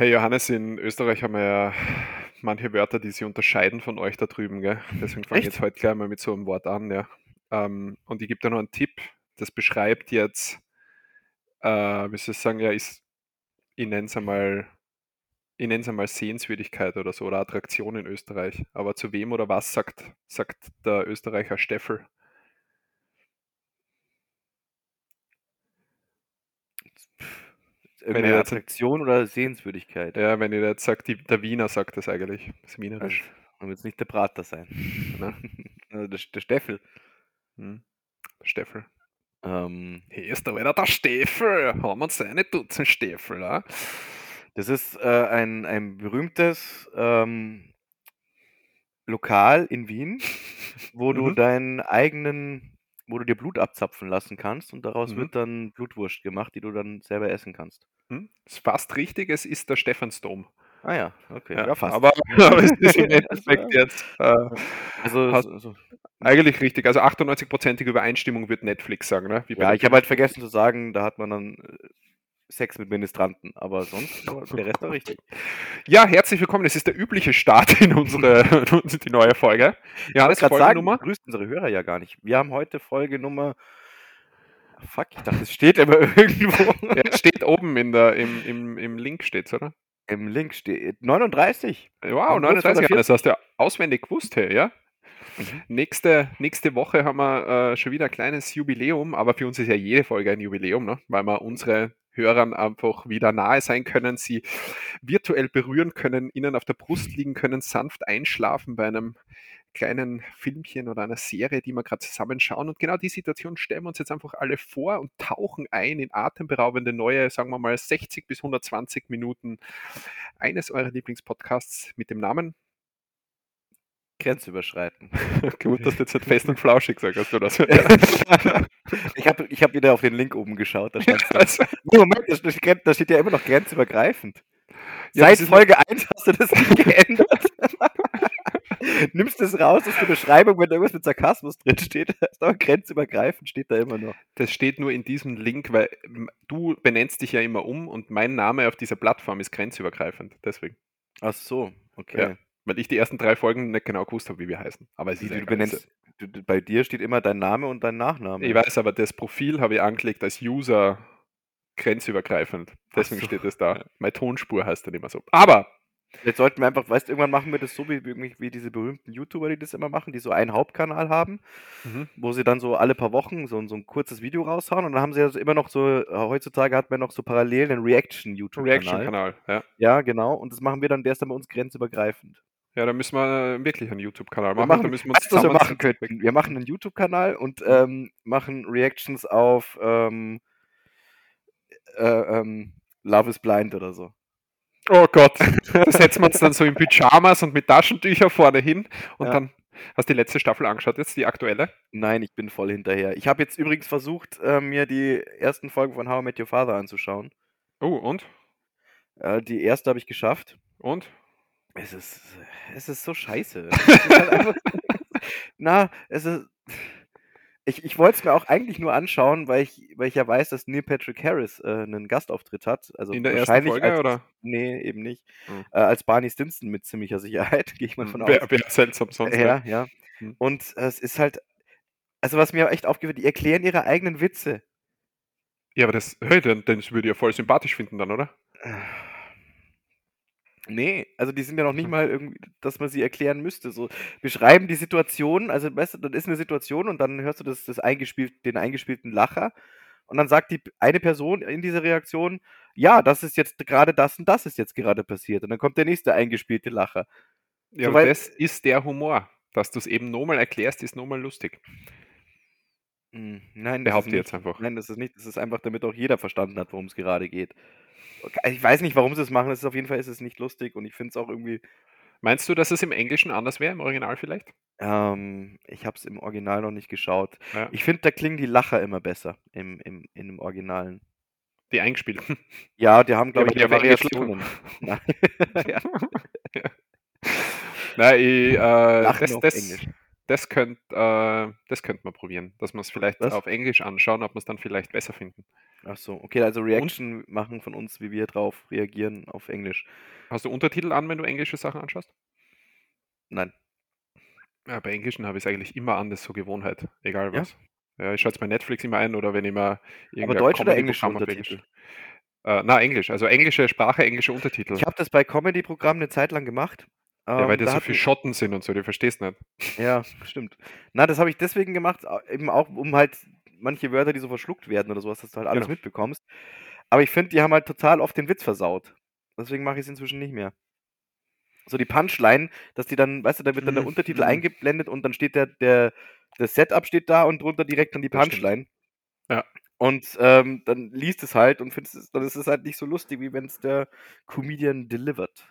Hey Johannes, in Österreich haben wir ja manche Wörter, die sich unterscheiden von euch da drüben, gell? Deswegen fange ich jetzt heute gleich mal mit so einem Wort an, ja. Ähm, und ich gebe dir noch einen Tipp, das beschreibt jetzt, äh, wie soll ich sagen, ja, ist, ich nenne es einmal, ich nenne es einmal Sehenswürdigkeit oder so, oder Attraktion in Österreich. Aber zu wem oder was sagt, sagt der Österreicher Steffel? Irgendeine ihr Attraktion oder Sehenswürdigkeit. ja, wenn ihr jetzt sagt, die, der Wiener sagt das eigentlich, das Also, Wienerisch. dann wird es nicht der Prater sein. Ne? Also der, der Steffel. Hm. Der Steffel. Ähm, Hier ist da wieder der Steffel. Haben wir seine Dutzend Steffel, ah? das ist äh, ein, ein berühmtes ähm, Lokal in Wien, wo du Mhm. deinen eigenen, wo du dir Blut abzapfen lassen kannst und daraus Mhm. wird dann Blutwurst gemacht, die du dann selber essen kannst. Hm? Ist fast richtig, es ist der Stephansdom. Ah ja, okay. Ja, Ja, fast. aber, aber es ist im Endeffekt jetzt äh, Also, hast- so, so. eigentlich richtig. Also 98%ige Übereinstimmung wird Netflix sagen, ne? Ja, ich habe halt vergessen zu sagen, da hat man dann äh, Sex mit Ministranten, aber sonst der Rest war richtig. Ja, herzlich willkommen. Es ist der übliche Start in unsere die neue Folge. Ja, das gerade sagen, grüßt unsere Hörer ja gar nicht. Wir haben heute Folge Nummer. Fuck, ich dachte, es steht aber irgendwo. Ja, es steht oben in der, im, im, im Link steht's, oder? Im Link steht 39. Wow, Haben kurz vor 39 der Jahre, das hast du ja auswendig gewusst, hey, ja? Mhm. Nächste, nächste Woche haben wir äh, schon wieder ein kleines Jubiläum, aber für uns ist ja jede Folge ein Jubiläum, ne? weil wir unsere Hörern einfach wieder nahe sein können, sie virtuell berühren können, ihnen auf der Brust liegen können, sanft einschlafen bei einem kleinen Filmchen oder einer Serie, die wir gerade zusammenschauen. Und genau die Situation stellen wir uns jetzt einfach alle vor und tauchen ein in atemberaubende neue, sagen wir mal, 60 bis 120 Minuten eines eurer Lieblingspodcasts mit dem Namen Grenzüberschreiten. Gut, dass du jetzt fest und flauschig gesagt hast, oder so. ich habe ich hab wieder auf den Link oben geschaut. Da, da. Nee, Moment, da steht, ja immer noch grenzübergreifend. Ja, Seit Folge 1 hast du das nicht geändert. Nimmst es raus aus der Beschreibung, wenn da irgendwas mit Sarkasmus drin steht, aber grenzübergreifend steht da immer noch. das steht nur in diesem Link, weil du benennst dich ja immer um und mein Name auf dieser Plattform ist grenzübergreifend. Deswegen. Ach so, okay. Ja. Weil ich die ersten drei Folgen nicht genau gewusst habe, wie wir heißen. Aber es ist du benennst, du, bei dir steht immer dein Name und dein Nachname. Ich weiß, aber das Profil habe ich angelegt als User grenzübergreifend. Deswegen so. steht es da. Meine Tonspur heißt dann immer so. Aber Jetzt sollten wir einfach, weißt du, irgendwann machen wir das so wie, wie, wie diese berühmten YouTuber, die das immer machen, die so einen Hauptkanal haben, Mhm. wo sie dann so alle paar Wochen so, ein- so ein kurzes Video raushauen und dann haben sie also immer noch so, äh, heutzutage hat man noch so parallel einen Reaction-YouTube-Kanal. Reaction-Kanal. Ja. Ja, genau. Und das machen wir dann, der ist dann bei uns grenzübergreifend. Ja, da müssen wir äh, wirklich einen YouTube-Kanal machen. machen, da müssen wir uns was wir machen könnten? Wir machen einen YouTube-Kanal und ähm, machen Reactions auf ähm, äh, ähm, Love is Blind oder so. Oh Gott, da setzen wir uns dann so in Pyjamas und mit Taschentücher vorne hin und Ja. dann hast du die letzte Staffel angeschaut, jetzt die aktuelle. Nein, ich bin voll hinterher. Ich habe jetzt übrigens versucht, äh, mir die ersten Folgen von How I Met Your Father anzuschauen. Oh, und? Äh, die erste habe ich geschafft. Und? Es ist, es ist so scheiße. Es ist halt einfach, na, es ist. Ich, ich wollte es mir auch eigentlich nur anschauen, weil ich, weil ich ja weiß, dass Neil Patrick Harris äh, einen Gastauftritt hat. Also In der ersten Folge, als, oder? Nee, eben nicht. Hm. Äh, als Barney Stinson mit ziemlicher Sicherheit, gehe ich mal von aus. Wer, wer seltsam sonst. Ja, ja. Hm. Und äh, es ist halt. Also, was mir echt aufgefallen die erklären ihre eigenen Witze. ja, aber das, hey, den, den würde ich ja voll sympathisch finden dann, oder? Nee, also die sind ja noch nicht Hm. mal irgendwie, dass man sie erklären müsste. So beschreiben die Situation, also weißt du, dann ist eine Situation und dann hörst du das, das eingespielt, den eingespielten Lacher und dann sagt die eine Person in dieser Reaktion, ja, das ist jetzt gerade das und das ist jetzt gerade passiert. Und dann kommt der nächste eingespielte Lacher. Ja, So, weil- das ist der Humor. Dass du es eben nochmal erklärst, ist nochmal lustig. Hm, Nein, Behaupte jetzt einfach. Nein, das ist nicht. Das ist einfach, damit auch jeder verstanden hat, worum es gerade geht. Ich weiß nicht, warum sie es machen. Es ist auf jeden Fall ist es nicht lustig und ich finde es auch irgendwie. Meinst du, dass es im Englischen anders wäre, im Original vielleicht? Ähm, ich habe es im Original noch nicht geschaut. Ja. Ich finde, da klingen die Lacher immer besser im, im, in dem Originalen. Die eingespielten. Ja, die haben, glaube ich, mehr Variationen. Nein. ja, Nein, ich, äh, das, das, das könnte äh, das könnt man probieren. Dass wir es vielleicht Was? auf Englisch anschauen, ob wir es dann vielleicht besser finden. Ach so, okay, also Reaction machen von uns, wie wir drauf reagieren auf Englisch. Hast du Untertitel an, wenn du englische Sachen anschaust? Nein. Ja, bei Englischen habe ich es eigentlich immer an, das ist so Gewohnheit, egal Ja? was. Ja, ich schaue es bei Netflix immer ein oder wenn ich mal Aber irgendein Deutsch oder Englisch. Untertitel? Äh, na, Englisch, also englische Sprache, englische Untertitel. Ich habe das bei Comedy-Programmen eine Zeit lang gemacht. Ja, weil Ähm, da so hatten viel Schotten sind und so, du verstehst nicht. Ja, stimmt. Na, das habe ich deswegen gemacht, eben auch, um halt manche Wörter, die so verschluckt werden oder so was, dass du halt alles Genau. mitbekommst. Aber ich finde, die haben halt total oft den Witz versaut. Deswegen mache ich's inzwischen nicht mehr. So die Punchline, dass die dann weißt du, da wird dann der Mhm, Untertitel mhm. eingeblendet und dann steht der der das Setup steht da und drunter direkt dann die. Punchline. Ja. Und, ähm, dann liest es halt und findest es dann ist es halt nicht so lustig, wie wenn's der Comedian delivert.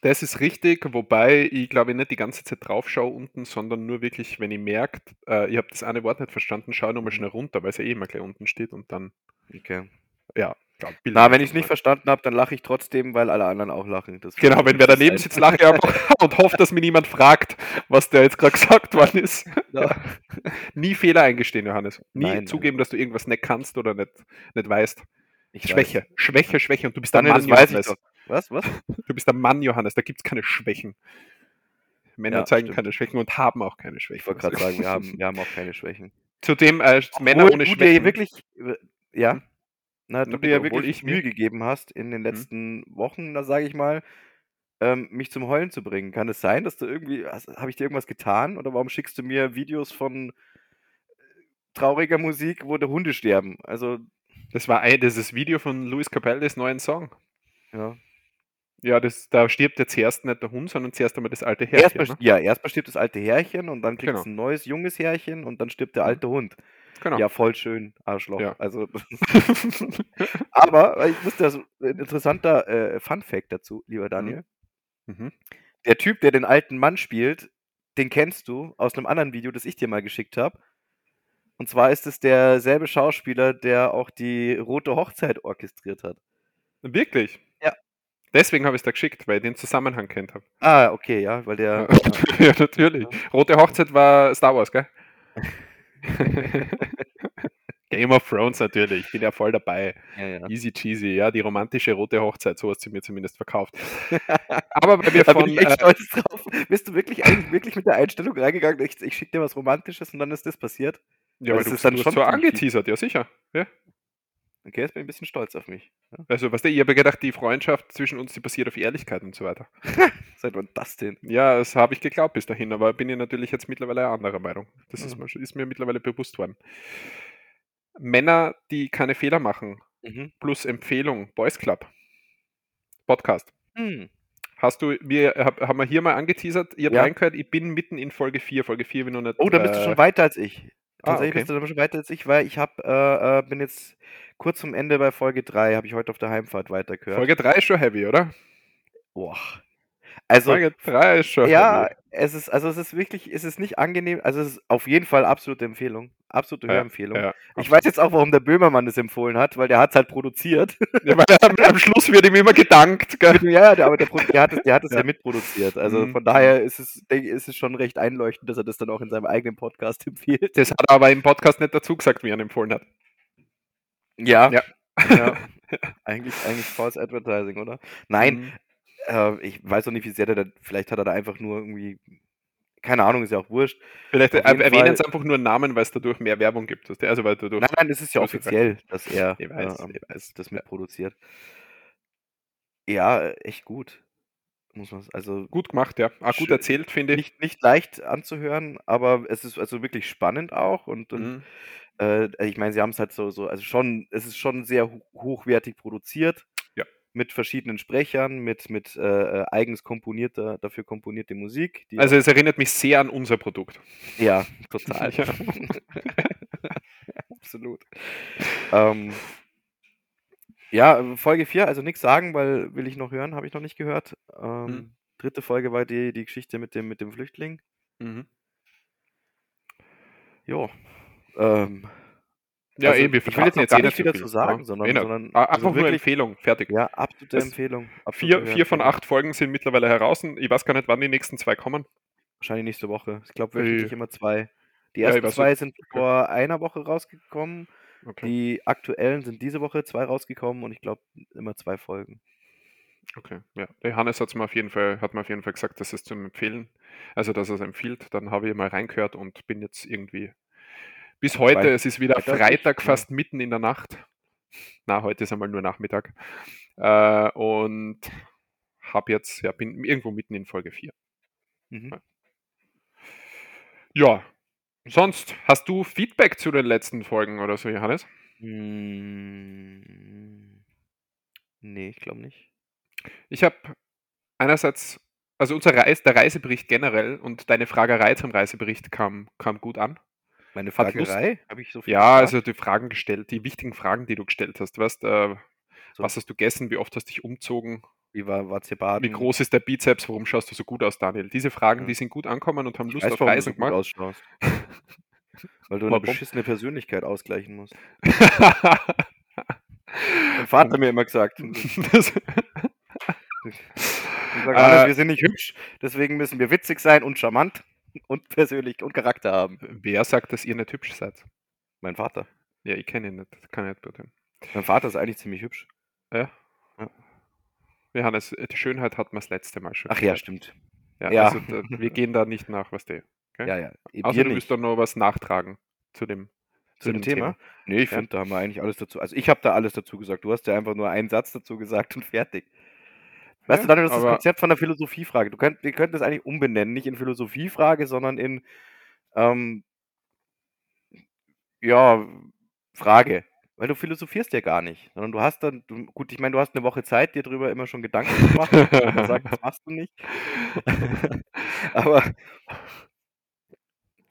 Das ist richtig, wobei ich glaube nicht die ganze Zeit drauf schaue unten, sondern nur wirklich, wenn ich merke, äh, ich habe das eine Wort nicht verstanden, schaue nochmal schnell runter, weil es ja eh immer gleich unten steht und dann, Okay. ja, glaub, Na, ich wenn mir ich's nicht verstanden habe, dann lache ich trotzdem, weil alle anderen auch lachen. Das Genau, wenn wer daneben sitzt, lache ich einfach und hoffe, dass mir niemand fragt, was der jetzt gerade gesagt worden ist. Ja. Nie Fehler eingestehen, Johannes. Nie Nein, nein. zugeben, dass du irgendwas nicht kannst oder nicht, nicht weißt. Ich weiß. Schwäche, Schwäche, Schwäche. Und du bist Daniel, Mann, das weiß ich doch. Was? Was? Du bist der Mann, Johannes. Da gibt es keine Schwächen. Männer Ja, zeigen stimmt. keine Schwächen und haben auch keine Schwächen. Ich wollte gerade sagen, wir haben wir haben auch keine Schwächen. Zudem äh, Männer ohne du dir Schwächen. wirklich äh, ja, Hm? na, du dir ja wirklich Mühe gegeben hast in den letzten Wochen, da sage ich mal, ähm, mich zum Heulen zu bringen. Kann es sein, dass du irgendwie habe ich dir irgendwas getan oder warum schickst du mir Videos von äh, trauriger Musik, wo die Hunde sterben? Also, Das war ein, dieses Video von Luis Capaldes neuen Song. ja. Ja, das, da stirbt jetzt zuerst nicht der Hund, sondern zuerst einmal das alte Erst Herrchen. mal, ja, erst mal stirbt das alte Härchen und dann kriegt Genau. es ein neues junges Härchen und dann stirbt der Mhm. alte Hund. Ne? Genau. Ja, voll schön, Arschloch. Ja. Also, aber äh, ich wusste, das ein interessanter äh, Fun Fact dazu, lieber Daniel. mhm. Der Typ, der den alten Mann spielt, den kennst du aus einem anderen Video, das ich dir mal geschickt habe. Und zwar ist es derselbe Schauspieler, der auch die Rote Hochzeit orchestriert hat. Wirklich? Deswegen habe ich es da geschickt, weil ich den Zusammenhang kennt habe. Ah, okay, ja, weil der. ja, natürlich. Rote Hochzeit war Star Wars, gell? Game of Thrones natürlich, ich bin ja voll dabei. Ja, ja. Easy cheesy, ja, die romantische rote Hochzeit, so hast sie mir zumindest verkauft. Aber weil wir Da von. bin ich echt Äh, stolz drauf. Bist du wirklich eigentlich wirklich mit der Einstellung reingegangen, ich, ich schicke dir was Romantisches und dann ist das passiert? ja, weil du, ist dann du schon hast so angeteasert, ja sicher. Ja. Okay, jetzt bin ich ein bisschen stolz auf mich. Ja. Also, weißt du, ich habe gedacht, die Freundschaft zwischen uns, die basiert auf Ehrlichkeit und so weiter. Seit wann das denn? Ja, das habe ich geglaubt bis dahin, aber bin ich natürlich jetzt mittlerweile eine andere Meinung. Das ist, Mhm. mir, ist mir mittlerweile bewusst worden. Männer, die keine Fehler machen, Mhm. plus Empfehlung, Boys Club, Podcast. Hm. Hast du, wir hab, haben wir hier mal angeteasert, ihr habt Ja. reingehört, ich bin mitten in Folge 4, Folge 4 bin noch nicht. Oh, da bist du äh, schon weiter als ich. Ah, Tatsächlich okay. bist du da schon weiter als ich, weil ich hab, äh, äh, bin jetzt kurz zum Ende bei Folge 3, habe ich heute auf der Heimfahrt weitergehört. Folge 3 ist schon heavy, oder? Boah. Also, Folge 3 ist schon ja, es ist, also es ist wirklich, es ist nicht angenehm, also es ist auf jeden Fall absolute Empfehlung. Absolute Ja, Hörempfehlung. Ja, Ich weiß jetzt auch, warum der Böhmermann das empfohlen hat, weil der hat es halt produziert. ja, weil am, am Schluss wird ihm immer gedankt. Gell? ja, der, aber der, der hat es, der hat es ja. Ja. mitproduziert. Also Mhm. von daher ist es, ist es schon recht einleuchtend, dass er das dann auch in seinem eigenen Podcast empfiehlt. Das hat er aber im Podcast nicht dazu gesagt, wie er ihn empfohlen hat. Ja. Ja. ja. eigentlich, eigentlich False Advertising, oder? Nein, Mhm. Äh, ich weiß auch nicht, wie sehr der da, vielleicht hat er da einfach nur irgendwie, keine Ahnung, ist ja auch wurscht. Vielleicht äh, erwähnen es einfach nur einen Namen, weil es dadurch mehr Werbung gibt. Also weil dadurch. Nein, nein, es ist ja offiziell, dass er Ich weiß, äh, ich weiß. das mitproduziert. Ja, echt gut. Muss man also Gut gemacht, ja. Ah, gut erzählt, finde ich. nicht, nicht leicht anzuhören, aber es ist also wirklich spannend auch und, und Mhm. äh, ich meine, sie haben es halt so, so, also schon, es ist schon sehr ho- hochwertig produziert. Mit verschiedenen Sprechern, mit, mit äh, äh, eigens komponierter, dafür komponierte Musik. Die Also es erinnert mich sehr an unser Produkt. Ja, total. Ja. Absolut. Ähm, ja, Folge 4, also nichts sagen, weil will ich noch hören, habe ich noch nicht gehört. Ähm, Hm. Dritte Folge war die, die Geschichte mit dem, mit dem Flüchtling. Mhm. Jo. Ähm, Ja, Also, eh, wir ich will jetzt noch jetzt gar nicht viel dazu sagen, Ja, sondern- sondern- Ah, also wirklich- Empfehlung, fertig. ja, absolute Das- Empfehlung. absolute Vier, vier von acht Folgen sind mittlerweile heraus. Ich weiß gar nicht, wann die nächsten zwei kommen. Wahrscheinlich nächste Woche. Ich glaube Äh, wöchentlich immer zwei. Die ja, ersten weiß zwei sind vor einer Woche rausgekommen Okay. Die aktuellen sind diese Woche zwei rausgekommen und ich glaube immer zwei Folgen. Okay, ja. Der Hannes hat's mir auf jeden Fall, hat mir auf jeden Fall gesagt, dass es zum Empfehlen, also dass er es empfiehlt. Dann habe ich mal reingehört und bin jetzt irgendwie bis heute, es ist wieder Freitag, fast mitten in der Nacht. Na, heute ist einmal nur Nachmittag. Äh, und habe jetzt, ja, bin irgendwo mitten in Folge 4. Mhm. Ja, sonst hast du Feedback zu den letzten Folgen oder so, Johannes? Mm, nee, ich glaube nicht. Ich habe einerseits, also unser Reis, der Reisebericht generell und deine Fragerei zum Reisebericht kam, kam gut an. Meine Fragerei? Habe ich so viel Ja, gefragt? also die Fragen gestellt, die wichtigen Fragen, die du gestellt hast. Weißt, äh, So. was hast du gegessen? Wie oft hast du dich umzogen? Wie war, hier baden? Wie groß ist der Bizeps? Warum schaust du so gut aus, Daniel? Diese Fragen, Ja. die sind gut ankommen und haben Ich Lust weiß, auf Reisen gemacht. ausschaust. Weil du eine beschissene Persönlichkeit ausgleichen musst. Mein Vater hat mir immer gesagt. Das, ich sag, Äh, wir sind nicht hübsch, deswegen müssen wir witzig sein und charmant und persönlich und Charakter haben. wer sagt, dass ihr nicht hübsch seid? Mein Vater. Ja, ich kenne ihn nicht, kann ich nicht beurteilen. Mein Vater ist eigentlich ziemlich hübsch. Ja? Ja. Johannes, die Schönheit hat man das letzte Mal schon. Ach ja, stimmt. Ja, Ja. Also, da, wir gehen da nicht nach, was der. Okay? Ja, ja. Eben Außer hier du willst doch noch was nachtragen zu dem, Zu dem Thema? Nee, ich Ja. finde, da haben wir eigentlich alles dazu. Also ich habe da alles dazu gesagt. Du hast ja einfach nur einen Satz dazu gesagt und fertig. Weißt du, dann ist das Konzept von der Philosophiefrage. Du könnt, wir könnten das eigentlich umbenennen, nicht in Philosophiefrage, sondern in ähm, ja, Frage. Weil du philosophierst ja gar nicht, sondern du hast dann, du, gut, ich meine, du hast eine Woche Zeit, dir darüber immer schon Gedanken zu machen. und sagst, das machst du nicht. Aber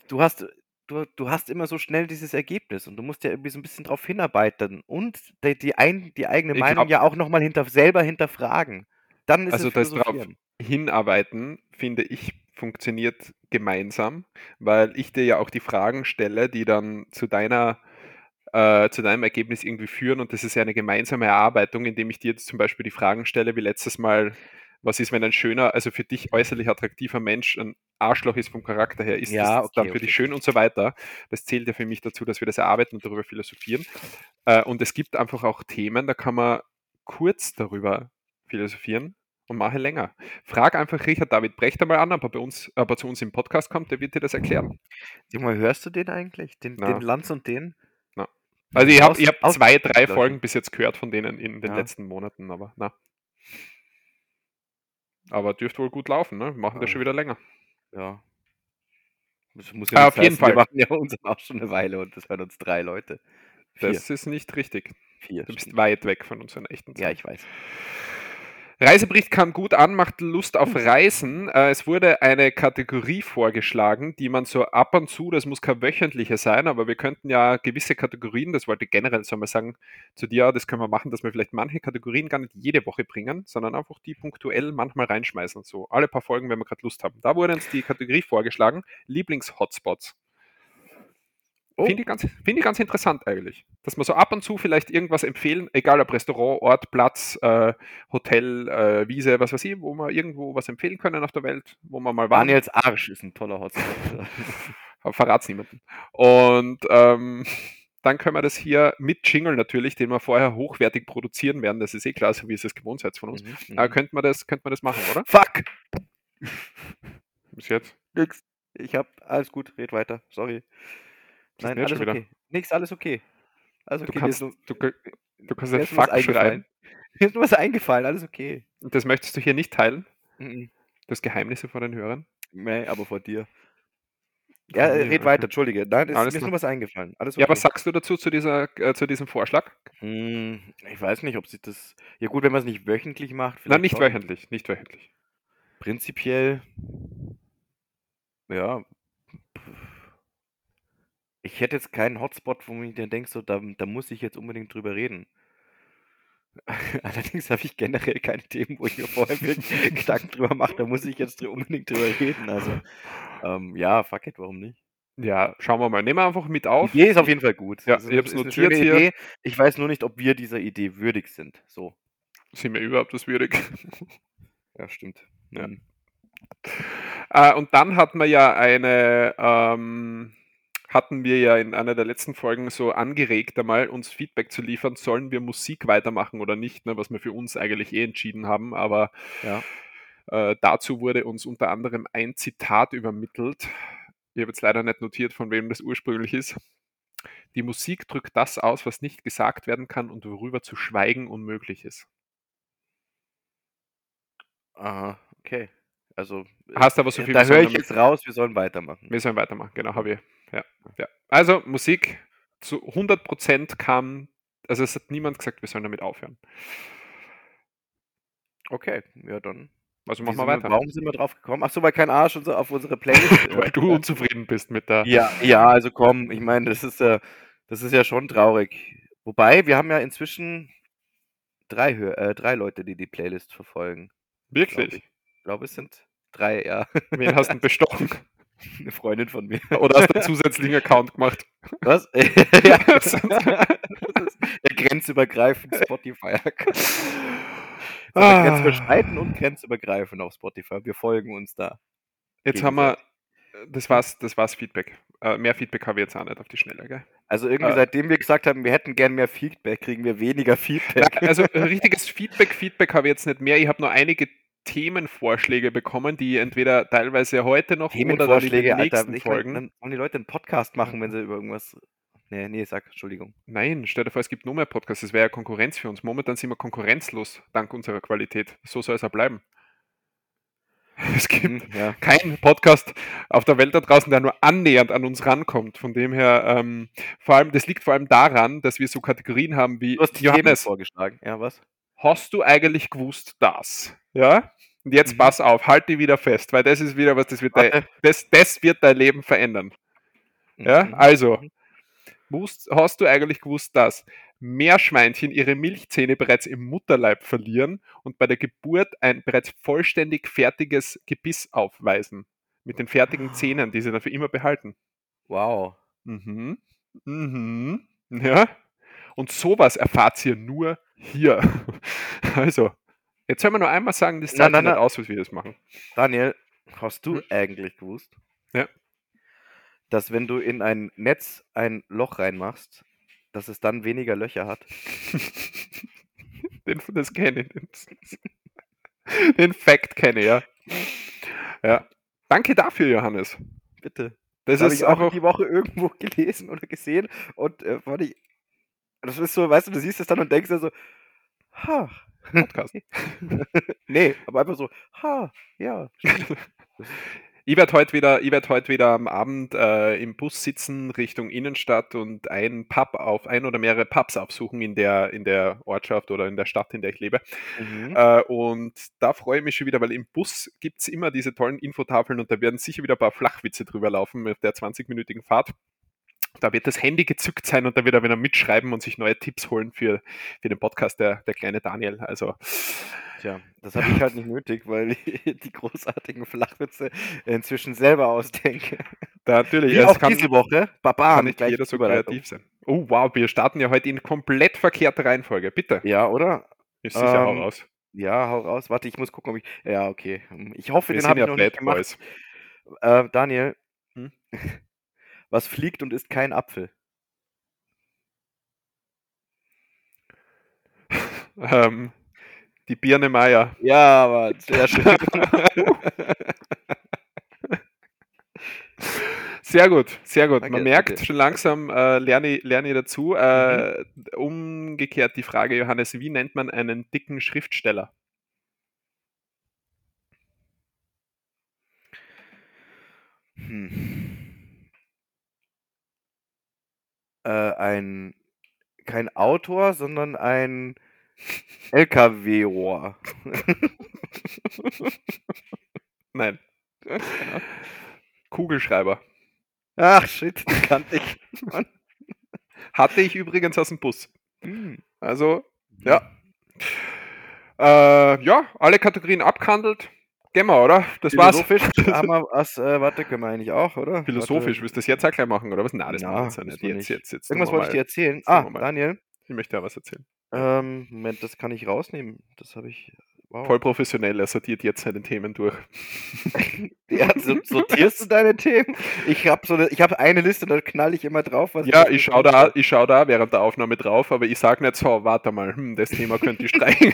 du hast, du, du hast immer so schnell dieses Ergebnis und du musst ja irgendwie so ein bisschen drauf hinarbeiten und die, die, ein, die eigene Ich Meinung glaub- ja auch nochmal hinter, selber hinterfragen. Dann ist Also das drauf hinarbeiten, finde ich, funktioniert gemeinsam, weil ich dir ja auch die Fragen stelle, die dann zu deiner äh, zu deinem Ergebnis irgendwie führen und das ist ja eine gemeinsame Erarbeitung, indem ich dir jetzt zum Beispiel die Fragen stelle, wie letztes Mal, was ist, wenn ein schöner, also für dich äußerlich attraktiver Mensch ein Arschloch ist vom Charakter her, ist Ja, das okay, dann für okay. dich schön und so weiter. Das zählt ja für mich dazu, dass wir das erarbeiten und darüber philosophieren. Äh, und es gibt einfach auch Themen, da kann man kurz darüber philosophieren und mache länger. Frag einfach Richard David Brecht einmal an, ob er, bei uns, ob er zu uns im Podcast kommt, der wird dir das erklären. Mal, hörst du den eigentlich? Den, Na. den Lanz und den? Also ich habe hab zwei, drei Leute. Folgen bis jetzt gehört von denen in den Ja. letzten Monaten, aber na. Aber dürfte wohl gut laufen, ne? Wir machen das Ja. schon wieder länger. Ja. Das muss Ah, nicht auf jeden heißen, Fall. Wir machen ja unseren auch schon eine Weile und das hören uns drei Leute. Vier. Das ist nicht richtig. Vier. Du bist stimmt. weit weg von unseren echten Ja, Zahlen. ich weiß. Reisebericht kam gut an, macht Lust auf Reisen. Äh, es wurde eine Kategorie vorgeschlagen, die man so ab und zu, das muss kein wöchentliche sein, aber wir könnten ja gewisse Kategorien, das wollte ich generell so mal sagen, zu dir, das können wir machen, dass wir vielleicht manche Kategorien gar nicht jede Woche bringen, sondern einfach die punktuell manchmal reinschmeißen. So alle paar Folgen, wenn wir gerade Lust haben. Da wurde uns die Kategorie vorgeschlagen, Lieblings-Hotspots. Oh. Finde ich, ganz, finde ich ganz interessant eigentlich. Dass wir so ab und zu vielleicht irgendwas empfehlen, egal ob Restaurant, Ort, Platz, äh, Hotel, äh, Wiese, was weiß ich, wo wir irgendwo was empfehlen können auf der Welt, wo wir mal waren. Daniels Arsch ist ein toller Hotspot. Verrat's niemanden. Und ähm, dann können wir das hier mit Jingle natürlich, den wir vorher hochwertig produzieren werden. Das ist eh klar, so wie es es gewohnt seid von uns. Mhm, mhm. Aber könnte man, das, könnte man das machen, oder? Fuck! Bis jetzt. Nix. Ich hab alles gut, red weiter. Sorry. Nein, jetzt alles wieder? okay. Nix, alles okay. Du okay. kannst, mir ist du, du kannst mir was Fuck eingefallen. schreien. Mir ist nur was eingefallen, alles okay. Das möchtest du hier nicht teilen? Mhm. Das Geheimnisse vor den Hörern? Nee, aber vor dir. Ja, Nee, red okay. weiter, entschuldige. Nein, mir ist klar. nur was eingefallen. Alles okay. Ja, was sagst du dazu, zu, dieser, äh, zu diesem Vorschlag? Hm, ich weiß nicht, ob sich das. Ja, gut, wenn man es nicht wöchentlich macht. Nein, nicht schon. wöchentlich, nicht wöchentlich. Prinzipiell. Ja. Ich hätte jetzt keinen Hotspot, wo ich dann denke, so, da, da muss ich jetzt unbedingt drüber reden. Allerdings habe ich generell keine Themen, wo ich mir vorher wirklich Gedanken drüber mache, da muss ich jetzt unbedingt drüber reden. Also, ähm, ja, fuck it, warum nicht? Ja, schauen wir mal. Nehmen wir einfach mit auf. Die Idee ist auf jeden Fall gut. Ja, ist ich ist eine notiert hier. Idee. Ich weiß nur nicht, ob wir dieser Idee würdig sind. So. Sind wir überhaupt das würdig? Ja, stimmt. Ja. Mhm. Äh, und dann hat man ja eine, ähm, hatten wir ja in einer der letzten Folgen so angeregt, einmal uns Feedback zu liefern, sollen wir Musik weitermachen oder nicht, ne, was wir für uns eigentlich eh entschieden haben. Aber Ja. äh, dazu wurde uns unter anderem ein Zitat übermittelt. Ich habe jetzt leider nicht notiert, von wem das ursprünglich ist. Die Musik drückt das aus, was nicht gesagt werden kann und worüber zu schweigen unmöglich ist. Aha, okay. Also, äh, Hast aber so viel da höre ich jetzt raus, wir sollen weitermachen. Wir sollen weitermachen, genau, habe ich. Ja, ja. Also Musik zu 100% kam, also es hat niemand gesagt, wir sollen damit aufhören. Okay, ja dann. Also machen wir weiter. Warum sind wir drauf gekommen? Ach so, weil kein Arsch unser, auf unsere Playlist. Weil du unzufrieden bist mit der. ja, ja, also komm, ich meine, das ist ja, das ist ja schon traurig. Wobei, wir haben ja inzwischen drei, äh, drei Leute, die die Playlist verfolgen. Wirklich? Ich glaube, es sind drei, ja. Wen hast du bestochen? Eine Freundin von mir. Oder hast du einen zusätzlichen Account gemacht? Was? ja, das ist der grenzübergreifend Spotify. Ah. Grenzüberschreitend und grenzübergreifend auf Spotify. Wir folgen uns da. Jetzt haben wir, das war's, das war's Feedback. Äh, mehr Feedback habe ich jetzt auch nicht auf die Schnelle, gell? Also irgendwie Äh. seitdem wir gesagt haben, wir hätten gern mehr Feedback, kriegen wir weniger Feedback. Also äh, richtiges Feedback, Feedback habe ich jetzt nicht mehr. Ich habe nur einige Themenvorschläge bekommen, die entweder teilweise heute noch oder dann in den Alter. nächsten Ich mein, Folgen. dann wollen die Leute einen Podcast machen, wenn sie über irgendwas. Nee, nee, sag, Entschuldigung. Nein, stell dir vor, es gibt nur mehr Podcasts. Das wäre ja Konkurrenz für uns. Momentan sind wir konkurrenzlos, dank unserer Qualität. So soll es auch bleiben. Es gibt Hm, ja. keinen Podcast auf der Welt da draußen, der nur annähernd an uns rankommt. Von dem her, ähm, vor allem, das liegt vor allem daran, dass wir so Kategorien haben wie Du hast die Themen Johannes, vorgeschlagen. Ja, was? Hast du eigentlich gewusst das? Ja? Und jetzt Mhm. pass auf, halt die wieder fest, weil das ist wieder was, das wird, dein, das, das wird dein Leben verändern. Ja, Mhm. also, wusst, hast du eigentlich gewusst, dass Meerschweinchen ihre Milchzähne bereits im Mutterleib verlieren und bei der Geburt ein bereits vollständig fertiges Gebiss aufweisen? Mit den fertigen Zähnen, die sie dann für immer behalten. Wow. Mhm. Mhm. Ja. Und sowas erfahrt ihr nur hier. Also, jetzt soll man nur einmal sagen, das zahlt nicht aus, was wir das machen. Daniel, hast du Hm? eigentlich gewusst? Ja. Dass wenn du in ein Netz ein Loch reinmachst, dass es dann weniger Löcher hat? Den, das kenne ich. Den, den Fact kenne ich, ja. Ja. Danke dafür, Johannes. Bitte. Das Das habe ist ich auch einfach. die Woche irgendwo gelesen oder gesehen und äh, fand ich, das ist so, weißt du, du siehst es dann und denkst dir so, ha. Podcast. nee, aber einfach so, ha, ja. Ich werde heute wieder, ich werd heute wieder am Abend äh, im Bus sitzen Richtung Innenstadt und ein Pub auf, ein oder mehrere Pubs aufsuchen in der, in der Ortschaft oder in der Stadt, in der ich lebe. Mhm. Äh, und da freue ich mich schon wieder, weil im Bus gibt es immer diese tollen Infotafeln und da werden sicher wieder ein paar Flachwitze drüber laufen auf der 20-minütigen Fahrt. Da wird das Handy gezückt sein und da wird er wieder mitschreiben und sich neue Tipps holen für, für den Podcast, der, der kleine Daniel. Also, Tja, das habe ich halt nicht nötig, weil ich die großartigen Flachwitze inzwischen selber ausdenke. da natürlich, Wie auch kann, diese Woche. Baba, kann nicht jeder so kreativ sein. Oh, wow, wir starten ja heute in komplett verkehrter Reihenfolge. Bitte. Ja, oder? Ist sicher Ähm, auch raus. Ja, hau raus. Warte, ich muss gucken, ob ich. Ja, okay. Ich hoffe, Wir den habe ich ja noch nicht Bad gemacht. Boys. Äh, Daniel, Hm? was fliegt und ist kein Apfel? Ähm, die Birne Meier. Ja, Mann, sehr schön. Sehr gut, sehr gut. Danke, Man merkt danke. schon langsam, äh, lerne, ich- lerne dazu. Äh, Umgekehrt die Frage, Johannes, wie nennt man einen dicken Schriftsteller? Hm. Äh, ein kein Autor, sondern ein LKW-Rohr. Nein. Kugelschreiber. Ach shit, die kannte ich. Hatte ich übrigens aus dem Bus. Hm. Also, ja. Äh, ja, alle Kategorien abgehandelt. Gehen wir, oder? Das war's. Philosophisch haben wir was, äh, warte, können wir eigentlich auch, oder? Philosophisch, Warte. willst du das jetzt auch gleich machen, oder was? Nein, das Na, machen wir jetzt ja nicht. Jetzt, jetzt, jetzt. Irgendwas wollte ich dir erzählen. Ah. Daniel, Ich möchte ja was erzählen. ähm, Moment, das kann ich rausnehmen. Das habe ich wow. voll professionell. Er sortiert jetzt seine Themen durch. ja, so, sortierst du deine Themen? Ich habe so eine, ich habe eine Liste, da knall ich immer drauf. ja, ich schaue da, ich schau da während der Aufnahme drauf, aber ich sage nicht so, warte mal, hm, das Thema könnte ich streichen.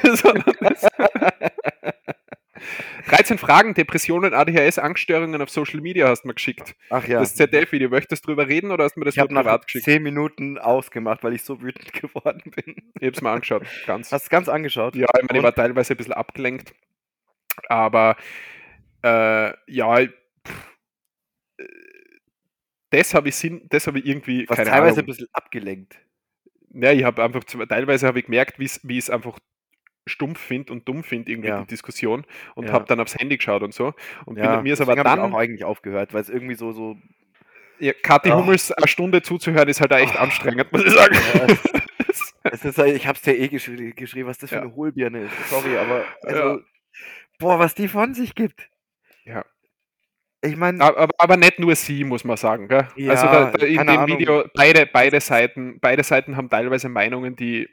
13 Fragen, Depressionen, ADHS, Angststörungen auf Social Media hast du mir geschickt. Ach ja. Das ZDF-Video. Möchtest du drüber reden oder hast du mir das ich nur privat geschickt? Ich habe 10 Minuten ausgemacht, weil ich so wütend geworden bin. Ich hab's mal angeschaut. Ganz. Hast du ganz angeschaut? Ja, ich, meine, ich war teilweise ein bisschen abgelenkt. Aber äh, ja, pff, äh, das habe ich, Sinn, das hab ich irgendwie. Was teilweise Ahnung. ein bisschen abgelenkt. Ja, ich habe einfach, teilweise habe ich gemerkt, wie es einfach stumpf finde und dumm finde, irgendwie ja. die Diskussion und ja. habe dann aufs Handy geschaut und so. Und ja, bin, mir ist aber dann auch eigentlich aufgehört, weil es irgendwie so, so ja, Kathi oh. Hummels eine Stunde zuzuhören, ist halt auch echt oh. anstrengend, muss ich sagen. Es ist, ich habe es dir eh geschri geschrieben, was das für eine Hohlbirne ist. Sorry, aber also, boah, was die von sich gibt. Ja. Ich meine. Aber, aber, nicht nur sie, muss man sagen. Gell? Ja, also da, da in dem Ahnung. Video, beide, beide Seiten, beide Seiten haben teilweise Meinungen, die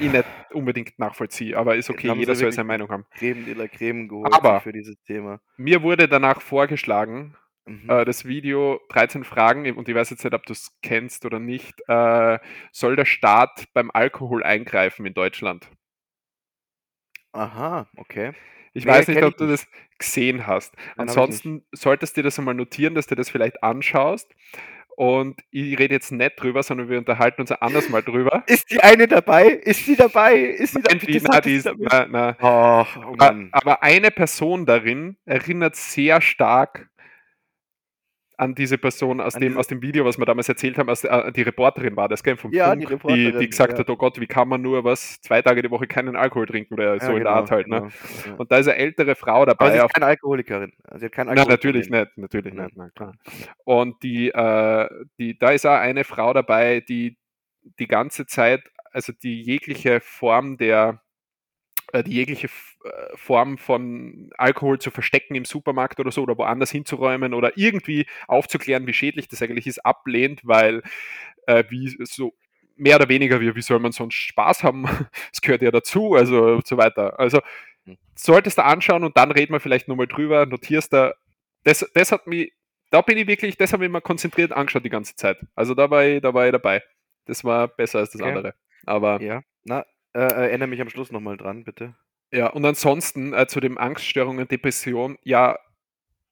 ich nicht unbedingt nachvollziehe, aber ist okay, jeder soll seine Meinung haben. Creme de la Creme geholt aber für dieses Thema. Mir wurde danach vorgeschlagen, mhm. äh, das Video 13 Fragen, und ich weiß jetzt nicht, ob du es kennst oder nicht, äh, soll der Staat beim Alkohol eingreifen in Deutschland? Aha, okay. Ich nee, weiß nicht, ob du das gesehen hast. Ansonsten solltest du dir das einmal notieren, dass du das vielleicht anschaust. Und ich rede jetzt nicht drüber, sondern wir unterhalten uns anders mal drüber. Ist die eine dabei? Ist sie dabei? Ist sie dabei? Die, na, die ist, na, na. Oh, oh aber, aber eine Person darin erinnert sehr stark an diese Person aus, dem, aus dem Video, was wir damals erzählt haben, als äh, die Reporterin war das, gell, vom ja, Funk, die, die, die, gesagt ja. hat, oh Gott, wie kann man nur was zwei Tage die Woche keinen Alkohol trinken oder so ja, in genau, der Art halt. Ne? Genau, Und da ist eine ältere Frau dabei. Aber sie ist keine Alkoholikerin. Sie hat keine Alkoholikerin. Nein, natürlich nicht, natürlich mhm. nicht, na, klar. Und die, äh, die, da ist auch eine Frau dabei, die die ganze Zeit, also die jegliche Form der die jegliche äh, Form von Alkohol zu verstecken im Supermarkt oder so oder woanders hinzuräumen oder irgendwie aufzuklären, wie schädlich das eigentlich ist, ablehnt, weil äh, wie so mehr oder weniger, wie, wie soll man sonst Spaß haben? Es gehört ja dazu, also so weiter. Also hm. solltest du anschauen und dann reden wir vielleicht nochmal drüber, notierst da. Das, das hat mich, da bin ich wirklich, das habe ich mir konzentriert angeschaut die ganze Zeit. Also da war ich, da war ich dabei. Das war besser als das okay. andere. Aber ja, na, äh, erinnere mich am Schluss nochmal dran, bitte. Ja, und ansonsten äh, zu den Angststörungen, Depression, ja,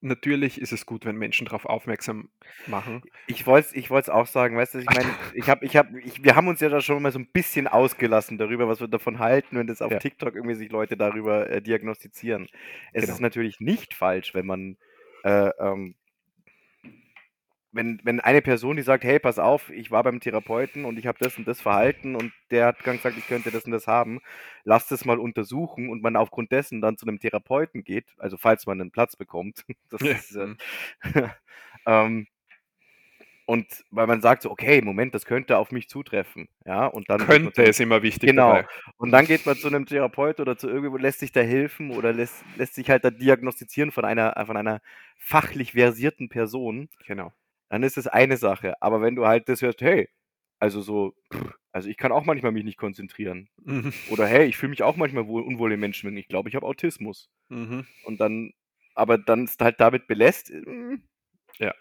natürlich ist es gut, wenn Menschen darauf aufmerksam machen. Ich wollte es ich auch sagen, weißt du, ich meine, ich habe, ich hab, ich, wir haben uns ja da schon mal so ein bisschen ausgelassen darüber, was wir davon halten, wenn das auf ja. TikTok irgendwie sich Leute darüber äh, diagnostizieren. Es genau. ist natürlich nicht falsch, wenn man äh, ähm, wenn, wenn eine Person, die sagt, hey, pass auf, ich war beim Therapeuten und ich habe das und das Verhalten und der hat gesagt, ich könnte das und das haben, lass das mal untersuchen und man aufgrund dessen dann zu einem Therapeuten geht, also falls man einen Platz bekommt, das ja. ist, äh, ähm, und weil man sagt so, okay, Moment, das könnte auf mich zutreffen, ja, und dann könnte es immer wichtig genau. Dabei. Und dann geht man zu einem Therapeut oder zu irgendwo lässt sich da helfen oder lässt, lässt sich halt da diagnostizieren von einer von einer fachlich versierten Person. Genau dann ist es eine Sache. Aber wenn du halt das hörst, hey, also so, also ich kann auch manchmal mich nicht konzentrieren. Mhm. Oder hey, ich fühle mich auch manchmal wohl, unwohl in Menschen. Ich glaube, ich habe Autismus. Mhm. Und dann, aber dann ist halt damit belässt. Äh, ja.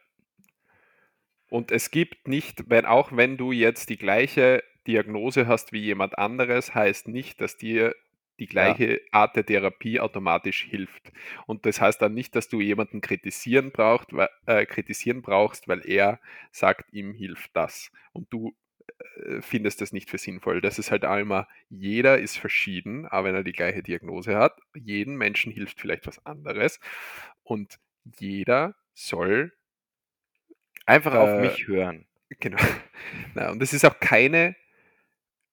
Und es gibt nicht, wenn auch wenn du jetzt die gleiche Diagnose hast wie jemand anderes, heißt nicht, dass dir die gleiche ja. Art der Therapie automatisch hilft. Und das heißt dann nicht, dass du jemanden kritisieren, braucht, äh, kritisieren brauchst, weil er sagt, ihm hilft das. Und du äh, findest das nicht für sinnvoll. Das ist halt einmal, jeder ist verschieden, aber wenn er die gleiche Diagnose hat, jedem Menschen hilft vielleicht was anderes. Und jeder soll einfach äh, auf mich hören. Genau. Na, und es ist auch keine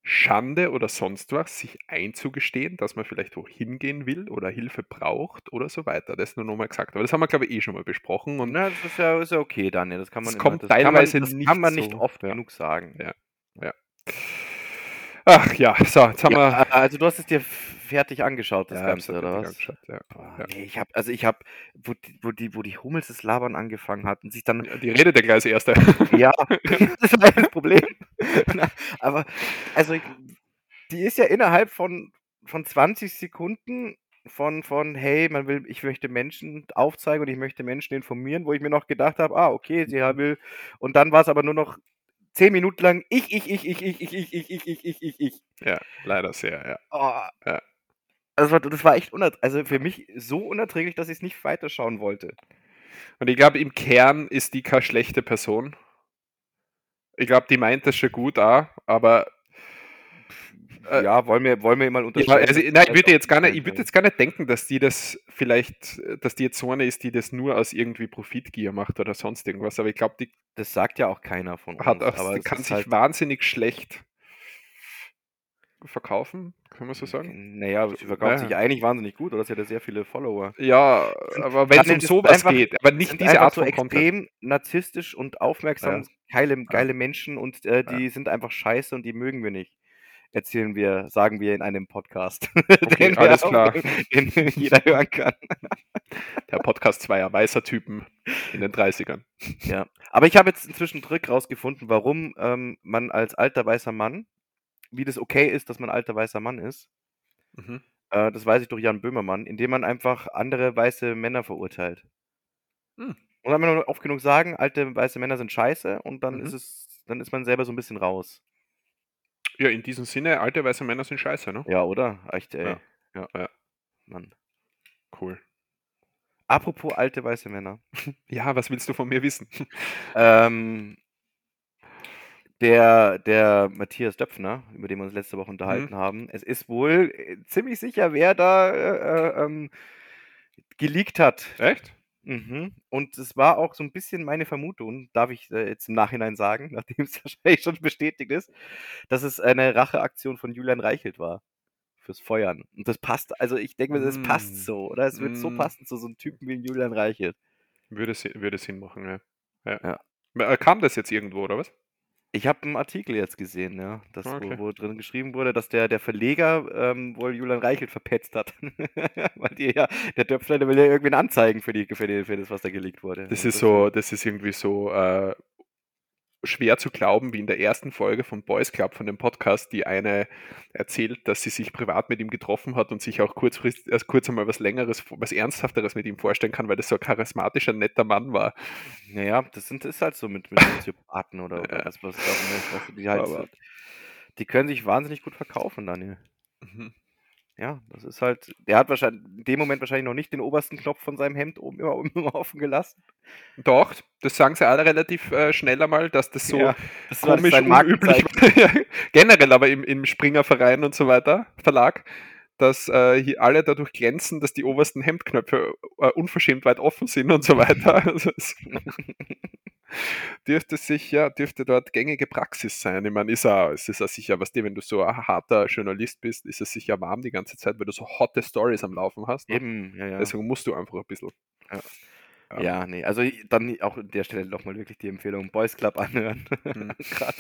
Schande oder sonst was, sich einzugestehen, dass man vielleicht wohin gehen will oder Hilfe braucht oder so weiter. Das nur nochmal gesagt. Aber das haben wir, glaube ich, eh schon mal besprochen. Und Na, das ist ja, ist ja okay, Daniel. Das kann man, das kommt das teilweise kann man, das nicht, kann man nicht so, oft ja. genug sagen. Ja. ja. Ach ja, so, jetzt haben ja, wir. Also, du hast es dir fertig angeschaut, das ja, Ganze, oder was? Ja. Boah, ja. Nee, ich habe, also ich habe, wo, die, wo, die, wo die Hummels das Labern angefangen hat und sich dann. die redet ja gleich als. Ja, das war das Problem. aber, also, ich, die ist ja innerhalb von von 20 Sekunden von, von, hey, man will, ich möchte Menschen aufzeigen und ich möchte Menschen informieren, wo ich mir noch gedacht habe, ah, okay, sie Mhm. will. Und dann war es aber nur noch 10 Minuten lang ich, ich, ich, ich, ich, ich, ich, ich, ich, ich, ich, ich, ich. Ja, leider sehr, ja. Oh. Ja. Das war, das war echt unerträglich, also für mich so unerträglich, dass ich es nicht weiterschauen wollte. Und ich glaube, im Kern ist die keine schlechte Person. Ich glaube, die meint das schon gut auch, aber Äh, ja, wollen wir, wollen wir mal ja, unterscheiden. also, dass nein, ich würde jetzt gar nicht, ich würde jetzt gar nicht denken, dass die das vielleicht, dass die jetzt so eine ist, die das nur aus irgendwie Profitgier macht oder sonst irgendwas. Aber ich glaube, die Das sagt ja auch keiner von uns. hat aber kann sich halt, wahnsinnig schlecht verkaufen, kann man so sagen. naja, sie verkauft Ja. sich eigentlich wahnsinnig gut, oder? Sie hat ja sehr viele Follower. Ja, aber wenn es um sowas einfach- geht, aber nicht diese Art so von Content. extrem narzisstisch und aufmerksam, Ja. geile, geile Menschen und äh, die sind einfach scheiße und die mögen wir nicht. Erzählen wir, sagen wir in einem Podcast. Okay, alles wir klar. Den jeder hören kann. Der Podcast zweier weißer Typen in den 30ern. Ja. Aber ich habe jetzt inzwischen einen Trick rausgefunden, warum ähm, man als alter weißer Mann, wie das okay ist, dass man alter weißer Mann ist. Mhm. Äh, das weiß ich durch Jan Böhmermann, indem man einfach andere weiße Männer verurteilt. Hm. Und dann nur oft genug sagen, alte weiße Männer sind scheiße und dann Mhm. ist es, dann ist man selber so ein bisschen raus. Ja, in diesem Sinne, alte weiße Männer sind scheiße, ne? Ja, oder? Echt, ey. Ja. Ja. Ja. Mann. Cool. Apropos alte weiße Männer. Ja, was willst du von mir wissen? Ähm, der, der Matthias Döpfner, über den wir uns letzte Woche unterhalten haben, es ist wohl äh, ziemlich sicher, wer da äh, äh, ähm, geleakt hat. Echt? Mhm. Und es war auch so ein bisschen meine Vermutung, darf ich äh, jetzt im Nachhinein sagen, nachdem es wahrscheinlich schon bestätigt ist, dass es eine Racheaktion von Julian Reichelt war. Fürs Feuern. Und das passt, also ich denke mir, das Mm. passt so, oder? Es wird so Mm. passen zu so einem Typen wie Julian Reichelt. Würde, Sinn- würde Sinn machen, ja. ja. Ja. Äh, Kam das jetzt irgendwo, oder was? Ich habe einen Artikel jetzt gesehen, ja, das, Ah, Okay. wo, wo drin geschrieben wurde, dass der, der Verleger ähm, wohl Julian Reichelt verpetzt hat. Weil die ja, der Döpfner, der will ja irgendwen anzeigen für, die, für, die, für das, was da geleakt wurde. Das ist so, das ist irgendwie so äh, schwer zu glauben, wie in der ersten Folge von Boys Club von dem Podcast, die eine erzählt, dass sie sich privat mit ihm getroffen hat und sich auch kurzfristig, erst kurz einmal was längeres, was Ernsthafteres mit ihm vorstellen kann, weil das so ein charismatischer, netter Mann war. Naja, das sind, ist halt so mit, mit Soziopathen oder, oder Ja. was, was, was, was die halt, Aber- die können sich wahnsinnig gut verkaufen, Daniel. Mhm. Ja, das ist halt, der hat wahrscheinlich in dem Moment wahrscheinlich noch nicht den obersten Knopf von seinem Hemd oben immer, immer offen gelassen. Doch, das sagen sie alle relativ äh, schnell einmal, dass das so Ja, das war komisch unüblich war. Ja, Generell aber im, im Springerverein und so weiter, Verlag, dass äh, hier alle dadurch glänzen, dass die obersten Hemdknöpfe äh, unverschämt weit offen sind und so weiter. Also es dürfte sich ja, dürfte dort gängige Praxis sein. Ich meine, ist auch, es ist auch sicher, was dir, wenn du so ein harter Journalist bist, ist es sicher warm die ganze Zeit, weil du so hotte Stories am Laufen hast. Ne? Eben, ja, ja. Deswegen musst du einfach ein bisschen. Ja. Ähm, Ja, nee, also dann auch an der Stelle nochmal wirklich die Empfehlung, Boys Club anhören. Hm. Gerade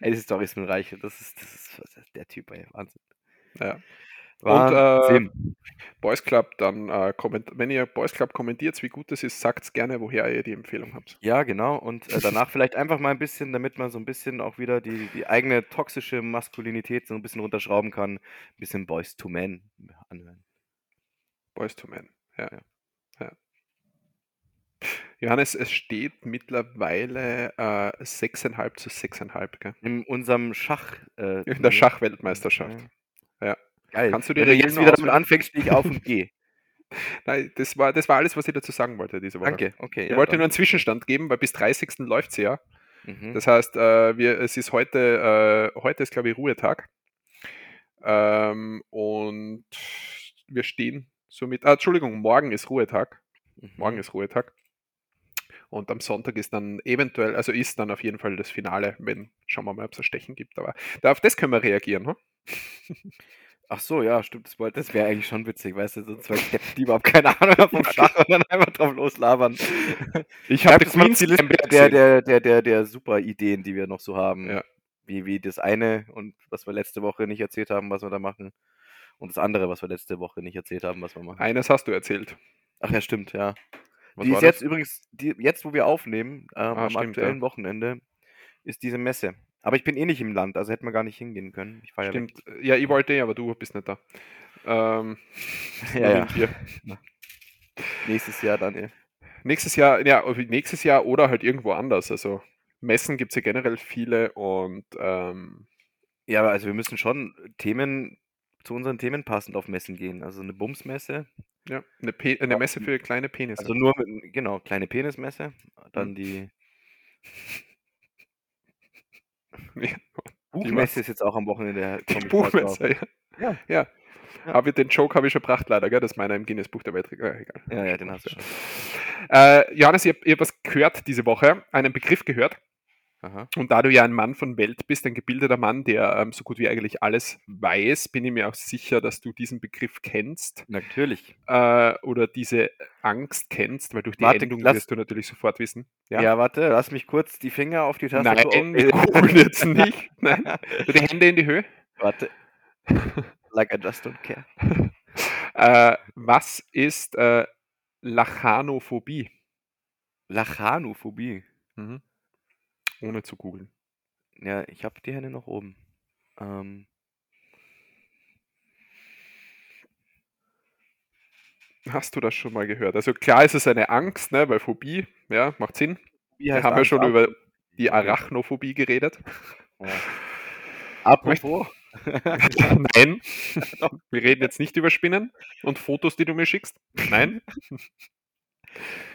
ey, die Storys mit Reiche, das ist, das ist der Typ, ey, Wahnsinn. Ja. Wahnsinn. Boys Club, dann äh, komment wenn ihr Boys Club kommentiert, wie gut das ist, sagt gerne, woher ihr die Empfehlung habt. ja, genau. Und äh, danach vielleicht einfach mal ein bisschen, damit man so ein bisschen auch wieder die, die eigene toxische Maskulinität so ein bisschen runterschrauben kann, ein bisschen Boys to Men anhören. Boys to Men. Ja. Ja. ja. Johannes, es steht mittlerweile äh, 6,5 zu 6,5 gell? In unserem Schach. Äh, in der. Schachweltmeisterschaft. Ja. Geil. Kannst du die Wenn du jetzt wieder damit anfängst, stehe ich auf und gehe. Nein, das war, das war alles, was ich dazu sagen wollte diese Woche. Danke, okay. Ich ja, wollte dann. nur einen Zwischenstand geben, weil bis 30. läuft sie ja. Mhm. Das heißt, äh, wir, es ist heute, äh, heute ist glaube ich Ruhetag. Ähm, und wir stehen somit, ah, Entschuldigung, morgen ist Ruhetag. Mhm. Morgen ist Ruhetag. Und am Sonntag ist dann eventuell, also ist dann auf jeden Fall das Finale, wenn, schauen wir mal, ob es ein Stechen gibt. Aber auf das können wir reagieren. Hm? Ach so, ja, stimmt. Das, wollte- das wäre eigentlich schon witzig, weißt du, so zwei Deppen, die überhaupt keine Ahnung haben vom Schach und dann einfach drauf loslabern. Ich Schreibt habe es mal auf die Liste der, der, der, der, der super Ideen, die wir noch so haben. Ja. Wie, wie das eine und was wir letzte Woche nicht erzählt haben, was wir da machen. Und das andere, was wir letzte Woche nicht erzählt haben, was wir machen. Eines hast du erzählt. Ach ja, stimmt, ja. Was die war ist jetzt das? übrigens, die, jetzt wo wir aufnehmen, ähm, Ah, am stimmt, aktuellen. Wochenende, ist diese Messe. Aber ich bin eh nicht im Land, also hätten wir gar nicht hingehen können. Ich war ja weg. Stimmt. Ja, ich wollte, eh, aber du bist nicht da. Ähm, Ja, ja. Nächstes Jahr dann, eh. Nächstes Jahr, ja, nächstes Jahr oder halt irgendwo anders. Also Messen gibt es ja generell viele und ähm, Ja, also wir müssen schon Themen zu unseren Themen passend auf Messen gehen. Also eine Bumsmesse, ja, eine, Pe eine Messe für kleine Penisse. also nur mit, genau, kleine Penismesse. Dann Mhm. die Ja, Buchmesse ist jetzt auch am Wochenende. die. Buchmesse, ja. Ja. ja. Ja. Aber den Joke habe ich schon gebracht, leider, gell? Das meiner im Guinness Buch der Welt. Äh, egal. Ja, ja, den hast du schon. Äh, Johannes, ich habe hab was gehört diese Woche, einen Begriff gehört. Aha. Und da du ja ein Mann von Welt bist, ein gebildeter Mann, der ähm, so gut wie eigentlich alles weiß, bin ich mir auch sicher, dass du diesen Begriff kennst Natürlich. äh, oder diese Angst kennst, weil durch die Warte, Endung lass- wirst du natürlich sofort wissen. Ja. warte, lass mich kurz die Finger auf die Tastatur. Nein, wir googeln jetzt nicht. Nein. Die Hände in die Höhe. warte. Like I just don't care. Äh, was ist äh, Lachanophobie? Lachanophobie. Mhm. Ohne zu googeln. Ja, ich habe die Hände noch oben. Ähm, Hast du das schon mal gehört? Also klar ist es eine Angst, ne, weil Phobie, ja, macht Sinn. Wir haben ja Angst schon ab- über die Arachnophobie geredet. Ja. Apropos. Nein, wir reden jetzt nicht über Spinnen und Fotos, die du mir schickst. Nein,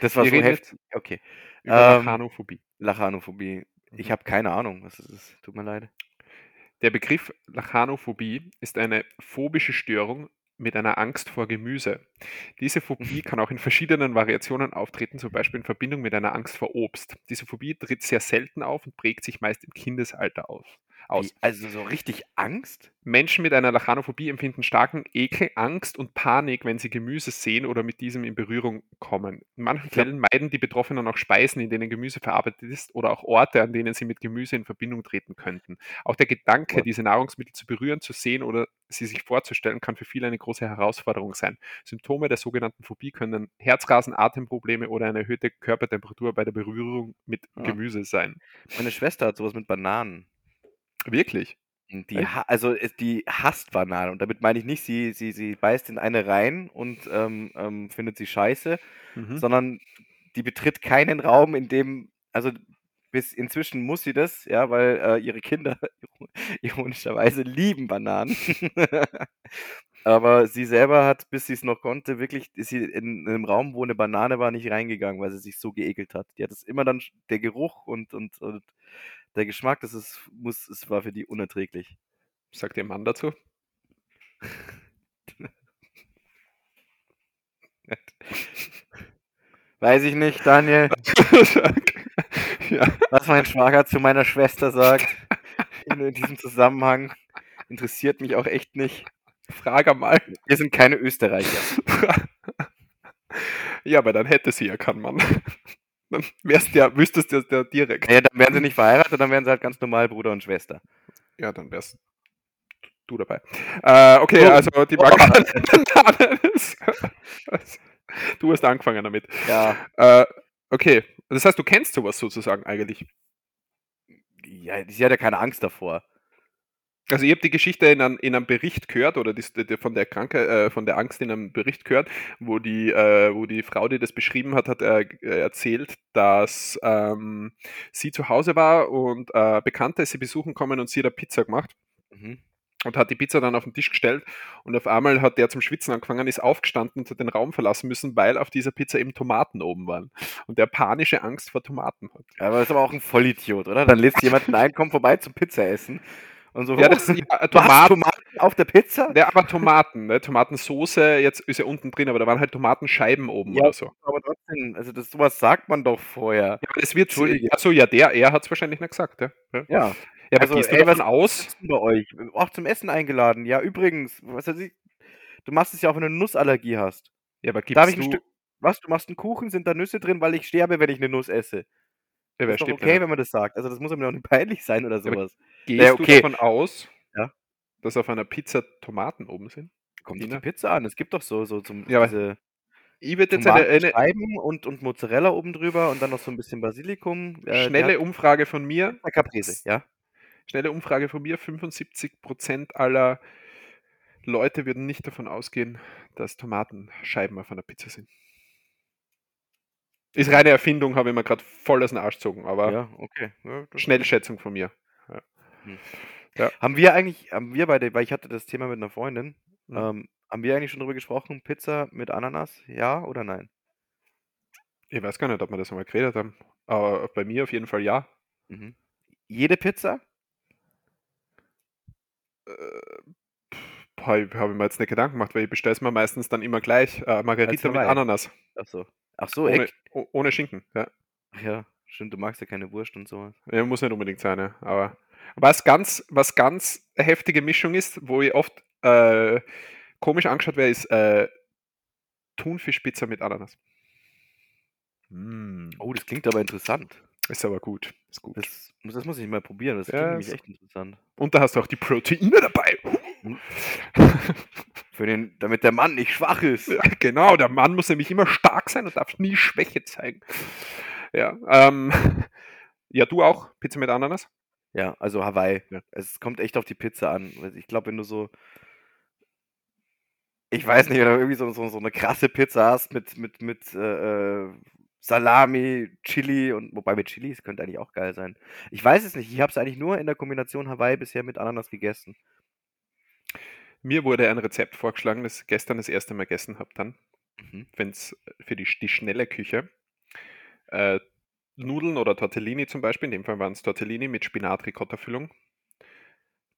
Das war wir so heftig. Okay. über Ähm, Lachanophobie. Lachanophobie. Ich habe keine Ahnung, was es ist. Tut mir leid. Der Begriff Lachanophobie ist eine phobische Störung mit einer Angst vor Gemüse. Diese Phobie kann auch in verschiedenen Variationen auftreten, zum Beispiel in Verbindung mit einer Angst vor Obst. Diese Phobie tritt sehr selten auf und prägt sich meist im Kindesalter auf. Aus. Also so richtig Angst? Menschen mit einer Lachanophobie empfinden starken Ekel, Angst und Panik, wenn sie Gemüse sehen oder mit diesem in Berührung kommen. In manchen Fällen meiden die Betroffenen auch Speisen, in denen Gemüse verarbeitet ist oder auch Orte, an denen sie mit Gemüse in Verbindung treten könnten. Auch der Gedanke, diese Nahrungsmittel zu berühren, zu sehen oder sie sich vorzustellen, kann für viele eine große Herausforderung sein. Symptome der sogenannten Phobie können Herzrasen, Atemprobleme oder eine erhöhte Körpertemperatur bei der Berührung mit Ah. Gemüse sein. Meine Schwester hat sowas mit Bananen. Wirklich? Und Die, also die hasst Bananen. Und damit meine ich nicht, sie, sie, sie beißt in eine rein und ähm, ähm, findet sie scheiße, Mhm. sondern die betritt keinen Raum, in dem, also bis inzwischen muss sie das, ja, weil äh, ihre Kinder ironischerweise lieben Bananen. Aber sie selber hat, bis sie es noch konnte, wirklich, ist sie in einem Raum, wo eine Banane war, nicht reingegangen, weil sie sich so geekelt hat. Die hat es immer dann, der Geruch und, und, und der Geschmack, das ist, muss, es war für die unerträglich. Sagt ihr Mann dazu? Weiß ich nicht, Daniel, ja. was mein Schwager zu meiner Schwester sagt in, diesem Zusammenhang. Interessiert mich auch echt nicht. Frag mal. Wir sind keine Österreicher. ja, aber dann hätte sie ja keinen Mann. Dann wärst ja, wüsstest du ja direkt. Ja, dann wären sie nicht verheiratet, dann wären sie halt ganz normal Bruder und Schwester. Ja, dann wärst du dabei. Äh, okay, Oh. also die Oh. Banane ist. Du hast angefangen damit. Ja, Äh, okay, das heißt, du kennst sowas sozusagen eigentlich. ja sie hat ja keine Angst davor. Also ich habe die Geschichte in, einem- in einem Bericht gehört oder die, die, von der Kranke, äh, von der Angst in einem Bericht gehört, wo die, äh, wo die Frau, die das beschrieben hat, hat äh, äh, erzählt, dass ähm, sie zu Hause war und äh, Bekannte sie besuchen kommen und sie hat eine Pizza gemacht Mhm. und hat die Pizza dann auf den Tisch gestellt und auf einmal hat der zum Schwitzen angefangen, ist aufgestanden und hat den Raum verlassen müssen, weil auf dieser Pizza eben Tomaten oben waren und der panische Angst vor Tomaten hat. Aber das ist aber auch ein Vollidiot, oder? Dann lädst du jemanden ein, komm vorbei zum Pizza essen. Und so, Ja, das ja, Tomaten, Tomaten auf der Pizza? Ja, aber Tomaten, ne? Tomatensoße, jetzt ist ja unten drin, aber da waren halt Tomatenscheiben oben Ja. oder so. Aber trotzdem, also das sowas sagt man doch vorher. Ja, das wird, achso, ja, der, er hat es wahrscheinlich nicht gesagt, ja. Ja, Ja. Also, gehst du ey, was- aus, bei euch? Auch zum Essen eingeladen. Ja, übrigens, was weiß ich, du machst es ja auch, wenn du eine Nussallergie hast. ja, aber gibst Darf ich ein du, Stück, was, du machst einen Kuchen, sind da Nüsse drin, weil ich sterbe, wenn ich eine Nuss esse. Ja, ist doch okay, denn? wenn man das sagt. Also das muss mir doch nicht peinlich sein oder Ja, sowas. Gehst Ja, du okay. davon aus, Ja. dass auf einer Pizza Tomaten oben sind? Kommt Ina? die Pizza an. Es gibt doch so, so zum, Ja, diese Ich würde jetzt eine, eine Tomatenscheiben und, und Mozzarella oben drüber und dann noch so ein bisschen Basilikum. Äh, schnelle Umfrage von mir. hat Caprese, ja. Schnelle Umfrage von mir: 75% aller Leute würden nicht davon ausgehen, dass Tomatenscheiben auf einer Pizza sind. Ist reine Erfindung, habe ich mir gerade voll aus dem Arsch gezogen, aber Ja, okay. Ja, Schnellschätzung von mir. Ja. Hm. Ja. Haben wir eigentlich haben wir beide weil ich hatte das Thema mit einer Freundin, Mhm. ähm, haben wir eigentlich schon drüber gesprochen, Pizza mit Ananas, ja oder nein? Ich weiß gar nicht, ob wir das einmal geredet haben, aber bei mir auf jeden Fall ja. Mhm. Jede Pizza? Äh, habe ich mir jetzt nicht Gedanken gemacht, weil ich bestelle es mir meistens dann immer gleich äh, Margarita mit. Ananas, Ach so. Ach so, ohne, oh- ohne Schinken. Ja. Ach ja, stimmt, du magst ja keine Wurst und so was. Ja, muss nicht unbedingt sein, ja. aber was ganz, was ganz heftige Mischung ist, wo ich oft äh, komisch angeschaut werde, ist äh, Thunfischpizza mit Ananas. Mm, Oh, das klingt aber interessant. ist aber gut, ist gut. Das muss das muss ich mal probieren, das Ja, klingt nämlich echt interessant. Und da hast du auch die Proteine dabei. Für den damit der Mann nicht schwach ist. Ja, genau, der Mann muss nämlich immer stark sein und darf nie Schwäche zeigen. Ja, ähm, ja, du auch? Pizza mit Ananas? Ja, also Hawaii. Ja. Es kommt echt auf die Pizza an. Ich glaube, wenn du so ich weiß nicht, wenn du irgendwie so so so 'ne krasse Pizza hast mit mit mit, äh, äh, Salami, Chili und wobei mit Chili, es könnte eigentlich auch geil sein. Ich weiß es nicht. Ich habe es eigentlich nur in der Kombination Hawaii bisher mit Ananas gegessen. Mir wurde ein Rezept vorgeschlagen, das ich gestern das erste Mal gegessen habe dann, Mhm. wenn es für die, die schnelle Küche äh, Nudeln oder Tortellini zum Beispiel, in dem Fall waren es Tortellini mit Spinat-Ricotta-Füllung,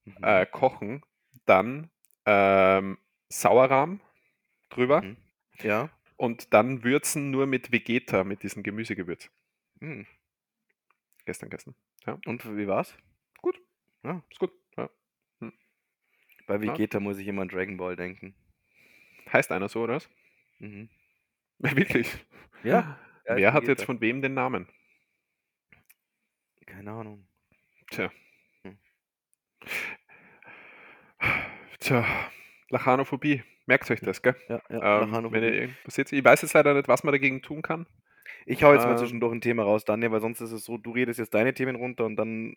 Mhm. äh, kochen, dann ähm, Sauerrahm drüber Mhm. Ja. und dann würzen nur mit Vegeta, mit diesem Gemüsegewürz. Mhm. Gestern gegessen. Und wie war's? Gut. Ja. Ist gut. Ja. Bei Ja. Vegeta muss ich immer an Dragon Ball denken. Heißt einer so, oder was? Mhm. Wirklich? Ja, er Wer hat Vegeta. jetzt von wem den Namen? Keine Ahnung. Tja. Hm. Tja, Lachanophobie. Merkt euch das, gell? Ja, ja, Ähm, Lachanophobie. wenn ihr passiert, ich weiß jetzt leider nicht, was man dagegen tun kann. Ich hau jetzt mal Ähm, zwischendurch ein Thema raus, Daniel, weil sonst ist es so, du redest jetzt deine Themen runter und dann.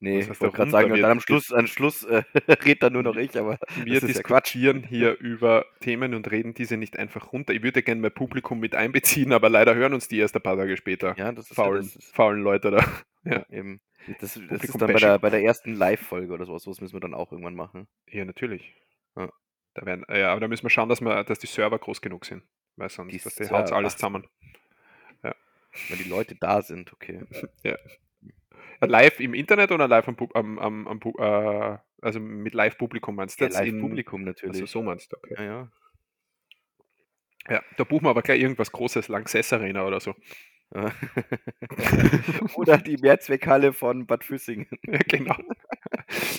Nee, ich wollte gerade sagen, und dann am Schluss, am Schluss äh, redet dann nur noch ich, aber Wir ist ja diskutieren hier über Themen und reden diese nicht einfach runter. Ich würde gerne mein Publikum mit einbeziehen, aber leider hören uns die erst ein paar Tage später. Ja, das ist ja, Faulen, das ist, faulen Leute da. Ja, eben. Das, das ist dann bei der, bei der ersten Live-Folge oder sowas, sowas müssen wir dann auch irgendwann machen. ja natürlich. Ja. Da werden, ja, aber da müssen wir schauen, dass, wir, dass die Server groß genug sind. Weil sonst Server- haut's alles zusammen. Wenn die Leute da sind, okay. Äh, Live im Internet oder live am, Pub- am, am, am äh, also mit Live-Publikum meinst du Ja, Live-Publikum natürlich. Also so meinst du, okay. Ja, ja. Ja, da buchen wir aber gleich irgendwas Großes, Lanxess Arena oder so. Ja. Oder die Mehrzweckhalle von Bad Füssingen. Ja, genau.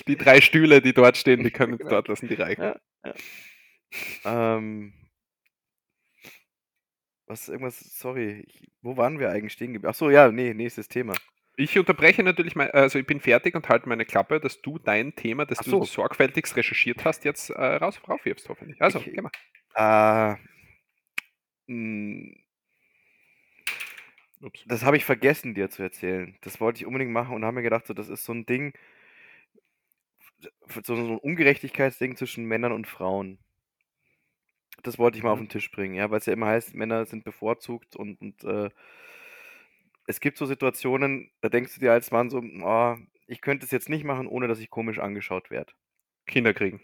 Die drei Stühle, die dort stehen, die können Genau. dort lassen, die reichen. Ja. Ähm, was, irgendwas, sorry, ich, wo waren wir eigentlich stehen geblieben? Ach so, ja, nee, nächstes Thema. Ich unterbreche natürlich, mein, also ich bin fertig und halte meine Klappe, dass du dein Thema, das Ach du so. sorgfältigst recherchiert hast, jetzt äh, raus, raufwirfst, hoffentlich. Also, Ich- geh mal. Äh, Ups. das habe ich vergessen, dir zu erzählen. Das wollte ich unbedingt machen und habe mir gedacht, so, das ist so ein Ding, so, so ein Ungerechtigkeitsding zwischen Männern und Frauen. Das wollte ich mal auf Mhm. den Tisch bringen, ja, weil es ja immer heißt, Männer sind bevorzugt und, und äh, es gibt so Situationen, da denkst du dir als Mann so, oh, ich könnte es jetzt nicht machen, ohne dass ich komisch angeschaut werde. Kinder kriegen.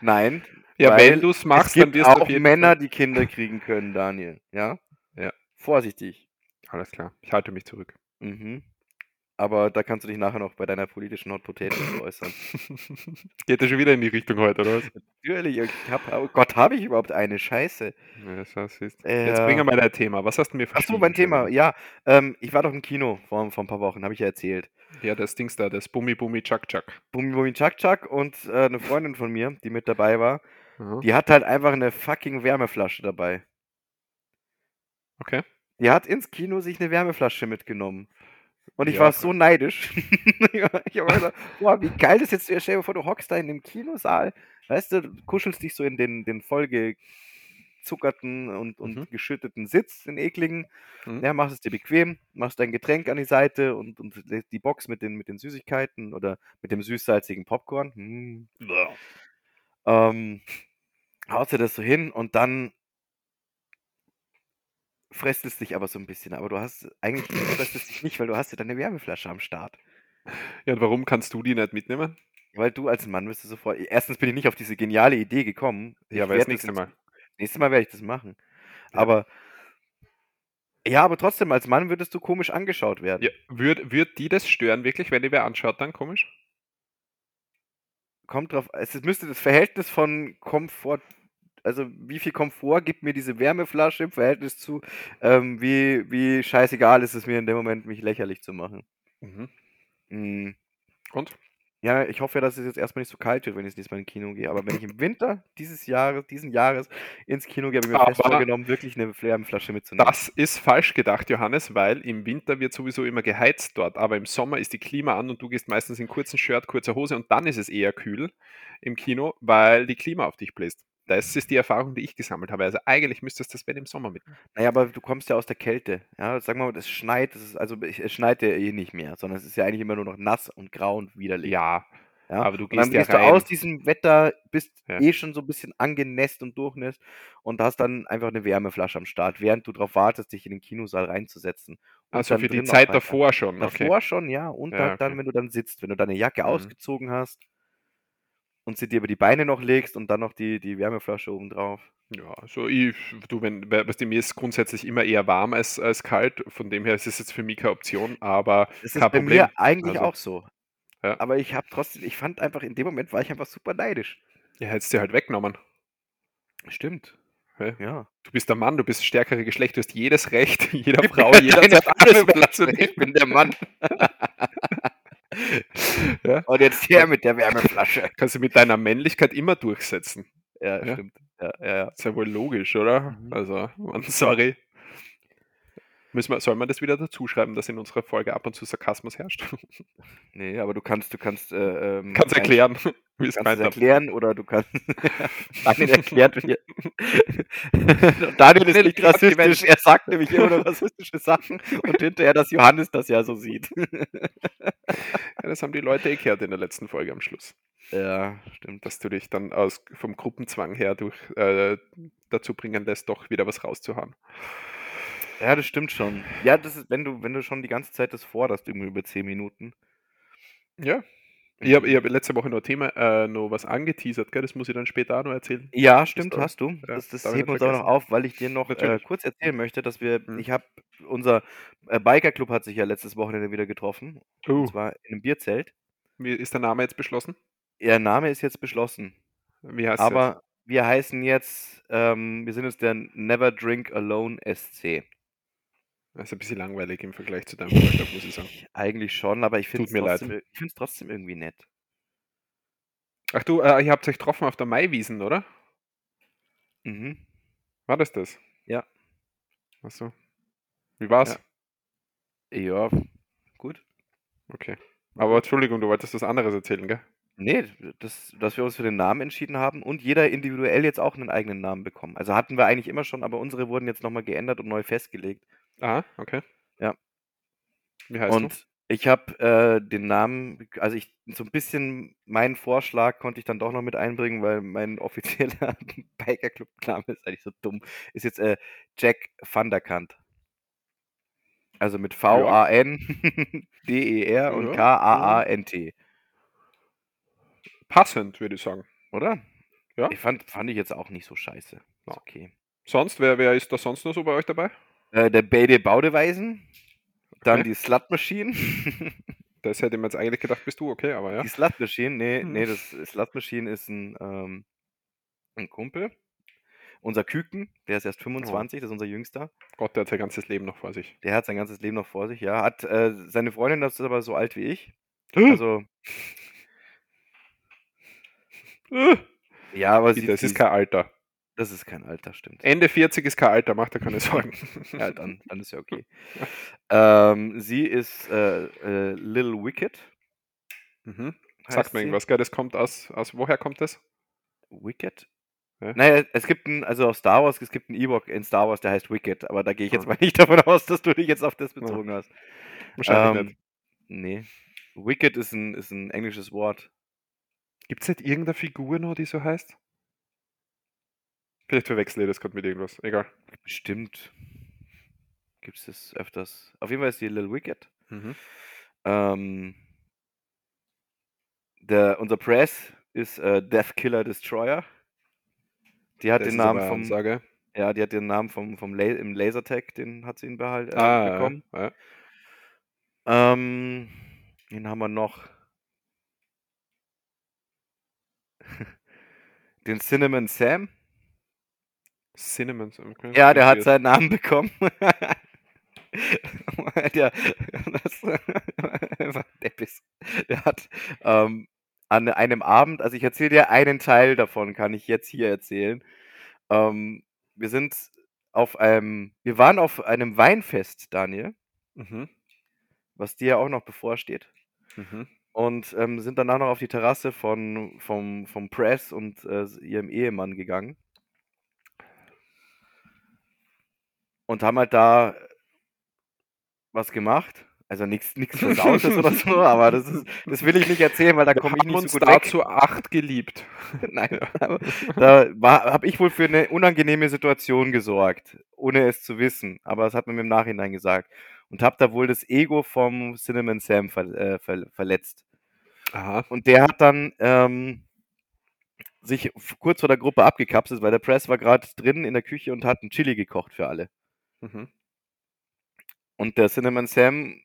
Nein. Ja, wenn du es machst, dann wirst du auch Männer, Fall. die Kinder kriegen können, Daniel. Ja? Ja. Vorsichtig. Alles klar, ich halte mich zurück. Mhm. Aber da kannst du dich nachher noch bei deiner politischen Hot Potato äußern. Geht ja schon wieder in die Richtung heute, oder was? Natürlich, ich hab, oh Gott, habe ich überhaupt eine Scheiße? Ja, so siehst. Äh, Jetzt bring mal dein Thema. Was hast du mir Ach so, verschwiegen, mein Thema. Ja, ähm, ich war doch im Kino vor, vor ein paar Wochen, habe ich ja erzählt. Ja, das Dings da, das Bummi Bummi Chuck Chuck. Bumi Bumi Chuck Chuck und äh, eine Freundin von mir, die mit dabei war, Aha. die hat halt einfach eine fucking Wärmeflasche dabei. Okay. Die hat ins Kino sich eine Wärmeflasche mitgenommen. Und ich Ja. war so neidisch. ich habe gedacht, boah, wie geil das jetzt. Stell dir vor, du hockst da in dem Kinosaal, weißt du, du kuschelst dich so in den, den vollgefüllten durchzuckerten und, und Mhm. geschütteten Sitz, den ekligen. Mhm. Ja, machst es dir bequem, machst dein Getränk an die Seite und, und die Box mit den, mit den Süßigkeiten oder mit dem süß-salzigen Popcorn. Hm. Ähm, haust dir das so hin und dann fresst es dich aber so ein bisschen. Aber du hast eigentlich fresst es dich nicht, weil du hast ja deine Wärmeflasche am Start. Ja, und warum kannst du die nicht mitnehmen? Weil du als Mann wirst du sofort. Erstens bin ich nicht auf diese geniale Idee gekommen. Ja, aber das nächste Mal. Nächstes Mal werde ich das machen. Ja. Aber ja, aber trotzdem, als Mann würdest du komisch angeschaut werden. Ja, würd, würd die das stören wirklich, wenn die wer anschaut, dann komisch? Kommt drauf, es müsste das Verhältnis von Komfort, also wie viel Komfort gibt mir diese Wärmeflasche im Verhältnis zu, ähm, wie, wie scheißegal ist es mir in dem Moment, mich lächerlich zu machen. Mhm. Mm. Und? Ja, ich hoffe ja, dass es jetzt erstmal nicht so kalt wird, wenn ich das nächste Mal ins Kino gehe. Aber wenn ich im Winter dieses Jahres, diesen Jahres ins Kino gehe, habe ich mir fest vorgenommen, wirklich eine Wärmeflasche mitzunehmen. Das ist falsch gedacht, Johannes, weil im Winter wird sowieso immer geheizt dort, aber im Sommer ist die Klima an und du gehst meistens in kurzen Shirt, kurzer Hose und dann ist es eher kühl im Kino, weil die Klima auf dich bläst. Das ist die Erfahrung, die ich gesammelt habe. Also eigentlich müsstest du das wenn im Sommer mitnehmen. Naja, aber du kommst ja aus der Kälte. Ja, sag mal, es schneit, es ist, also es schneit ja eh nicht mehr, sondern es ist ja eigentlich immer nur noch nass und grau und widerlich. Ja, Ja? aber du und dann gehst ja gehst du rein. aus diesem Wetter, bist Ja. eh schon so ein bisschen angenässt und durchnässt und hast dann einfach eine Wärmeflasche am Start, während du darauf wartest, dich in den Kinosaal reinzusetzen. Also für die Zeit davor schon. Okay. Davor schon, ja. Und Ja, dann, dann, okay. wenn du dann sitzt, wenn du deine Jacke Mhm. ausgezogen hast und sie dir über die Beine noch legst und dann noch die, die Wärmeflasche oben drauf. Ja, also ich, du, wenn, weißt du, mir ist grundsätzlich immer eher warm als, als kalt, von dem her ist es jetzt für mich keine Option, aber Das kein ist bei Problem. mir eigentlich Also, auch so. Ja. Aber ich habe trotzdem, ich fand einfach, in dem Moment war ich einfach super neidisch. Ja, hättest du halt weggenommen. Stimmt. Hä? Ja. Du bist der Mann, du bist das stärkere Geschlecht, du hast jedes Recht, jeder Frau, jeder alles wegzunehmen. Ich bin der Mann. Ja? Und jetzt her mit der Wärmeflasche. Kannst du mit deiner Männlichkeit immer durchsetzen. Ja, Ja. stimmt. Ja, ja, ja. Ist ja wohl logisch, oder? Mhm. Also, sorry. Müssen wir, soll man das wieder dazu schreiben, dass in unserer Folge ab und zu Sarkasmus herrscht? Nee, aber du kannst, du kannst, äh, ähm, Kannst erklären, wie es kannst erklären oder du kannst Daniel erklärt mir. Daniel ist nicht rassistisch, er sagt nämlich immer nur rassistische Sachen und hinterher, dass Johannes das ja so sieht. Ja, das haben die Leute eh gehört in der letzten Folge am Schluss. Ja, stimmt. Dass du dich dann aus, vom Gruppenzwang her durch, äh, dazu bringen lässt, doch wieder was rauszuhauen. Ja, das stimmt schon. Ja, das ist, wenn du, wenn du schon die ganze Zeit das forderst, irgendwie über 10 Minuten. Ja. Ich habe ich hab letzte Woche noch Thema, äh, noch was angeteasert, gell? Das muss ich dann später auch noch erzählen. Ja, stimmt, Story. hast du. Ja, das das heben wir uns auch noch auf, weil ich dir noch äh, kurz erzählen möchte, dass wir, Mhm. ich habe, unser äh, Biker-Club hat sich ja letztes Wochenende wieder getroffen. Oh, Und zwar in einem Bierzelt. wie ist der Name jetzt beschlossen? Ihr Name ist jetzt beschlossen. Wie heißt Aber wir heißen jetzt, ähm, wir sind jetzt der Never Drink Alone SC. Das ist ein bisschen langweilig im Vergleich zu deinem Vorschlag, muss ich sagen. Eigentlich schon, aber ich finde es trotzdem, trotzdem irgendwie nett. Ach du, äh, ihr habt euch getroffen auf der Maiwiesen, oder? Mhm. War das das? Ja. Achso. Wie war's? Ja, gut. Okay. Aber Entschuldigung, du wolltest was anderes erzählen, gell? Nee, das, dass wir uns für den Namen entschieden haben und jeder individuell jetzt auch einen eigenen Namen bekommen. Also hatten wir eigentlich immer schon, aber unsere wurden jetzt nochmal geändert und neu festgelegt. Ah, okay. Ja. Wie heißt und ich habe äh, den Namen, also ich so ein bisschen meinen Vorschlag konnte ich dann doch noch mit einbringen, weil mein offizieller Biker-Club-Name ist eigentlich so dumm. Ist jetzt äh, Jack van der Kant. Also mit V-A-N-D-E-R und Ja. K-A-A-N-T. du? Passend, würde ich sagen. Oder? Ja. Ich fand, fand ich jetzt auch nicht so scheiße. Ja. Okay. Sonst, wer, wer ist da sonst noch so bei euch dabei? Äh, der Bade Baudeweisen. Dann Okay. die Slut Machine. Das hätte mir jetzt eigentlich gedacht, bist du okay, aber ja. Die Slut Machine, nee, Mhm. nee, das Slut Machine ist ein, ähm, ein Kumpel. Unser Küken, der ist erst 25, das ist unser Jüngster. Gott, der hat sein ganzes Leben noch vor sich. Der hat sein ganzes Leben noch vor sich, ja. Hat äh, seine Freundin, das ist aber so alt wie ich. Also, ja, aber sie, sie, ist kein Alter. Das ist kein Alter, stimmt. Ende 40 ist kein Alter, macht er keine Sorgen. Ja, dann, dann ist ja okay. ähm, sie ist äh, äh, Little Wicked. mhm. Sagt mir irgendwas, gell? Das kommt aus, aus, woher kommt das? Wicked? Ja? Naja, es gibt einen, also auf Star Wars, es gibt einen Ewok in Star Wars, der heißt Wicked, aber da gehe ich jetzt Ah. mal nicht davon aus, dass du dich jetzt auf das bezogen hast. Wahrscheinlich Ähm, nicht. Nee. Wicked ist ein, ist ein englisches Wort. Gibt es nicht irgendeine Figur noch, die so heißt? Vielleicht verwechsel ich das gerade mit irgendwas. Egal. Bestimmt. Gibt es das öfters. Auf jeden Fall ist die Little Wicked. Mhm. Ähm, der, unser Press ist äh, Death Killer Destroyer. Die hat Das den Namen vom, Ansage. ja, die hat den Namen vom, vom La im Lasertag, den hat sie ihn behalt, äh, Ah, bekommen. ja. Ähm, wen haben wir noch? Den Cinnamon Sam. Cinnamon. Ja, der hat seinen Namen bekommen. der, das, der hat ähm, an einem Abend, also ich erzähle dir einen Teil davon, kann ich jetzt hier erzählen. Ähm, wir sind auf einem, wir waren auf einem Weinfest, Daniel, Mhm. was dir ja auch noch bevorsteht. Mhm. Und ähm, sind danach noch auf die Terrasse von, vom, vom Press und äh, ihrem Ehemann gegangen. Und haben halt da was gemacht. Also nichts nichts Versautes oder so, aber das, ist, das will ich nicht erzählen, weil da komme ich nicht uns so gut weg. dazu acht geliebt. Nein, da habe ich wohl für eine unangenehme Situation gesorgt, ohne es zu wissen. Aber das hat man mir im Nachhinein gesagt. Und habe da wohl das Ego vom Cinnamon Sam ver, äh, ver, verletzt. Aha. Und der hat dann ähm, sich kurz vor der Gruppe abgekapselt, weil der Press war gerade drin in der Küche und hat einen Chili gekocht für alle. Mhm. Und der Cinnamon Sam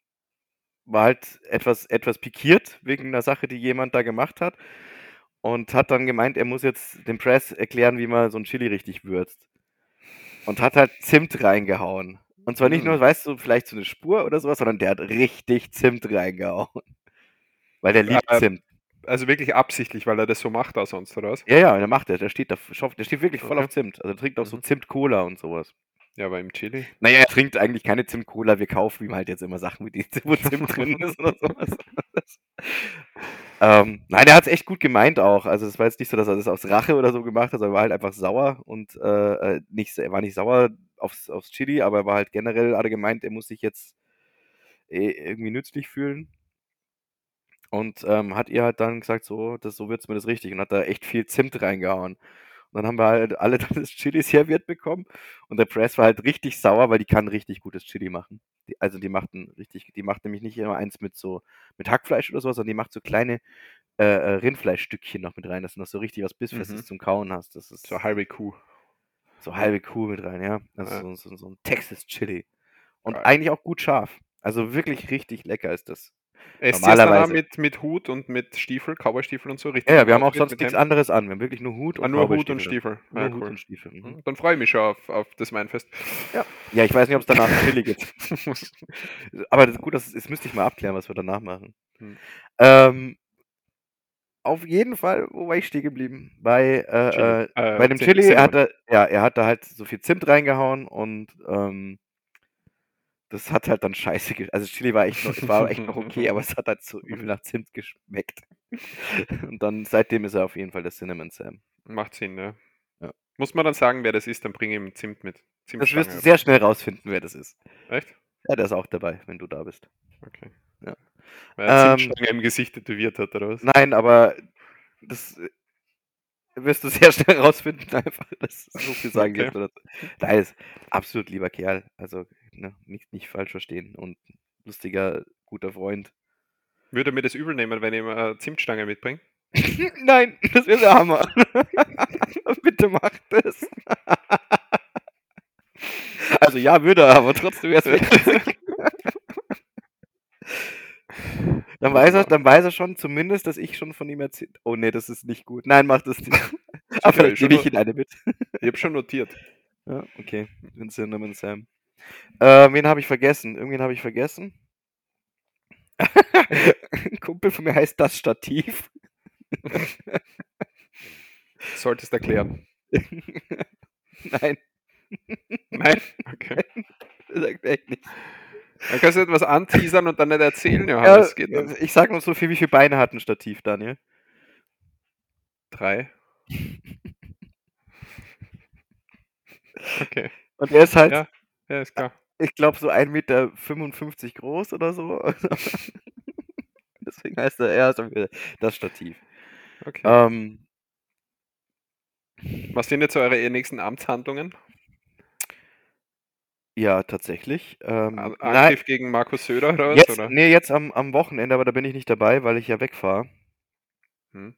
war halt etwas, etwas pikiert wegen einer Sache, die jemand da gemacht hat. Und hat dann gemeint, er muss jetzt dem Press erklären, wie man so ein Chili richtig würzt. Und hat halt Zimt reingehauen. Und zwar nicht Mm. nur, weißt du, vielleicht so eine Spur oder sowas, sondern der hat richtig Zimt reingehauen. Weil der liebt Ähm, Zimt. Also wirklich absichtlich, weil er das so macht da sonst, oder was? Ja, ja, der macht er. Der steht da, der steht wirklich voll Okay. auf Zimt. Also er trinkt auch so Mhm. Zimt-Cola und sowas. Ja, aber im Chili. Naja, er trinkt eigentlich keine Zimt-Cola. Wir kaufen ihm halt jetzt immer Sachen, mit denen wo Zimt drin ist oder sowas. ähm, nein, er hat es echt gut gemeint auch. Also es war jetzt nicht so, dass er das aus Rache oder so gemacht hat, sondern er war halt einfach sauer und äh, äh, nicht, er war nicht sauer aufs, aufs Chili, aber er war halt generell, hat er gemeint, er muss sich jetzt eh irgendwie nützlich fühlen. Und ähm, hat ihr halt dann gesagt, so, das, so wird's mir das richtig. Und hat da echt viel Zimt reingehauen. Und dann haben wir halt alle dann das Chili serviert bekommen. Und der Press war halt richtig sauer, weil die kann richtig gutes Chili machen. Die, also die macht ein richtig, die macht nämlich nicht immer eins mit so mit Hackfleisch oder sowas, sondern die macht so kleine äh, äh, Rindfleischstückchen noch mit rein, dass du noch so richtig was Bissfestes Mhm. zum Kauen hast. Das ist So halbe Kuh. so halbe Kuh mit rein, ja. Also Ja. so, so, so ein Texas Chili. Und Geil. eigentlich auch gut scharf. Also wirklich richtig lecker ist das. Es auch Normalerweise. mit, mit Hut und mit Stiefel, Cowboy-Stiefel und so? Richtig Ja, ja, wir haben auch Outfit sonst nichts Hemd? anderes an. Wir haben wirklich nur Hut und Ah, nur Hut und. Stiefel. Nur Ja, Hut cool. und Stiefel. Mhm. Hm, Dann freue ich mich schon auf, auf das Weinfest. Ja, ich weiß nicht, ob es danach ein Chili gibt. Aber das ist gut, das, das müsste ich mal abklären, was wir danach machen. Hm. Ähm, auf jeden Fall, wo war ich stehen geblieben? Bei, äh, äh, Äh, bei dem Chili, er hatte, ja, er hatte halt so viel Zimt reingehauen und ähm, das hat halt dann scheiße ge Also Chili war echt noch, war echt noch okay, aber es hat halt so übel nach Zimt geschmeckt. Und dann seitdem ist er auf jeden Fall der Cinnamon Sam. Macht Sinn, ja. Ja. Muss man dann sagen, wer das ist, dann bringe ihm Zimt mit. Das wirst du sehr schnell rausfinden, wer das ist. Echt? Ja, der ist auch dabei, wenn du da bist. Okay. Ja. Weil er Ähm, Zimtstange im Gesicht tätowiert hat, oder was? Nein, aber das äh, wirst du sehr schnell rausfinden, einfach. Das so viel sagen Okay. Nein, ist absolut lieber Kerl. Also ne, nicht, nicht falsch verstehen. Und lustiger, guter Freund. Würde er mir das übel nehmen, wenn ich ihm eine Zimtstange mitbringe? Nein, das wäre der Hammer. Bitte mach das. also ja, würde er, aber trotzdem wäre es. Dann weiß, er, dann weiß er schon zumindest, dass ich schon von ihm erzählt. Oh nee, das ist nicht gut. Nein, mach das nicht. Aber vielleicht gebe ich ihn eine mit. Ich habe schon notiert. Ja, okay. Den Cinnamon Sam. Äh, wen habe ich vergessen? Irgendwen habe ich vergessen. Ein Kumpel von mir heißt das Stativ. Solltest erklären. Nein, Nein? Okay. das sagt echt nicht. Dann kannst du etwas anteasern und dann nicht erzählen, Ja, Johannes. geht nicht. ich sag nur so viel, wie viele Beine hat ein Stativ, Daniel? Drei. Okay. Und er ist halt, Ja, ja, ist klar. ich glaube, so 1,55 Meter groß oder so. Deswegen heißt er, er wieder das Stativ. Okay. Ähm, Was sind jetzt eure nächsten Amtshandlungen? ja, tatsächlich. Ähm, An- nein, Angriff gegen Markus Söder oder was? jetzt, Oder? nee, jetzt am, am Wochenende, aber da bin ich nicht dabei, weil ich ja wegfahre. Hm.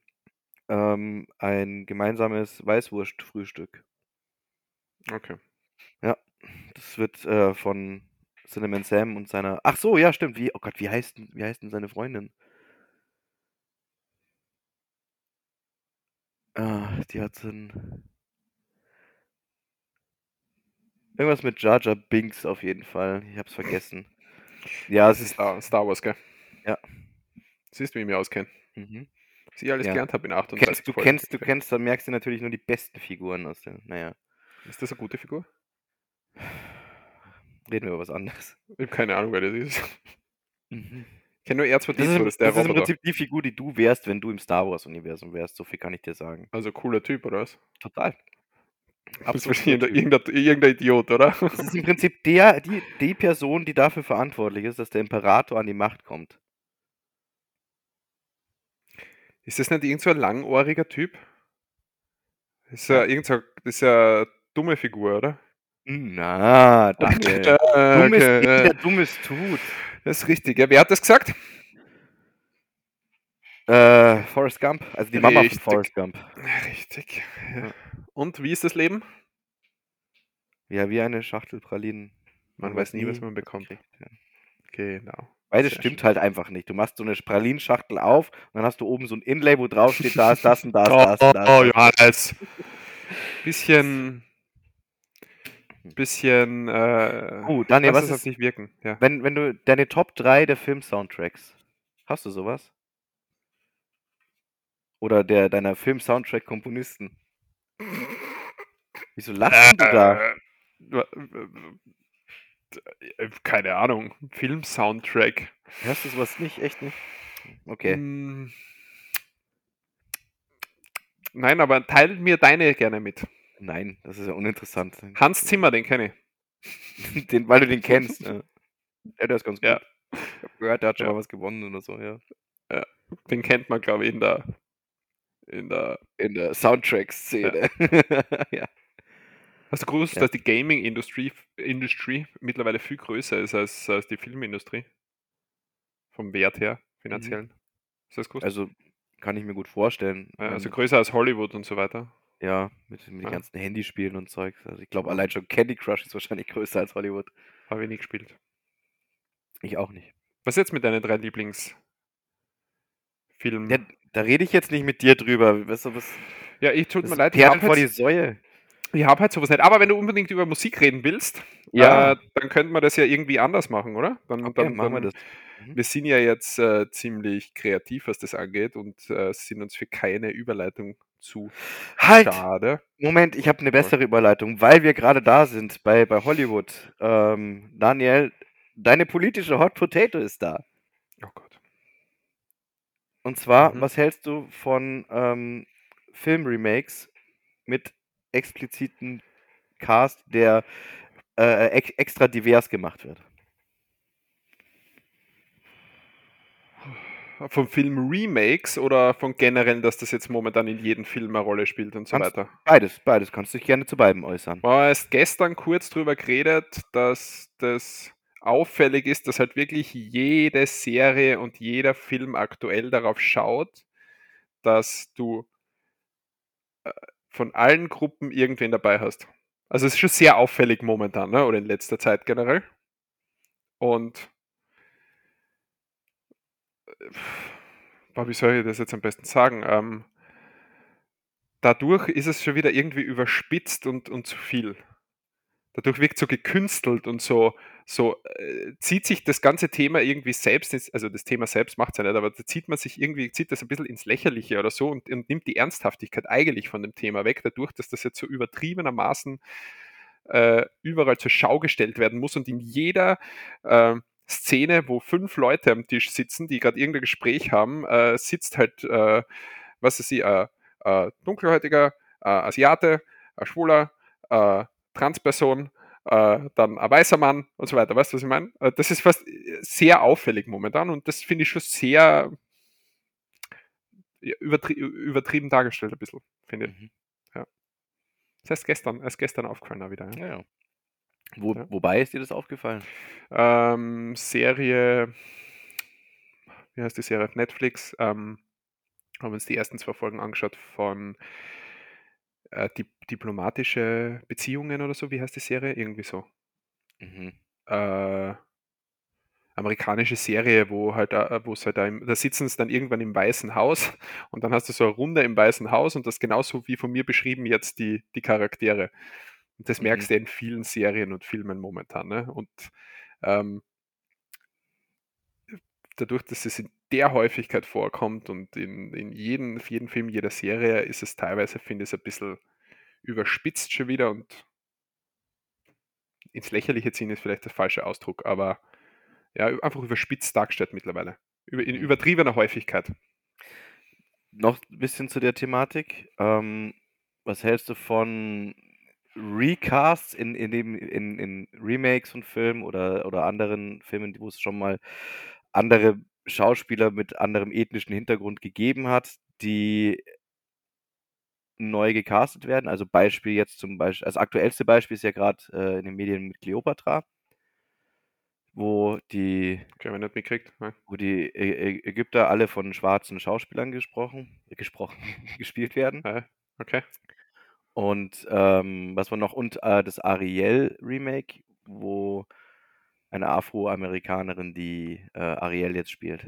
Ähm, ein gemeinsames Weißwurst-Frühstück. Okay. Das wird äh, von Cinnamon Sam und seiner. Ach so, ja, stimmt. Wie, oh Gott, wie heißt, denn- wie heißt denn seine Freundin? Ah, die hat so ein. Irgendwas mit Jar Jar Binks auf jeden Fall. Ich hab's vergessen. Ja, es ist. Star, Star Wars, gell? Ja. Siehst du, wie ich mich auskenne? Mhm. Was ich alles Ja. gelernt habe in Du 38 kennst, du Folgen. kennst, du kennst, dann merkst du natürlich nur die besten Figuren aus der. Naja, Ist das eine gute Figur? Reden wir über was anderes. Ich habe keine Ahnung, wer das ist. Mhm. Ich kenne nur Das ist, R2D2, das ist der das ist im. Prinzip die Figur, die du wärst, wenn du im Star Wars-Universum wärst. So viel kann ich dir sagen. Also cooler Typ, oder was? Total. Das Absolut. irgendein, irgendein, irgendein Idiot, oder? Das ist im Prinzip der, die, die Person, die dafür verantwortlich ist, dass der Imperator an die Macht kommt. Ist das nicht irgend so ein langohriger Typ? Ist ja irgend so, das ist ja eine dumme Figur, oder? Na, Daniel. Äh, Dummes der Dummes tut. Das ist richtig. Ja, wer hat das gesagt? Äh, Forrest Gump, also die Mama Richtig. von Forrest Gump. Richtig. Ja. Und wie ist das Leben? Ja, wie eine Schachtel Pralinen. Man weiß nie, was man bekommt. kriegt, ja. Genau. Weil das Sehr stimmt schön. halt einfach nicht. Du machst so eine Pralinschachtel auf und dann hast du oben so ein Inlay, wo drauf steht, da ist das und da ist das und das. Oh, Johannes. Bisschen. Bisschen. Äh, Oh, Daniel, was ist, dich wirken. Ja. wenn, wenn du deine Top 3 der Film-Soundtracks, hast du sowas? Oder der deiner Film-Soundtrack-Komponisten? Wieso lachst du da? Äh, äh, keine Ahnung. Film-Soundtrack. Hörst du sowas nicht? Echt nicht? Okay. Mm. Nein, aber teil mir deine gerne mit. Nein, das ist ja uninteressant. Hans Zimmer, den kenne ich. Den, weil du den kennst. ja. ja, der ist ganz gut. Ja. Ich hab gehört, der hat schon Ja. mal was gewonnen oder so, ja. Den kennt man, glaube ich, in der, in der. In der Soundtrack-Szene. Ja. Hast du gewusst, Ja. dass die Gaming-Industrie mittlerweile viel größer ist als, als die Filmindustrie? Vom Wert her, finanziellen. Hast du das gewusst? Also kann ich mir gut vorstellen. Ja, also Ähm, größer als Hollywood und so weiter. Ja, mit, mit Ja. den ganzen Handyspielen und Zeugs. Also ich glaube, allein schon Candy Crush ist wahrscheinlich größer als Hollywood. Habe ich nie gespielt. Ich auch nicht. Was jetzt mit deinen drei Lieblingsfilmen? Ja, da rede ich jetzt nicht mit dir drüber. Weißt du, was, Ja, ich tut mir leid, ich habe vor die halt, Säue. ich hab halt sowas nicht. Aber wenn du unbedingt über Musik reden willst, Ja, äh, dann könnte man das ja irgendwie anders machen, oder? Dann, okay, dann, machen wir das. Mhm. Wir sind ja jetzt äh, ziemlich kreativ, was das angeht und äh, sind uns für keine Überleitung zu Halt! schade. Moment, ich habe eine bessere Überleitung, weil wir gerade da sind bei, bei Hollywood. Ähm, Daniel, deine politische Hot Potato ist da. Oh Gott. Und zwar, Mhm. was hältst du von ähm, Filmremakes mit expliziten Cast, der äh, ex extra divers gemacht wird? Vom Film Remakes oder von generell, dass das jetzt momentan in jedem Film eine Rolle spielt und so Kannst- weiter? Beides, beides. Kannst dich gerne zu beidem äußern. Haben erst gestern kurz drüber geredet, dass das auffällig ist, dass halt wirklich jede Serie und jeder Film aktuell darauf schaut, dass du äh, von allen Gruppen irgendwen dabei hast. Also es ist schon sehr auffällig momentan, ne? oder in letzter Zeit generell. Und boah, wie soll ich das jetzt am besten sagen? Ähm, dadurch ist es schon wieder irgendwie überspitzt und, und zu viel. Dadurch wirkt so gekünstelt und so, so äh, zieht sich das ganze Thema irgendwie selbst, ins, also das Thema selbst macht es ja nicht, aber da zieht man sich irgendwie, zieht das ein bisschen ins Lächerliche oder so und, und nimmt die Ernsthaftigkeit eigentlich von dem Thema weg, dadurch, dass das jetzt so übertriebenermaßen äh, überall zur Schau gestellt werden muss und in jeder äh, Szene, wo fünf Leute am Tisch sitzen, die gerade irgendein Gespräch haben, äh, sitzt halt, äh, was ist sie, äh, äh, dunkelhäutiger, äh, Asiate, ein Schwuler, äh, Transperson, äh, dann ein weißer Mann und so weiter. Weißt du, was ich meine? Äh, das ist fast sehr auffällig momentan und das finde ich schon sehr übertrie übertrieben dargestellt ein bisschen, finde ich. Mhm. Ja. Das heißt gestern, erst gestern aufgefallen wieder. Ja. ja. Wo, ja. Wobei ist dir das aufgefallen? Ähm, Serie, wie heißt die Serie? Netflix. Ähm, haben uns die ersten zwei Folgen angeschaut von äh, Di diplomatische Beziehungen oder so. Wie heißt die Serie? Irgendwie so. Mhm. Äh, amerikanische Serie, wo halt, äh, wo es halt da, im, da sitzen sie dann irgendwann im Weißen Haus und dann hast du so eine Runde im Weißen Haus und das genauso wie von mir beschrieben jetzt die, die Charaktere. Das merkst mhm. du in vielen Serien und Filmen momentan. Ne? Und ähm, dadurch, dass es in der Häufigkeit vorkommt und in, in jedem, jeden Film, jeder Serie, ist es teilweise, finde ich, ein bisschen überspitzt schon wieder und ins Lächerliche ziehen ist vielleicht der falsche Ausdruck, aber ja, einfach überspitzt dargestellt mittlerweile. In übertriebener Häufigkeit. Noch ein bisschen zu der Thematik. Ähm, was hältst du von Recasts in, in, dem, in, in Remakes von Filmen oder, oder anderen Filmen, wo es schon mal andere Schauspieler mit anderem ethnischen Hintergrund gegeben hat, die neu gecastet werden. Also Beispiel jetzt zum Beispiel, das aktuellste Beispiel ist ja gerade äh, in den Medien mit Cleopatra, wo die, okay, nicht mitkriegt, ne? wo die Ä Ägypter alle von schwarzen Schauspielern gesprochen, äh, gesprochen, gespielt werden. Okay. Und ähm, was war noch? Und äh, das Ariel Remake, wo eine Afroamerikanerin, die äh, Ariel jetzt spielt.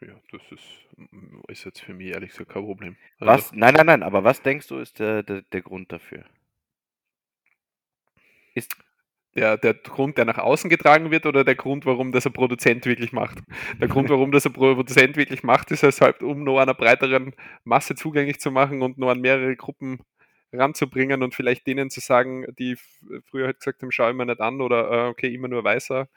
Ja, das ist, ist jetzt für mich ehrlich gesagt kein Problem. Also, was? Nein, nein, nein, aber was denkst du ist der, der, der Grund dafür? Ist der, der Grund, der nach außen getragen wird, oder der Grund, warum das ein Produzent wirklich macht? Der Grund, warum das ein Produzent wirklich macht, ist halt, um nur einer breiteren Masse zugänglich zu machen und nur an mehrere Gruppen ranzubringen und vielleicht denen zu sagen, die früher halt gesagt haben, schau immer nicht an oder äh, okay, immer nur weißer.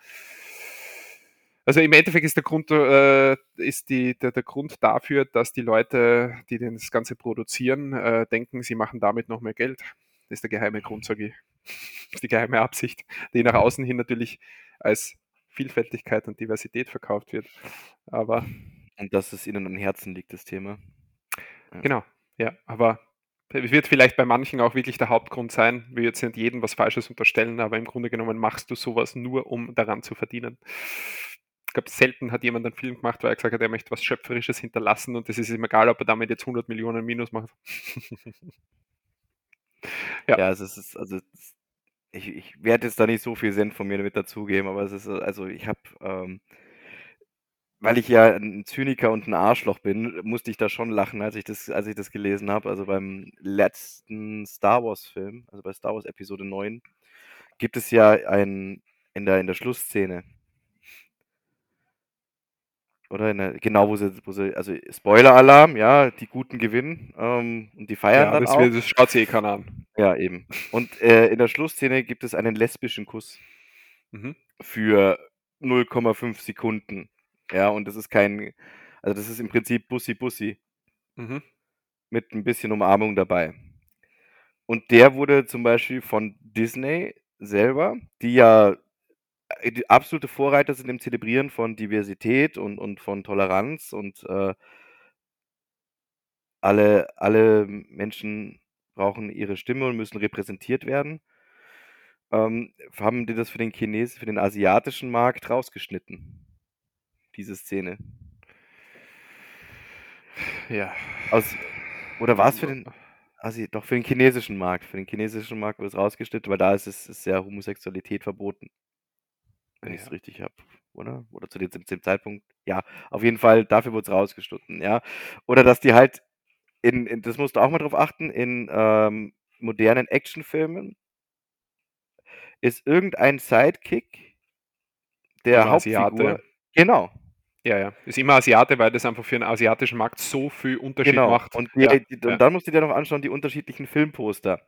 Also im Endeffekt ist der Grund, äh, ist die, der, der, Grund dafür, dass die Leute, die das Ganze produzieren, äh, denken, sie machen damit noch mehr Geld. Das ist der geheime Grund, sage ich. Die geheime Absicht, die nach außen hin natürlich als Vielfältigkeit und Diversität verkauft wird. Aber und dass es ihnen am Herzen liegt, das Thema. Ja. Genau, ja. Aber wird vielleicht bei manchen auch wirklich der Hauptgrund sein. Wir jetzt nicht jedem was Falsches unterstellen, aber im Grunde genommen machst du sowas nur, um daran zu verdienen. Ich glaube, selten hat jemand einen Film gemacht, weil er gesagt hat, er möchte was Schöpferisches hinterlassen und es ist ihm egal, ob er damit jetzt 100 Millionen Minus macht. ja. ja, also es ist, also ich, ich werde jetzt da nicht so viel Sinn von mir damit dazugeben, aber es ist, also ich habe ähm, weil ich ja ein Zyniker und ein Arschloch bin, musste ich da schon lachen, als ich das, als ich das gelesen habe. Also beim letzten Star Wars-Film, also bei Star Wars Episode 9, gibt es ja ein in der, in der Schlussszene. Oder der, genau, wo sie, wo sie, also Spoiler-Alarm, ja, die Guten gewinnen ähm, und die feiern ja, dann das auch. Das schaut sich eh keiner an. Ja, eben. Und äh, in der Schlussszene gibt es einen lesbischen Kuss mhm. für 0,5 Sekunden. Ja, und das ist kein, also das ist im Prinzip Bussi Bussi. Mhm. Mit ein bisschen Umarmung dabei. Und der wurde zum Beispiel von Disney selber, die ja absolute Vorreiter sind im Zelebrieren von Diversität und, und von Toleranz und äh, alle, alle Menschen brauchen ihre Stimme und müssen repräsentiert werden. Ähm, haben die das für den Chines, für den asiatischen Markt rausgeschnitten diese Szene. Ja. Aus, oder war es für den. Also doch für den chinesischen Markt. Für den chinesischen Markt wurde es rausgeschnitten, weil da ist es ist ja Homosexualität verboten. Wenn ja. ich es richtig habe. Oder? Oder zu dem, zu dem, Zeitpunkt. Ja, auf jeden Fall, dafür wurde es rausgeschnitten, ja. Oder dass die halt in, in, das musst du auch mal drauf achten, in ähm, modernen Actionfilmen ist irgendein Sidekick der also Hauptfigur. Asiate. Genau, ja, ja. Ist immer Asiate, weil das einfach für den asiatischen Markt so viel Unterschied genau. macht. Und, die, ja, die, und ja. dann musst du dir noch anschauen, die unterschiedlichen Filmposter.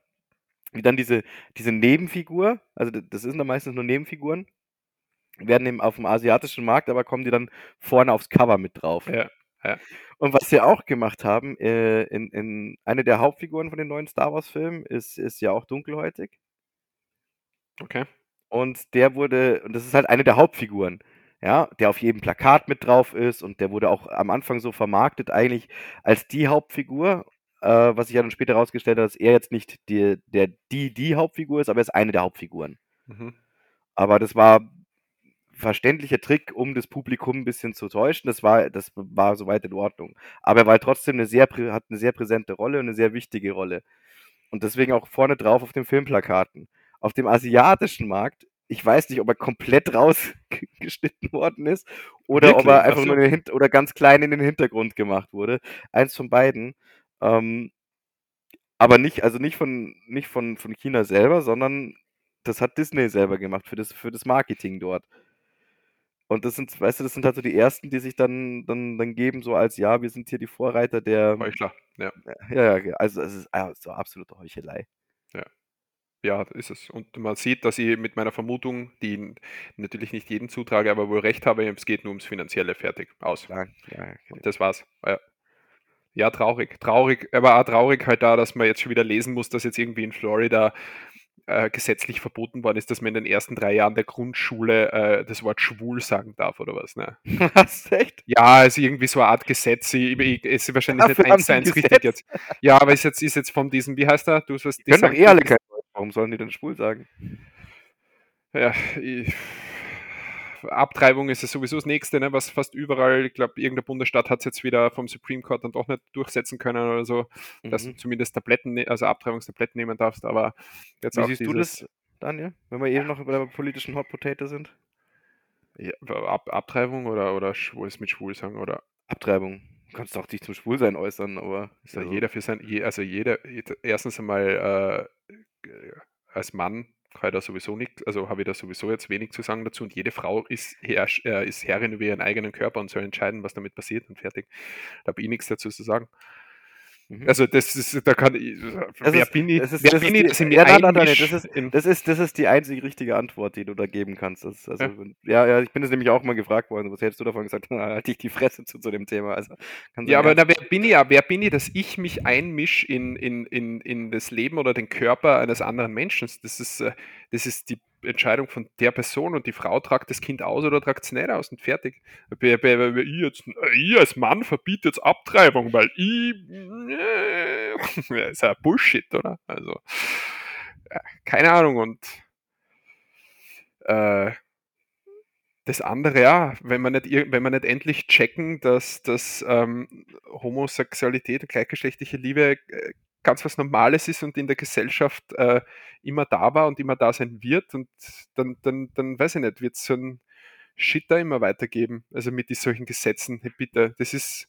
Wie dann diese, diese Nebenfigur, also das sind dann meistens nur Nebenfiguren, werden eben auf dem asiatischen Markt, aber kommen die dann vorne aufs Cover mit drauf. Ja. Ja. Und was sie auch gemacht haben, äh, in, in eine der Hauptfiguren von den neuen Star Wars-Filmen ist, ist ja auch dunkelhäutig. Okay. Und der wurde, und das ist halt eine der Hauptfiguren, ja, der auf jedem Plakat mit drauf ist und der wurde auch am Anfang so vermarktet, eigentlich als die Hauptfigur, äh, was sich ja dann später herausgestellt hat, dass er jetzt nicht die, der, die, die Hauptfigur ist, aber er ist eine der Hauptfiguren. Mhm. Aber das war verständlicher Trick, um das Publikum ein bisschen zu täuschen. Das war, das war soweit in Ordnung. Aber er war trotzdem eine sehr, hat eine sehr präsente Rolle und eine sehr wichtige Rolle. Und deswegen auch vorne drauf auf den Filmplakaten. Auf dem asiatischen Markt, ich weiß nicht, ob er komplett rausgeschnitten worden ist oder Wirklich? ob er einfach Ach so. nur in den Hin oder ganz klein in den Hintergrund gemacht wurde. Eins von beiden. Ähm, aber nicht, also nicht von, nicht von, von China selber, sondern das hat Disney selber gemacht für das, für das Marketing dort. Und das sind, weißt du, das sind halt so die ersten, die sich dann, dann, dann geben, so als ja, wir sind hier die Vorreiter der. Heuchler. Ja. Ja, ja, also es ist ah, so absolute Heuchelei. Ja, ist es. Und man sieht, dass ich mit meiner Vermutung, die natürlich nicht jeden zutrage, aber wohl recht habe, es geht nur ums Finanzielle. Fertig. Aus. Ja, ja. Und das war's. Ja. ja, traurig. Traurig, aber auch traurig halt da, dass man jetzt schon wieder lesen muss, dass jetzt irgendwie in Florida äh, gesetzlich verboten worden ist, dass man in den ersten drei Jahren der Grundschule äh, das Wort schwul sagen darf oder was. Ne? Was, echt? Ja, ist irgendwie so eine Art Gesetz. Ich, ich, ist wahrscheinlich Dafür nicht eins zu ein eins richtig jetzt. Ja, aber ist jetzt, ist jetzt von diesem, wie heißt er? Du hast was Die können doch eh alle kein. Warum sollen die denn schwul sagen? Ja, ich, Abtreibung ist ja sowieso das Nächste, ne, was fast überall, ich glaube, irgendein Bundesstaat hat es jetzt wieder vom Supreme Court dann doch nicht durchsetzen können oder so, dass du Mhm. zumindest Tabletten, ne- also Abtreibungstabletten nehmen darfst, aber jetzt Wie auch siehst du dieses, das, Daniel? Wenn wir eh noch bei der politischen Hot Potato sind? Ja, Ab, Abtreibung oder, oder schwul ist mit schwul sagen oder Abtreibung. Du kannst doch dich zum Schwulsein äußern, aber ist ja, ja so. jeder für sein, je, also jeder, jeder- erstens einmal äh, als Mann kann ich da sowieso nicht, also habe ich da sowieso jetzt wenig zu sagen dazu und jede Frau ist, Herr, äh, ist Herrin über ihren eigenen Körper und soll entscheiden, was damit passiert und fertig. Da habe ich nichts dazu zu sagen. Mhm. Also das ist, da kann ich, Das wer ist- bin ich, das ist- wer das bin ist ich, die- dass ich ja, nein, nein, das ist- Das ist, das ist die einzig richtige Antwort, die du da geben kannst. Ist also, Ja. ja. ja, ich bin es nämlich auch mal gefragt worden. Was hättest du davon gesagt? Na, halt dich die Fresse zu, zu dem Thema. Also, kann Ja, sein, aber na, wer bin ich ja? Wer bin ich, dass ich mich einmische in, in, in, in das Leben oder den Körper eines anderen Menschen? Das ist, äh, das ist die Entscheidung von der Person und die Frau tragt das Kind aus oder tragt es nicht aus und fertig. Ich, jetzt, äh, ich als Mann verbiete jetzt Abtreibung, weil ich. Äh, ja, ist ja Bullshit, oder? Also, ja, keine Ahnung und. Äh, das andere, ja, wenn man nicht, wenn man nicht endlich checken, dass, dass ähm, Homosexualität und gleichgeschlechtliche Liebe äh, ganz was Normales ist und in der Gesellschaft äh, immer da war und immer da sein wird, und dann, dann, dann weiß ich nicht, wird es so ein Shit da immer weitergeben. Also mit solchen Gesetzen, hey, bitte, das ist.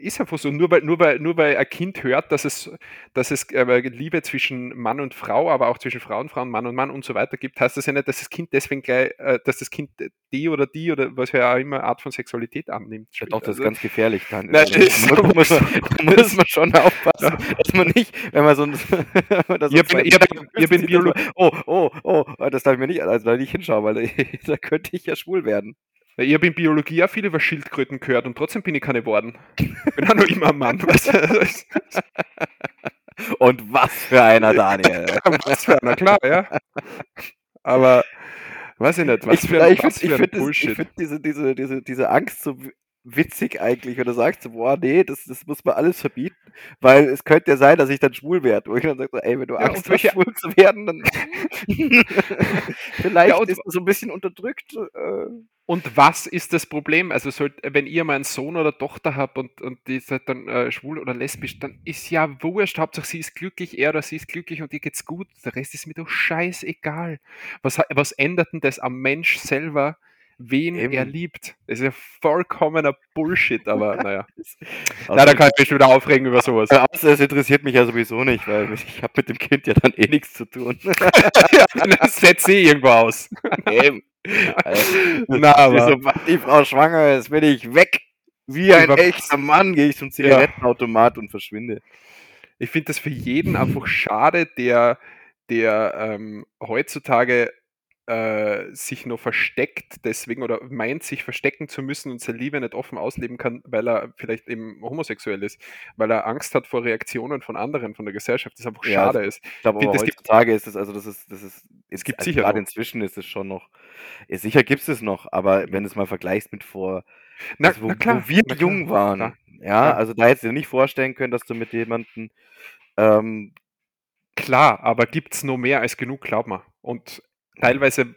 Ist einfach so, nur weil, nur weil, nur weil ein Kind hört, dass es, dass es äh, Liebe zwischen Mann und Frau, aber auch zwischen Frau und Frau, Mann und Mann und so weiter gibt, heißt das ja nicht, dass das Kind deswegen gleich, äh, dass das Kind die oder die oder was ja auch immer Art von Sexualität annimmt. Ja, doch, das ist Also, ganz gefährlich. Dann. Nein, Also, das ist da muss, man, da muss man schon aufpassen, dass man nicht, wenn man so ein. wenn Ich bin- ich bin- ich bin sieht, Biolo- dass man- Oh, oh, oh, das darf ich mir nicht, also da nicht hinschauen, weil da könnte ich ja schwul werden. Ja, Ich habe in Biologie auch viel über Schildkröten gehört und trotzdem bin ich keine geworden. Bin auch noch immer ein Mann. Weißt du? Und was für einer, Daniel. was für einer, klar, ja. Aber weiß ich nicht, was ich für ein, ich was finde für ein find das- ich Bullshit. find diese, diese, diese, diese Angst so wi- witzig eigentlich, wenn du sagst, so, boah, nee, das, das muss man alles verbieten, weil es könnte ja sein, dass ich dann schwul werde. Wo ich dann sage, so, ey, wenn du Ja, Angst und hast, schwul zu werden, dann vielleicht Ja, ist das so ein bisschen unterdrückt. Äh, Und was ist das Problem? Also, sollt, wenn ihr mal einen Sohn oder Tochter habt und, und die seid dann äh, schwul oder lesbisch, dann ist ja wurscht. Hauptsache, sie ist glücklich, er oder sie ist glücklich und ihr geht's gut. Der Rest ist mir doch scheißegal. Was, was ändert denn das am Mensch selber, wen Eben. er liebt? Das ist ja vollkommener Bullshit, aber naja. außer- Na, da kann ich mich schon wieder aufregen über sowas. außer es interessiert mich ja sowieso nicht, weil ich habe mit dem Kind ja dann eh nichts zu tun. ja, dann setzt sie irgendwo aus. Eben. Also, Na, aber. Sobald die Frau schwanger ist, bin ich weg. Wie ein Über- echter Mann gehe ich zum Zigarettenautomat und verschwinde. Ich finde das für jeden einfach schade, der, der ähm, heutzutage äh, sich noch versteckt deswegen oder meint, sich verstecken zu müssen und seine Liebe nicht offen ausleben kann, weil er vielleicht eben homosexuell ist, weil er Angst hat vor Reaktionen von anderen, von der Gesellschaft, das einfach Ja, schade ist. Ich glaube aber das gibt- heutzutage ist es, also das ist, das ist, Es gibt also sicher gerade noch. inzwischen ist es schon noch, ja, sicher gibt es es noch, aber wenn du es mal vergleichst mit vor, Na, also wo, klar, wo wir jung waren, klar. ja, also da hättest du dir nicht vorstellen können, dass du mit jemandem, ähm, Klar, aber gibt es noch mehr als genug, glaub mal. Und teilweise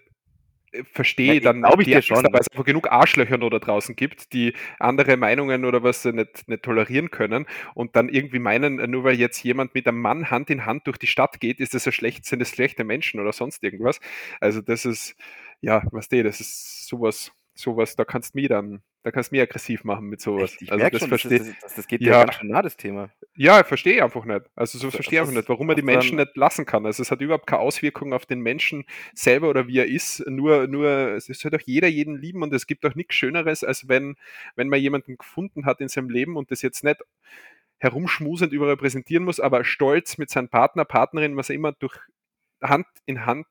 äh, verstehe Ja, dann glaub ich dir schon. weil es einfach genug Arschlöcher da draußen gibt, die andere Meinungen oder was sie nicht, nicht tolerieren können und dann irgendwie meinen, äh, nur weil jetzt jemand mit einem Mann Hand in Hand durch die Stadt geht, ist das ein schlecht, sind das schlechte Menschen oder sonst irgendwas. Also das ist, ja, was du, das ist sowas, sowas, da kannst du mich dann, da kannst du mich aggressiv machen mit sowas. echt, ich also merke das schon, das, verstehe ist, das, das geht ja. Ganz schön nah, das Thema. ja, verstehe ich einfach nicht. Also so Das verstehe ich einfach nicht, warum man die Menschen nicht lassen kann. Also es hat überhaupt keine Auswirkung auf den Menschen selber oder wie er ist. Nur, nur, es soll doch jeder jeden lieben und es gibt doch nichts Schöneres, als wenn, wenn man jemanden gefunden hat in seinem Leben und das jetzt nicht herumschmusend überall präsentieren muss, aber stolz mit seinem Partner, Partnerin, was er immer durch Hand in Hand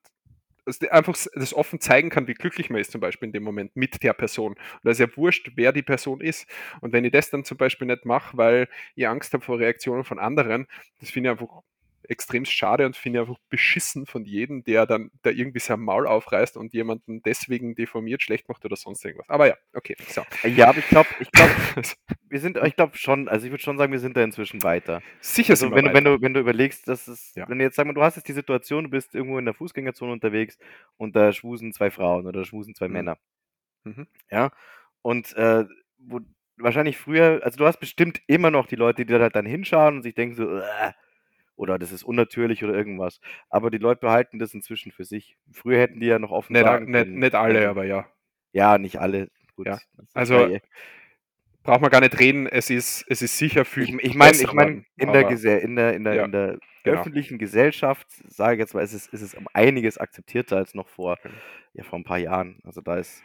einfach das offen zeigen kann, wie glücklich man ist, zum Beispiel in dem Moment mit der Person. Und da ist ja wurscht, wer die Person ist. Und wenn ich das dann zum Beispiel nicht mache, weil ich Angst habe vor Reaktionen von anderen, das finde ich einfach extrem schade und finde ich einfach beschissen von jedem, der dann da irgendwie sein Maul aufreißt und jemanden deswegen deformiert, schlecht macht oder sonst irgendwas. Aber ja, okay. So. Ja, aber ich glaube, ich glaube, wir sind, ich glaube schon, also ich würde schon sagen, wir sind da inzwischen weiter. Sicher Also sind wir wenn, du- wenn, weiter. du, wenn du überlegst, dass es, Ja. wenn du jetzt sag mal, du hast jetzt die Situation, du bist irgendwo in der Fußgängerzone unterwegs und da schmusen zwei Frauen oder schmusen zwei Mhm. Männer. Mhm. Ja. Und äh, wo wahrscheinlich früher, also du hast bestimmt immer noch die Leute, die da halt dann hinschauen und sich denken so, "Äh", oder das ist unnatürlich oder irgendwas. Aber die Leute behalten das inzwischen für sich. Früher hätten die ja noch offen Nicht, sagen nicht, können. nicht alle, also, aber ja. Ja, nicht alle. Gut. Ja. Also, ja eh- Braucht man gar nicht reden, es ist, es ist sicher viel ich, ich meine, ich meine, geworden, in der, in der, in der, Ja, in der genau. öffentlichen Gesellschaft, sage ich jetzt mal, ist es, ist es um einiges akzeptierter als noch vor, Genau. ja, vor ein paar Jahren. Also da ist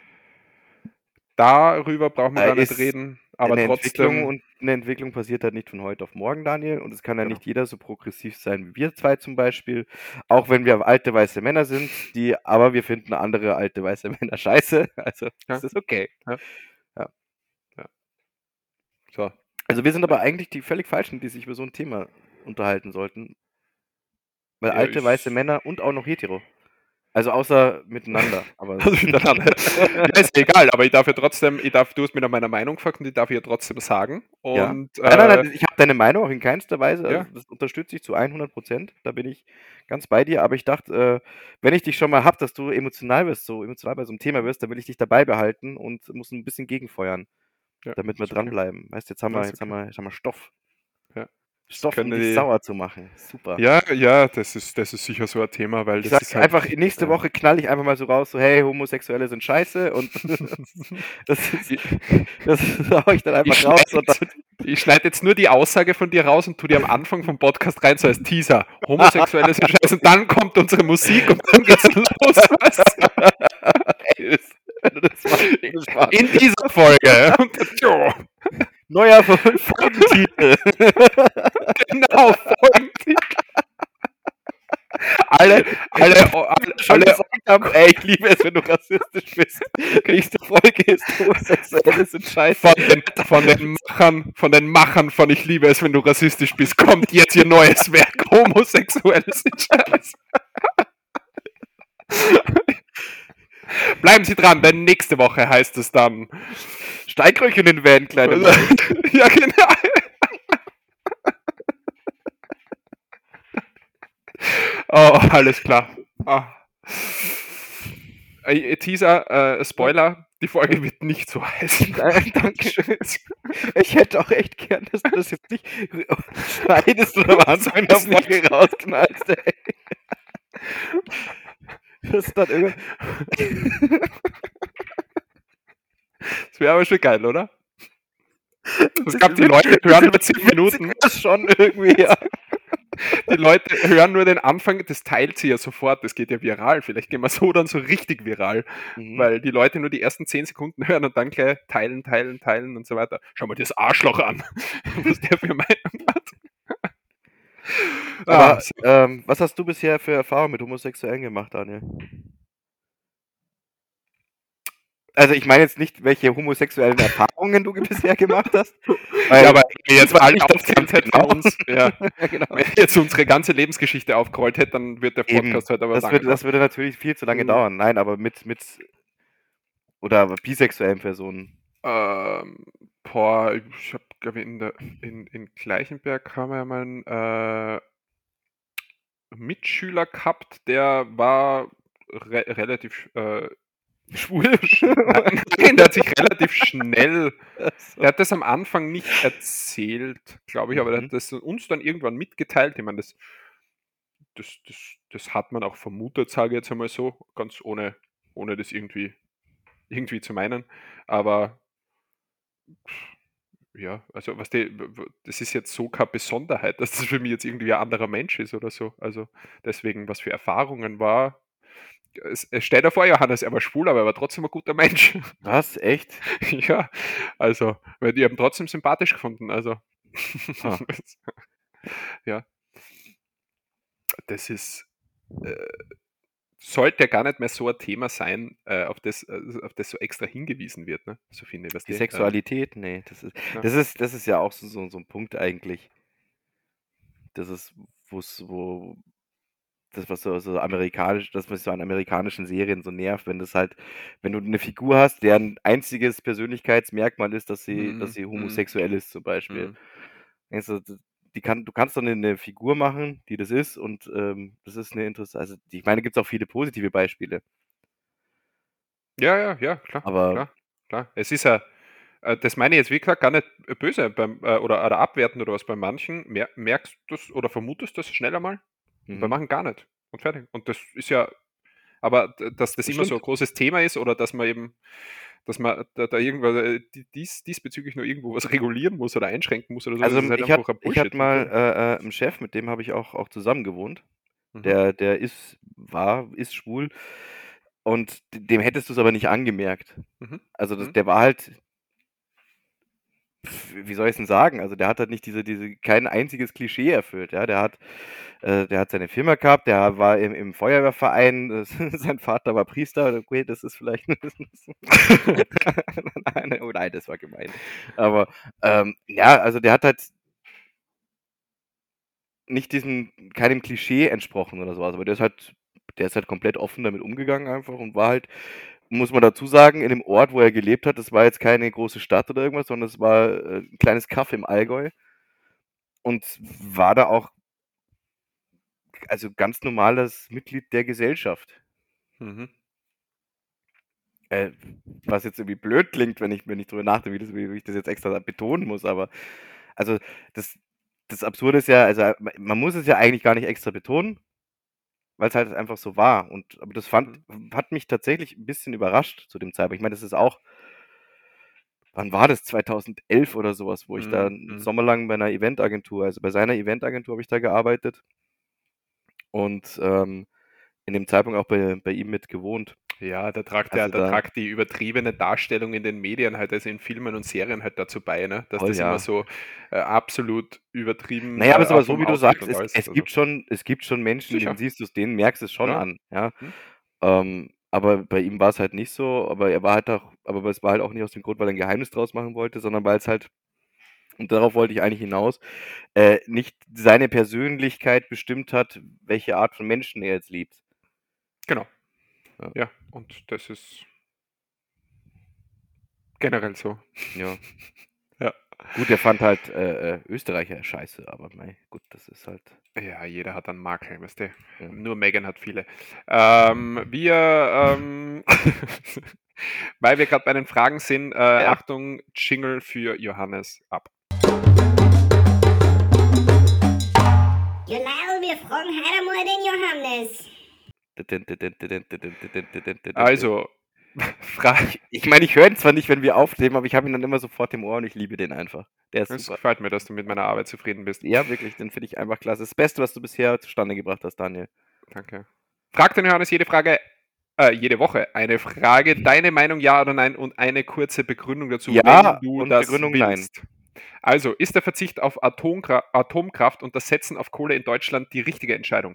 Darüber braucht man Äh, gar nicht reden, aber eine trotzdem. Entwicklung und eine Entwicklung passiert halt nicht von heute auf morgen, Daniel. Und es kann ja Genau. nicht jeder so progressiv sein wie wir zwei zum Beispiel. Auch wenn wir alte weiße Männer sind, die, aber wir finden andere alte weiße Männer scheiße. Also Ja. das ist okay. So. Also wir sind aber eigentlich die völlig Falschen, die sich über so ein Thema unterhalten sollten. Weil Ja, alte weiße Männer und auch noch hetero. Also außer miteinander. Aber Also miteinander. ja, ist egal, aber ich darf ja trotzdem, ich darf, du hast mir nach meiner Meinung gefragt und ich darf ja trotzdem sagen. Ja. Und Nein, nein, äh, nein, ich habe deine Meinung auch in keinster Weise. Also Ja. Das unterstütze ich zu 100 Prozent. Da bin ich ganz bei dir. Aber ich dachte, äh, wenn ich dich schon mal habe, dass du emotional wirst, so emotional bei so einem Thema wirst, dann will ich dich dabei behalten und muss ein bisschen gegenfeuern, ja, damit wir okay. dranbleiben. Weißt jetzt haben Ja, wir, ist jetzt haben wir, jetzt haben wir Stoff. Stoff, um die- sauer zu machen. Super. Ja, ja, das ist, das ist sicher so ein Thema, weil Ich das ist halt, einfach, nächste ja. Woche knall ich einfach mal so raus, so, hey, Homosexuelle sind scheiße und das, ist, das hau ich dann einfach Ich raus schneide und dann, ich schneide jetzt nur die Aussage von dir raus und tu die am Anfang vom Podcast rein, so als Teaser. Homosexuelle sind scheiße. Und dann kommt unsere Musik und dann geht's los. Ey, das, du das Spaß. In dieser Folge. Neuer Fol- Folgentitel. genau, Folgentitel. Alle, alle, alle, alle, haben, ey, ich liebe es, wenn du rassistisch bist. Nächste Folge ist Homosexuelle sind scheiße. von den, von den Machern, von den Machern von Ich liebe es, wenn du rassistisch bist, kommt jetzt ihr neues Werk. Homosexuelle sind scheiße. Bleiben Sie dran, denn nächste Woche heißt es dann. Steigröchen in den Van, kleine Mann. ja, genau. Oh, alles klar. Ah. Äh, Teaser, äh, Spoiler, die Folge wird nicht so heißen. Nein, Dankeschön. Ich hätte auch echt gern, dass du das jetzt nicht schneidest oder am Anfang der. Folge rausknallst, ey. Das ist dann irgendwie. Das wäre aber schon geil, oder? Es gab die Leute hören nur 10 Minuten. Das schon irgendwie, ja. Die Leute hören nur den Anfang, das teilt sie ja sofort, das geht ja viral. Vielleicht gehen wir so dann so richtig viral, Mhm. weil die Leute nur die ersten 10 Sekunden hören und dann gleich teilen, teilen, teilen und so weiter. Schau mal das Arschloch an, was der für Meinung hat. Aber Ah, so. ähm, was hast du bisher für Erfahrungen mit Homosexuellen gemacht, Daniel? Also ich meine jetzt nicht, welche homosexuellen Erfahrungen du bisher gemacht hast. ja, aber jetzt war alle nicht das aufzählt ganz hätte genau. uns, ja, Ja, genau. wenn ich jetzt unsere ganze Lebensgeschichte aufgerollt hätte, dann wird der Eben, Podcast heute aber Das würde, das würde natürlich viel zu lange Mhm. dauern. Nein, aber mit, mit oder bisexuellen Personen. Ähm, boah, ich habe, glaube ich, in, der, in, in Gleichenberg haben wir ja mal einen äh, Mitschüler gehabt, der war re relativ äh, Schwul? nein, der hat sich relativ schnell, der hat das am Anfang nicht erzählt, glaube ich, aber der Mhm. hat das uns dann irgendwann mitgeteilt. Ich meine, das, das, das, das hat man auch vermutet, sage ich jetzt einmal so, ganz ohne, ohne das irgendwie, irgendwie zu meinen. Aber ja, also was die, das ist jetzt so keine Besonderheit, dass das für mich jetzt irgendwie ein anderer Mensch ist oder so. Also deswegen, was für Erfahrungen war. Stell dir vor, Johannes, er war schwul, aber er war trotzdem ein guter Mensch. Was? Echt? ja, also, weil die haben trotzdem sympathisch gefunden. Also, Ah. ja, das ist, äh, sollte ja gar nicht mehr so ein Thema sein, äh, auf, das, äh, auf das so extra hingewiesen wird, ne? So finde ich. was Die Sexualität? Nee, das ist, Ja. das ist, das ist ja auch so, so, so ein Punkt eigentlich. Das ist, wo das, was so, so amerikanisch, das, was so an amerikanischen Serien so nervt, wenn das halt, wenn du eine Figur hast, deren einziges Persönlichkeitsmerkmal ist, dass sie, Mhm, dass sie mhm. homosexuell ist, zum Beispiel. Mhm. Denkst du, die kann, du kannst dann eine Figur machen, die das ist, und ähm, das ist eine interessante, also ich meine, gibt es auch viele positive Beispiele. Ja, ja, ja, klar, Aber- klar, klar. Es ist ja, äh, das meine ich jetzt wie gesagt gar nicht böse beim, äh, oder, oder abwertend oder was bei manchen. Mer merkst du das oder vermutest das schneller mal? Mhm. manchen gar nicht. Und fertig. Und das ist ja, aber dass das, Das immer so ein großes Thema ist oder dass man eben, dass man da, da irgendwas äh, die- dies, diesbezüglich nur irgendwo was regulieren muss oder einschränken muss oder so, Also das ist halt ich hatte Bullshit. mal äh, äh, einen Chef, mit dem habe ich auch, auch zusammen gewohnt. Mhm. Der, der ist, war, ist schwul und dem hättest du es aber nicht angemerkt. Mhm. Also das, Mhm. der war halt, wie soll ich es denn sagen? Also der hat halt nicht diese, diese, kein einziges Klischee erfüllt. Ja, der hat, äh, der hat seine Firma gehabt, der war im, im Feuerwehrverein, das, sein Vater war Priester. Okay, das ist vielleicht. nein, oh nein, das war gemein. Aber ähm, ja, also der hat halt nicht diesem, keinem Klischee entsprochen oder sowas, aber der ist halt, der ist halt komplett offen damit umgegangen einfach und war halt, muss man dazu sagen, in dem Ort, wo er gelebt hat, das war jetzt keine große Stadt oder irgendwas, sondern es war äh, ein kleines Kaff im Allgäu und war da auch also ganz normales Mitglied der Gesellschaft. Mhm. Äh, was jetzt irgendwie blöd klingt, wenn ich, wenn ich drüber nachdenke, wie, das, wie ich das jetzt extra betonen muss, aber also das, das Absurde ist ja, also man muss es ja eigentlich gar nicht extra betonen, weil es halt einfach so war. Und aber das fand, hat mich tatsächlich ein bisschen überrascht zu dem Zeitpunkt. Ich meine, das ist auch, wann war das? 2011 oder sowas, wo ich da Mhm, einen mhm. Sommer lang bei einer Eventagentur, also bei seiner Eventagentur habe ich da gearbeitet und ähm, in dem Zeitpunkt auch bei, bei ihm mit gewohnt. Ja, da tragt, Also da da- tragt die übertriebene Darstellung in den Medien halt, also in Filmen und Serien halt dazu bei, ne? dass Voll, das ja. immer so äh, absolut übertrieben Naja, aber, äh, ist aber so wie du sagst, es, es also. gibt schon, es gibt schon Menschen, Sicher. denen siehst du es, denen merkst du es schon Ja. an, ja. Mhm. Ähm, aber bei ihm war es halt nicht so, aber er war halt auch, aber es war halt auch nicht aus dem Grund, weil er ein Geheimnis draus machen wollte, sondern weil es halt, und darauf wollte ich eigentlich hinaus, äh, nicht seine Persönlichkeit bestimmt hat, welche Art von Menschen er jetzt liebt. Genau. Ja. Ja, und das ist generell so. Ja. Ja. Gut, er fand halt äh, äh, Österreicher scheiße, aber mei, gut, das ist halt. Ja, jeder hat einen Makel, weißt du. Ja. Nur Megan hat viele. Ähm, wir, ähm, weil wir gerade bei den Fragen sind, äh, Achtung, Jingle für Johannes ab. Genau, wir fragen heute einmal den Johannes. Also, Frage. Ich meine, ich höre ihn zwar nicht, wenn wir aufnehmen, aber ich habe ihn dann immer sofort im Ohr und ich liebe den einfach. Der ist Es super. gefällt mir, dass du mit meiner Arbeit zufrieden bist. Ja, wirklich, den finde ich einfach klasse. Das Beste, was du bisher zustande gebracht hast, Daniel. Danke. Frag den Johannes jede Frage, äh, jede Woche eine Frage, deine Meinung ja oder nein und eine kurze Begründung dazu, Ja wenn du und das Begründung nein. Also, ist der Verzicht auf Atomkra Atomkraft und das Setzen auf Kohle in Deutschland die richtige Entscheidung?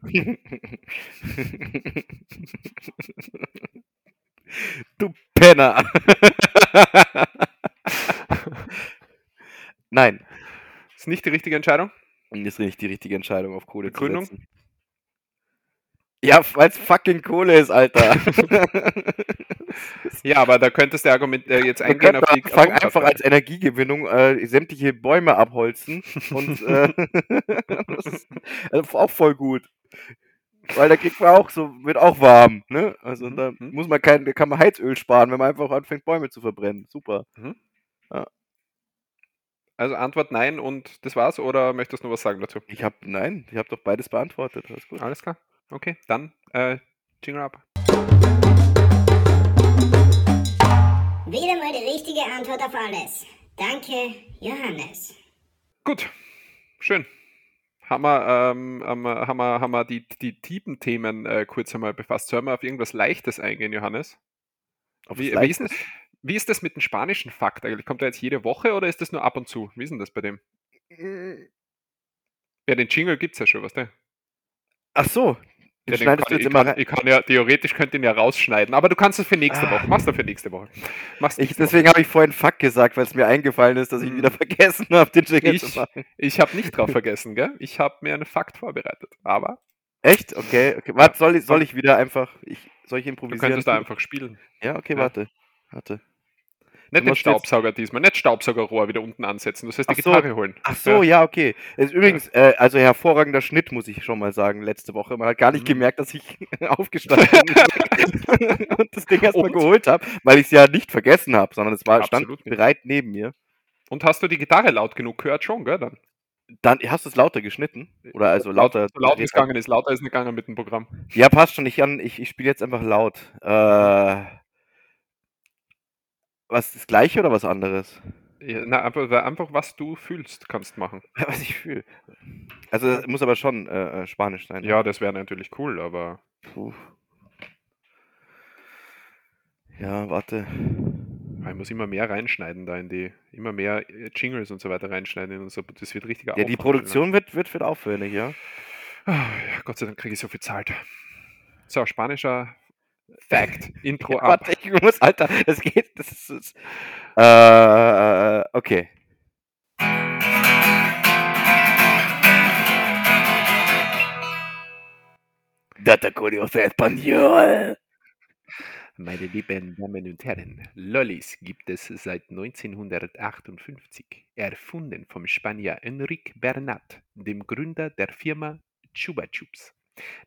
Du Penner. Nein, Ist nicht die richtige Entscheidung? ist nicht die richtige Entscheidung, auf Kohle Begründung? zu setzen. Ja, weil es fucking Kohle ist, Alter. Ja, aber da könntest du Argument äh, jetzt eingehen auf die anfangen, einfach als Energiegewinnung äh, sämtliche Bäume abholzen und äh, das ist also auch voll gut. Weil da kriegt man auch so, wird auch warm, ne? Also Mhm, da mhm. muss man kein, da kann man Heizöl sparen, wenn man einfach anfängt, Bäume zu verbrennen. Super. Also Antwort nein und das war's oder möchtest du noch was sagen dazu? Ich habe, nein, ich habe doch beides beantwortet. Alles gut. Alles klar. Okay, dann äh, Jingle ab. Wieder mal die richtige Antwort auf alles. Danke, Johannes. Gut, schön. Haben wir, ähm, haben wir, haben wir die, die tiefen Themen äh, kurz einmal befasst. Sollen wir auf irgendwas Leichtes eingehen, Johannes? Auf Wie, wie, ist, wie ist das mit dem spanischen Fakt eigentlich? Kommt er jetzt jede Woche oder ist das nur ab und zu? Wie ist denn das bei dem? Ja, den Jingle gibt es ja schon, was der? Ach so. Den Ja, den kann, du ich, kann, ich kann ja, theoretisch könnte ihn ja rausschneiden, aber du kannst es für nächste Ah. Woche. Machst du für nächste Woche. Machst Ich, deswegen habe ich vorhin Fuck gesagt, weil es mir eingefallen ist, dass ich Hm. wieder vergessen habe, den Jingle Ich- zu machen. Ich habe nicht drauf vergessen, gell? Ich habe mir einen Fakt vorbereitet. Aber Echt? Okay, okay. Warte, soll ich, soll ich wieder einfach. Ich, soll ich du improvisieren? könntest da einfach spielen. Ja, okay, Ja. warte. Warte. Nicht den Staubsauger diesmal, nicht Staubsaugerrohr wieder unten ansetzen. Du sollst die so. Gitarre holen. Ach so, ja, okay. Ist übrigens, äh, also hervorragender Schnitt, muss ich schon mal sagen, letzte Woche. Man hat gar nicht Mhm. gemerkt, dass ich aufgestanden bin und das Ding erstmal geholt habe, weil ich es ja nicht vergessen habe, sondern es war, stand Absolut bereit neben mir. Und hast du die Gitarre laut genug gehört schon, gell? Dann. Dann hast du es lauter geschnitten? Oder also lauter. So laut es gegangen ist. Lauter ist nicht gegangen mit dem Programm. Ja, passt schon. Ich, ich, ich spiele jetzt einfach laut. Äh, was das gleiche oder was anderes? Ja, na, einfach, einfach was du fühlst, kannst machen. Was ich fühle. Also es muss aber schon äh, äh, Spanisch sein. Ja, das wäre natürlich cool, aber Puh. Ja, warte. ich muss immer mehr reinschneiden da in die, immer mehr äh, Jingles und so weiter reinschneiden in unser, das wird richtiger Ja, die Produktion wird, wird, wird aufwendig, ja. Ah, ja, Gott sei Dank kriege ich so viel Zeit. So, spanischer Fact. Intro Ja, ab. warte, ich muss, Alter, das geht, das ist, das, äh, okay. Data curiosa español. Meine lieben Damen und Herren, Lollis gibt es seit 1958, erfunden vom Spanier Enrique Bernat, dem Gründer der Firma Chupa Chups.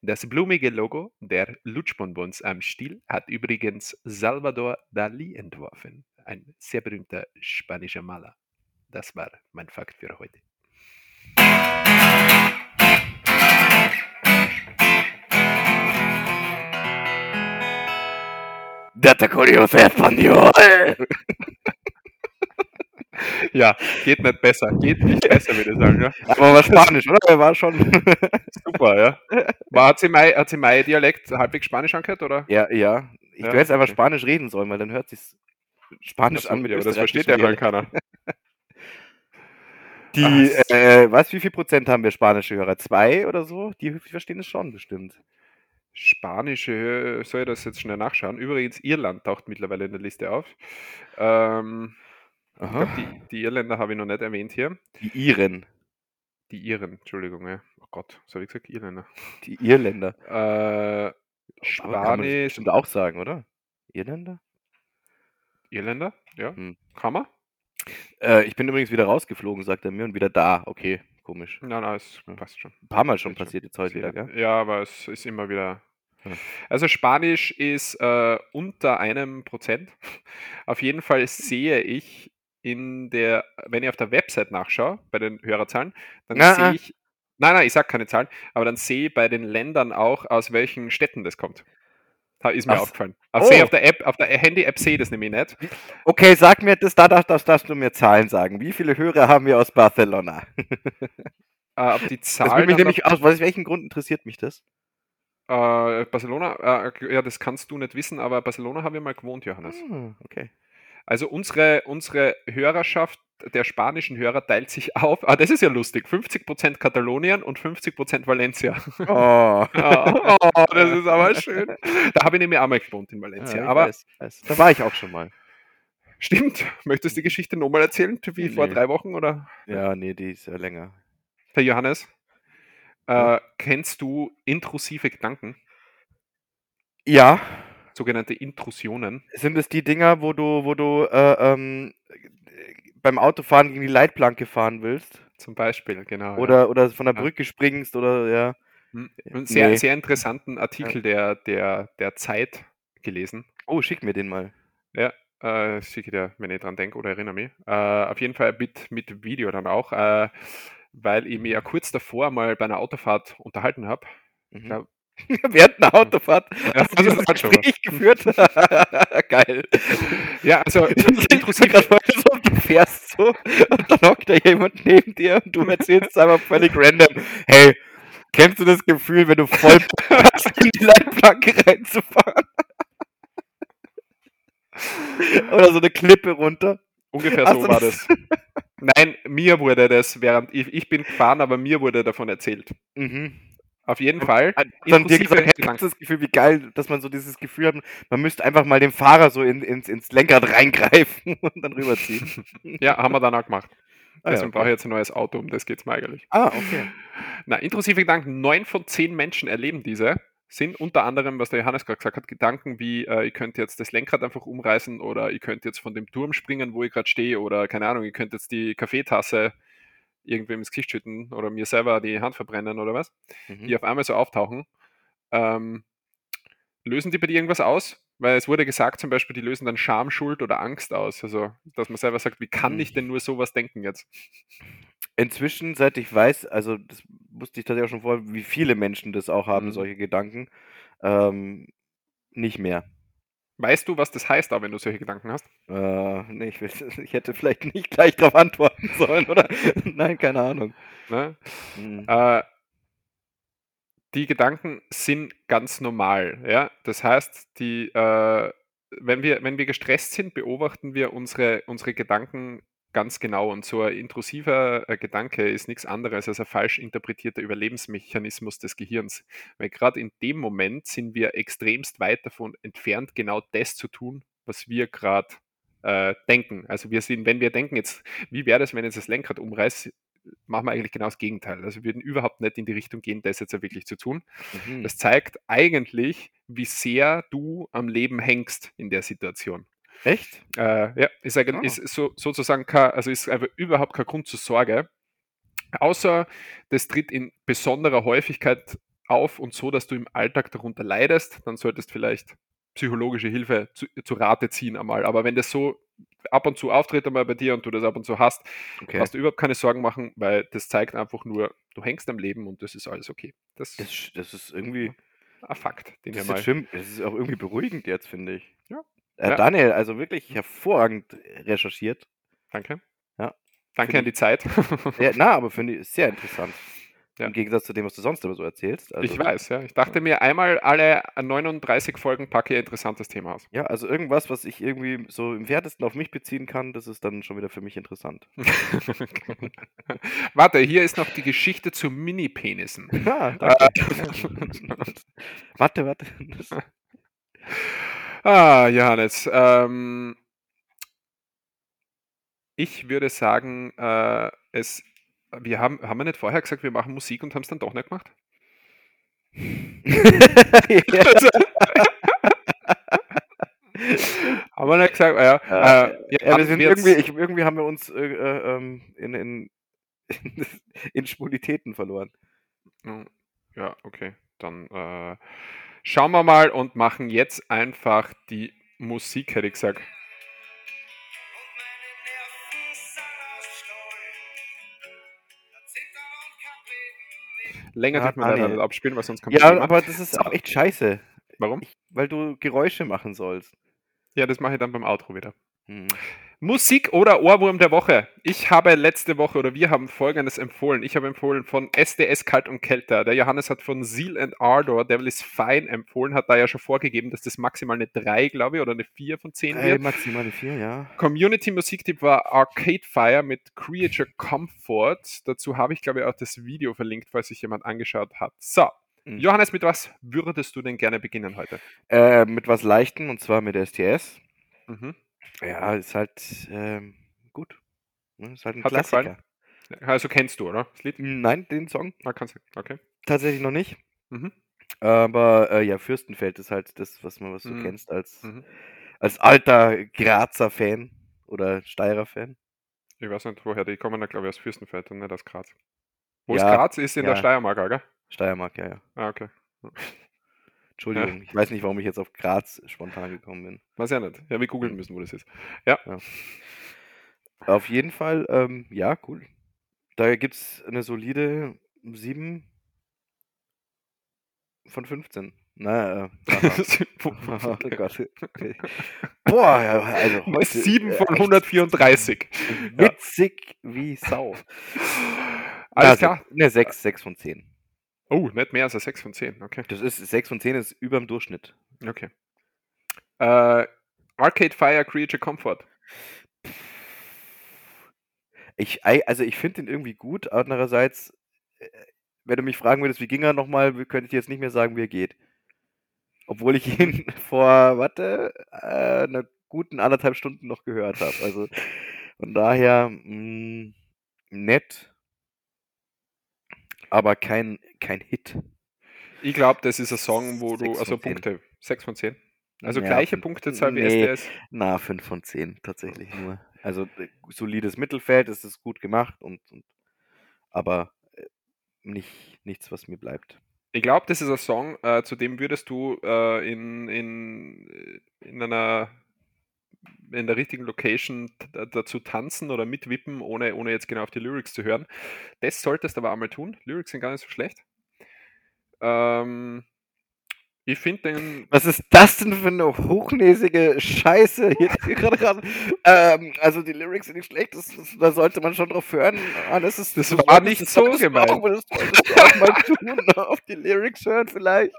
Das blumige Logo der Lutschbonbons am Stiel hat übrigens Salvador Dalí entworfen, ein sehr berühmter spanischer Maler. Das war mein Fakt für heute. Data curiosa español. Ja, geht nicht besser, geht nicht besser, würde ich sagen. Ja. Aber war Spanisch, oder? Er war schon. Super, ja. War, hat sie mein, hat sie mein Dialekt halbwegs Spanisch angehört, oder? ja, ja. Ich Ja, hätte jetzt einfach okay. Spanisch reden sollen, weil dann hört sich's Spanisch so, an mit ja, aber das versteht ja dann keiner. Die, äh, was, wie viel Prozent haben wir spanische Hörer? Zwei oder so? Die verstehen es schon bestimmt. Spanische, soll ich das jetzt schnell nachschauen? Übrigens, Irland taucht mittlerweile in der Liste auf. Ähm, ich glaube, die, die Irländer habe ich noch nicht erwähnt hier. Die Iren, Die Iren, Entschuldigung. Ja. Oh Gott, was habe ich gesagt? Irländer. die Irländer. Äh, Aber kann man Spanisch. auch sagen, oder? Irländer? Irländer? Ja. Hm. Kann man? Äh, ich bin übrigens wieder rausgeflogen, sagt er mir, und wieder da. Okay, komisch. Nein, nein, es passt schon. Ein paar Mal schon passiert jetzt heute wieder, gell? Ja, aber es ist immer wieder. Also Spanisch ist äh, unter einem Prozent. Auf jeden Fall sehe ich in der, wenn ich auf der Website nachschaue, bei den Hörerzahlen, dann Na, sehe ah. ich, nein, nein, ich sage keine Zahlen, aber dann sehe ich bei den Ländern auch, aus welchen Städten das kommt. Da ist mir Ach, aufgefallen. Auf, sehe oh. auf der App, auf der Handy-App sehe ich das nämlich nicht. Okay, sag mir das, da darfst, darfst, du mir Zahlen sagen. Wie viele Hörer haben wir aus Barcelona? Äh, die Das Zahlen dann nämlich aus, aus welchem Grund interessiert mich das? Äh, Barcelona, äh, ja, das kannst du nicht wissen, aber Barcelona haben wir mal gewohnt, Johannes. Ah, okay. Also unsere, unsere Hörerschaft der spanischen Hörer teilt sich auf. Ah, das ist ja lustig. 50% Katalonien und 50% Valencia. Oh. oh, oh, das ist aber schön. Da habe ich nämlich auch mal gewohnt in Valencia. Ja, aber weiß, weiß. Da war ich auch schon mal. stimmt. Möchtest du die Geschichte nochmal erzählen, wie vor Nee. drei Wochen? Oder Ja, nee, die ist ja länger. der Johannes? Äh, kennst du intrusive Gedanken, Ja, sogenannte Intrusionen? sind es die Dinger, wo du, wo du äh, ähm, beim Autofahren gegen die Leitplanke fahren willst? Zum Beispiel, genau. ja. Oder, oder von der Ja. Brücke springst oder ja. Hm, einen sehr, Nee. sehr interessanten Artikel der, der, der Zeit gelesen. Oh, schick mir den mal. Ja, äh, schicke dir, wenn ich dran denke oder erinnere mich. Äh, auf jeden Fall mit, mit Video dann auch, äh, weil ich mich ja kurz davor mal bei einer Autofahrt unterhalten habe. Mhm. Während einer Autofahrt Ja, hast du das hat schon Gespräch geführt. Geil. Ja, also Ich mir intrusiv, grad vor, so, du fährst so und dann hockt da jemand neben dir und du erzählst einfach völlig random. Hey, kennst du das Gefühl, wenn du voll hast, in die Leitplanke reinzufahren? Oder so eine Klippe runter. ungefähr so war das- das. Nein, mir wurde das, während ich, ich bin gefahren, aber mir wurde davon erzählt. Mhm. Auf jeden Fall. Hat dann dir du das Gefühl, wie geil, dass man so dieses Gefühl hat, man müsste einfach mal dem Fahrer so in, ins, ins Lenkrad reingreifen und dann rüberziehen. Ja, haben wir dann auch gemacht. Ah, ja, Deswegen okay. brauche ich jetzt ein neues Auto, um das geht es mir eigentlich. Ah, okay. Na, intrusive Gedanken, neun von zehn Menschen erleben diese, sind unter anderem, was der Johannes gerade gesagt hat, Gedanken wie, äh, ich könnte jetzt das Lenkrad einfach umreißen oder ich könnte jetzt von dem Turm springen, wo ich gerade stehe oder keine Ahnung, ich könnte jetzt die Kaffeetasse irgendwem ins Gesicht schütten oder mir selber die Hand verbrennen oder was, Mhm. die auf einmal so auftauchen. Ähm, lösen die bei dir irgendwas aus? Weil es wurde gesagt, zum Beispiel, die lösen dann Scham, Schuld oder Angst aus. Also, dass man selber sagt, wie kann ich denn nur sowas denken jetzt? Inzwischen, seit ich weiß, also das wusste ich tatsächlich auch schon vorher, wie viele Menschen das auch haben, Mhm. solche Gedanken, ähm, nicht mehr. Weißt du, was das heißt, auch wenn du solche Gedanken hast? Äh, nee, ich, will, ich hätte vielleicht nicht gleich darauf antworten sollen, oder? Nein, keine Ahnung. Ne? Hm. Äh, die Gedanken sind ganz normal. Ja? Das heißt, die, äh, wenn, wir, wenn wir gestresst sind, beobachten wir unsere, unsere Gedanken ganz genau. Und so ein intrusiver äh, Gedanke ist nichts anderes als ein falsch interpretierter Überlebensmechanismus des Gehirns. Weil gerade in dem Moment sind wir extremst weit davon entfernt, genau das zu tun, was wir gerade äh, denken. Also wir sind, wenn wir denken jetzt, wie wäre das, wenn jetzt das Lenkrad umreiße, machen wir eigentlich genau das Gegenteil. Also wir würden überhaupt nicht in die Richtung gehen, das jetzt wirklich zu tun. Mhm. Das zeigt eigentlich, wie sehr du am Leben hängst in der Situation. Echt? Äh, ja, ist, eigentlich, Ah. ist so, sozusagen kein, also ist einfach überhaupt kein Grund zur Sorge. Außer das tritt in besonderer Häufigkeit auf und so, dass du im Alltag darunter leidest, dann solltest vielleicht psychologische Hilfe zu, zu Rate ziehen einmal. Aber wenn das so ab und zu auftritt einmal bei dir und du das ab und zu hast, Okay. brauchst du überhaupt keine Sorgen machen, weil das zeigt einfach nur, du hängst am Leben und das ist alles okay. Das Das, das ist irgendwie, ein Fakt, den wir mal. schlimm. das ist auch irgendwie beruhigend jetzt, finde ich. Ja. Äh, Ja. Daniel, also wirklich hervorragend recherchiert. Danke. Ja. Danke an die Zeit. Ja, na, aber finde ich sehr interessant. Ja. Im Gegensatz zu dem, was du sonst immer so erzählst. Also, ich weiß, ja. Ich dachte mir, einmal alle 39 Folgen packe ich ein interessantes Thema aus. Ja, also irgendwas, was ich irgendwie so im Wertesten auf mich beziehen kann, das ist dann schon wieder für mich interessant. Warte, hier ist noch die Geschichte zu Mini-Penissen. Ja, danke. warte, warte. Ah, Johannes. Ähm, ich würde sagen, äh, es, wir haben, haben wir nicht vorher gesagt, wir machen Musik und haben es dann doch nicht gemacht? ja, Haben wir nicht gesagt? Ja, Ja, äh, ja, wir sind wir irgendwie, ich, irgendwie haben wir uns äh, äh, ähm, in, in, in Schwulitäten verloren. Mm, Ja, okay. Dann äh, schauen wir mal und machen jetzt einfach die Musik, hätte ich gesagt. Länger Ja, dürfen wir leider abspielen, weil sonst kommt Ja, aber das ist auch echt scheiße, Warum? weil du Geräusche machen sollst. Ja, das mache ich dann beim Outro wieder. Hm. Musik oder Ohrwurm der Woche. Ich habe letzte Woche oder wir haben folgendes empfohlen. Ich habe empfohlen von SDS Kalt und Kälter. Der Johannes hat von Seal and Ardor Devil is Fine empfohlen, hat da ja schon vorgegeben, dass das maximal eine 3, glaube ich, oder eine 4 von 10 Äh, wird. maximal eine 4, ja. Community-Musiktipp war Arcade Fire mit Creature Comfort. Dazu habe ich, glaube ich, auch das Video verlinkt, falls sich jemand angeschaut hat. So, Mhm. Johannes, mit was würdest du denn gerne beginnen heute? Äh, mit was Leichten und zwar mit STS. Mhm. Ja, ist halt ähm, gut. Ne, Ist halt ein Hat Klassiker. Also kennst du, oder? Das Lied? Nein, den Song Ah, kannst du. Okay. tatsächlich noch nicht. Mhm. Aber äh, ja, Fürstenfeld ist halt das, was man was du Mhm. kennst als, Mhm. als alter Grazer Fan oder Steirer Fan. Ich weiß nicht, woher die kommen, da glaube ich aus Fürstenfeld und nicht aus Graz. Wo Ja, ist Graz? Ist in der ja. Steiermark, gell? Steiermark, ja, ja. Ah, okay. Entschuldigung, ich weiß nicht, warum ich jetzt auf Graz spontan gekommen bin. Weiß ja nicht. Ja, wir googeln müssen, wo das ist. Auf jeden Fall, ähm, ja, cool. Da gibt es eine solide 7 von 15. Na, äh, oh Gott. Okay. Boah, ja, also heute, 7 äh, von echt 134. Ja. Witzig wie Sau. Alles Na, klar. Ne, 6, 6 von 10. Oh, nicht mehr als ein 6 von 10. Okay. Das ist 6 von 10 ist über dem Durchschnitt. Okay. Äh, Arcade Fire Creature Comfort. Ich, also ich finde den irgendwie gut. Andererseits, äh, wenn du mich fragen würdest, wie ging er nochmal, könnte ich dir jetzt nicht mehr sagen, wie er geht. Obwohl ich ihn vor, warte, äh, einer guten anderthalb Stunden noch gehört habe. Also von daher, mh, nett, aber kein, kein Hit. Ich glaube, das ist ein Song, wo du, also. Punkte, 6 von 10. Also Ja, gleiche Punktezahl wie nee. SDS. Na, 5 von 10 tatsächlich nur. Also äh, solides Mittelfeld, es ist gut gemacht und, und aber äh, nicht, nichts, was mir bleibt. Ich glaube, das ist ein Song, äh, zu dem würdest du äh, in, in, äh, in einer in der richtigen Location dazu tanzen oder mitwippen, ohne, ohne jetzt genau auf die Lyrics zu hören. Das solltest du aber einmal tun. Lyrics sind gar nicht so schlecht. Ähm, ich finde den. Was ist das denn für eine hochnäsige Scheiße hier gerade gerade? Ähm, also die Lyrics sind nicht schlecht, das, das, da sollte man schon drauf hören. Das ist, Das war nicht das so gemeint. Auch, das solltest du auch mal tun, auf die Lyrics hören vielleicht,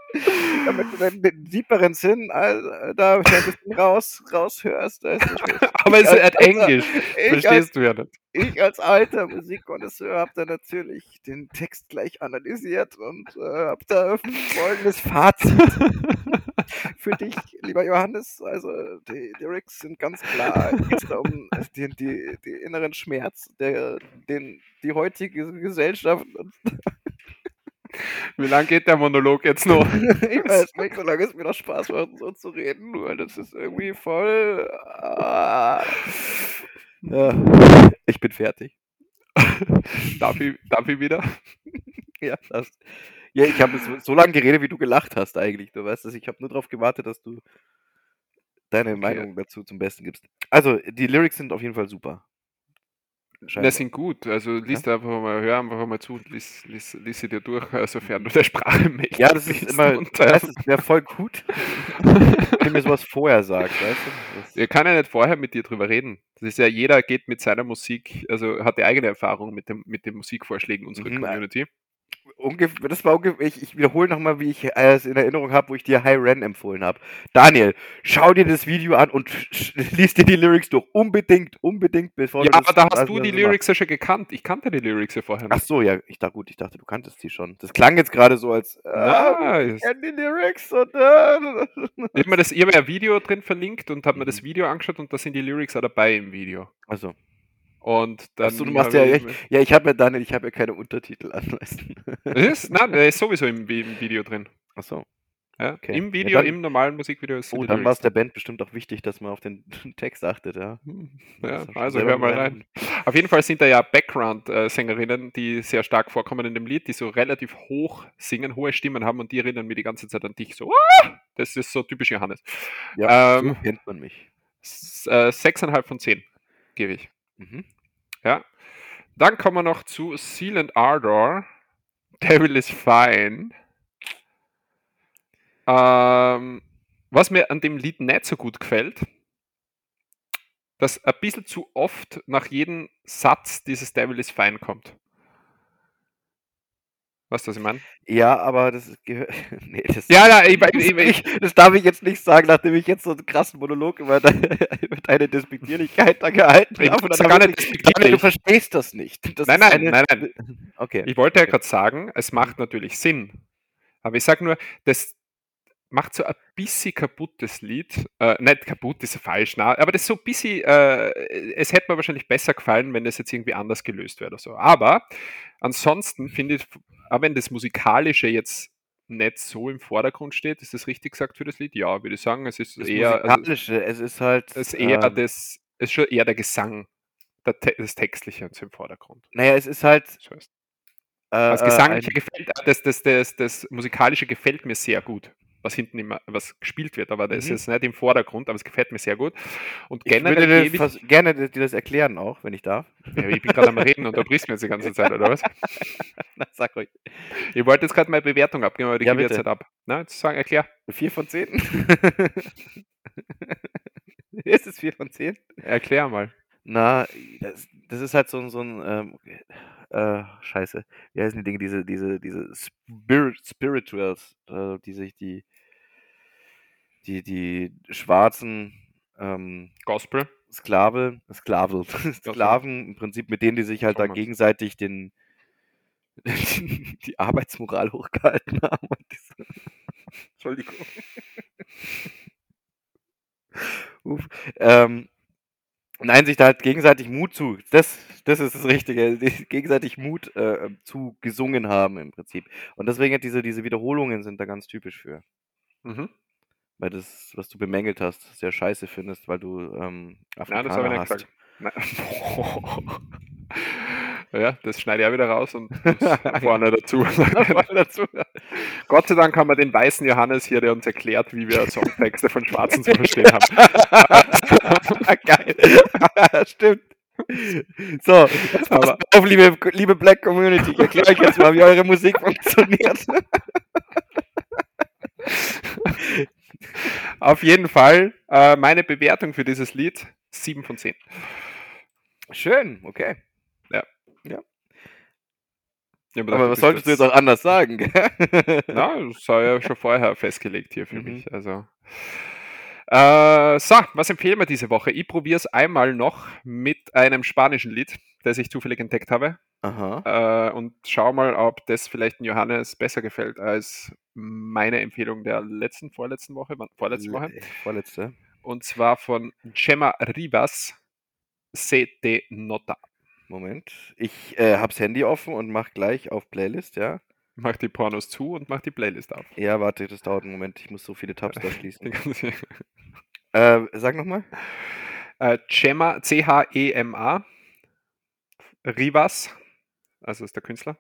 damit du den tieferen Sinn äh, da ein bisschen raus, raushörst. Aber es ist halt Englisch. Als, Verstehst du ja nicht. Ich als alter Musikkonnoisseur habe da natürlich den Text gleich analysiert und äh, habe da folgendes Fazit für dich, lieber Johannes. Also die Lyrics sind ganz klar. Es geht um den die, die inneren Schmerz, der, den die heutige Gesellschaft. Wie lange geht der Monolog jetzt noch? ich weiß nicht, solange es mir noch Spaß macht, so zu reden, weil das ist irgendwie voll. Ah, ja, ich bin fertig. darf, ich, darf ich wieder? Ja, das, ja ich habe so, so lange geredet, wie du gelacht hast eigentlich. Du weißt das, ich habe nur darauf gewartet, dass du deine Okay. Meinung dazu zum Besten gibst. Also, die Lyrics sind auf jeden Fall super. Ne, sind gut. Also liest einfach mal, hör einfach mal zu, lies, lies, lies sie dir durch, sofern du der Sprache mächtig Ja, das ist immer, Und, es wäre voll gut, wenn mir sowas vorher sagst, weißt du? Das, Wir können ja nicht vorher mit dir drüber reden. Das ist ja, jeder geht mit seiner Musik, also hat die eigene Erfahrung mit, dem, mit den Musikvorschlägen unserer Mhm, Community. Ungefähr, das war ungefähr, ich, ich wiederhole nochmal, wie ich es in Erinnerung habe, wo ich dir High Ren empfohlen habe. Daniel, schau dir das Video an und sch- lies dir die Lyrics durch. Unbedingt, unbedingt, bevor Ja, du das aber da hast du die. Lyrics ja schon gekannt. Ich kannte die Lyrics ja vorher Ach nicht. so, ja, ich dachte, gut, ich dachte, du kanntest die schon. Das klang jetzt gerade so, als Nice. ich kenn die Lyrics und äh, Ich habe mir das, ich hab ja ein Video drin verlinkt und habe mir das Mhm. Video angeschaut und da sind die Lyrics auch dabei im Video. Also, Und dann. Achso, du machst hab ja ich- ja, ich habe ja Daniel, ich habe ja keine Untertitel an, weißt du. Ist? Nein, der ist sowieso im, im Video drin. Ach so. Ja? Okay. Im Ja, Video, dann- im normalen Musikvideo ist Oh, die dann war es der. Band bestimmt auch wichtig, dass man auf den Text achtet, ja. Ja, Das ist schon also hör mal rein. Auf jeden Fall sind da ja Background-Sängerinnen, die sehr stark vorkommen in dem Lied, die so relativ hoch singen, hohe Stimmen haben und die erinnern mich die ganze Zeit an dich. So, "Ah!" das ist so typisch Johannes. Ja, Ähm, so kennt man mich. Äh, Sechseinhalb von zehn gebe ich. Mhm. Ja. Dann kommen wir noch zu Seal and Ardor. Devil is Fine. Ähm, was mir an dem Lied nicht so gut gefällt, dass ein bisschen zu oft nach jedem Satz dieses Devil is Fine kommt. Weißt du, was ich meine? Ja, aber das gehört. nee, das, Ja, ja, ich, das, ich, ich, ich, das darf ich jetzt nicht sagen, nachdem ich jetzt so einen krassen Monolog über deine, über deine Despektierlichkeit da gehalten Ich habe. Dann gar nicht ich- du verstehst das nicht. Das Nein, nein, eine- nein, nein. Okay. Ich wollte ja gerade sagen, es macht natürlich Sinn. Aber ich sage nur, das macht so ein bisschen kaputtes Lied. Äh, nicht kaputt ist falsch, na, aber das ist so ein bisschen, äh, es hätte mir wahrscheinlich besser gefallen, wenn das jetzt irgendwie anders gelöst wäre oder so. Aber ansonsten finde ich, auch wenn das Musikalische jetzt nicht so im Vordergrund steht, ist das richtig gesagt für das Lied? Ja, würde ich sagen. Es ist das eher, also, Musikalische, es ist halt. es ist eher ähm, das, es ist schon eher der Gesang, der, das Textliche im Vordergrund. Naja, es ist halt. Ist Äh, Das äh, Gesangliche ein- gefällt, das, das, das, das Musikalische gefällt mir sehr gut, was hinten immer was gespielt wird, aber das Mhm. ist nicht im Vordergrund, aber es gefällt mir sehr gut. Und würde generell ich, vers- gerne dir das erklären auch, wenn ich darf. ja, ich bin gerade am Reden und da brichst mir jetzt die ganze Zeit, oder was? Na, sag ruhig. Ich wollte jetzt gerade meine Bewertung abgeben, aber die Ja, gebe jetzt nicht ab. Na, jetzt sagen, erklär. 4 von 10? ist es 4 von 10? Erklär mal. Na, das, das ist halt so, ein- so ein, ähm, äh, scheiße, wie heißen die Dinge, diese, diese, diese Spirit, Spirituals, äh, die sich die, die, die schwarzen, ähm, Gospel. Sklave, Sklave, Sklaven, im Prinzip, mit denen die sich halt da gegenseitig den, die Arbeitsmoral hochgehalten haben. Entschuldigung. Uff, ähm, nein, sich da halt gegenseitig Mut zu, das, das ist das Richtige, gegenseitig Mut äh, zu gesungen haben im Prinzip. Und deswegen hat diese, diese Wiederholungen sind da ganz typisch für. Mhm. Weil das, was du bemängelt hast, sehr scheiße findest, weil du ähm, Nein, das habe ich Afrikaner nicht hast. gesagt. Ja, das schneide ich auch wieder raus und vorne dazu. dazu. Gott sei Dank haben wir den weißen Johannes hier, der uns erklärt, wie wir Songtexte von Schwarzen zu verstehen haben. Geil. Stimmt. So, jetzt passt auf, liebe, liebe Black Community. Ich erkläre euch jetzt mal, wie eure Musik funktioniert. Auf jeden Fall äh, meine Bewertung für dieses Lied 7 von 10. Schön, okay. Ich hab Aber gedacht, was solltest du jetzt auch anders sagen? gell? Na, das war ja schon vorher festgelegt hier für Mhm. mich. Also. Äh, so, was empfehlen wir diese Woche? Ich probiere es einmal noch mit einem spanischen Lied, das ich zufällig entdeckt habe. Aha. Äh, und schau mal, ob das vielleicht dem Johannes besser gefällt als meine Empfehlung der letzten, vorletzten Woche, vorletzte Woche. Äh, Vorletzte. Und zwar von Gemma Rivas, Se te nota. Moment. Ich äh, hab's Handy offen und mach gleich auf Playlist, ja? Mach die Pornos zu und mach die Playlist auf. Ja, warte, das dauert einen Moment. Ich muss so viele Tabs da schließen. Äh, sag nochmal. Äh, Gemma, C-H-E-M-A, Rivas, also ist der Künstler.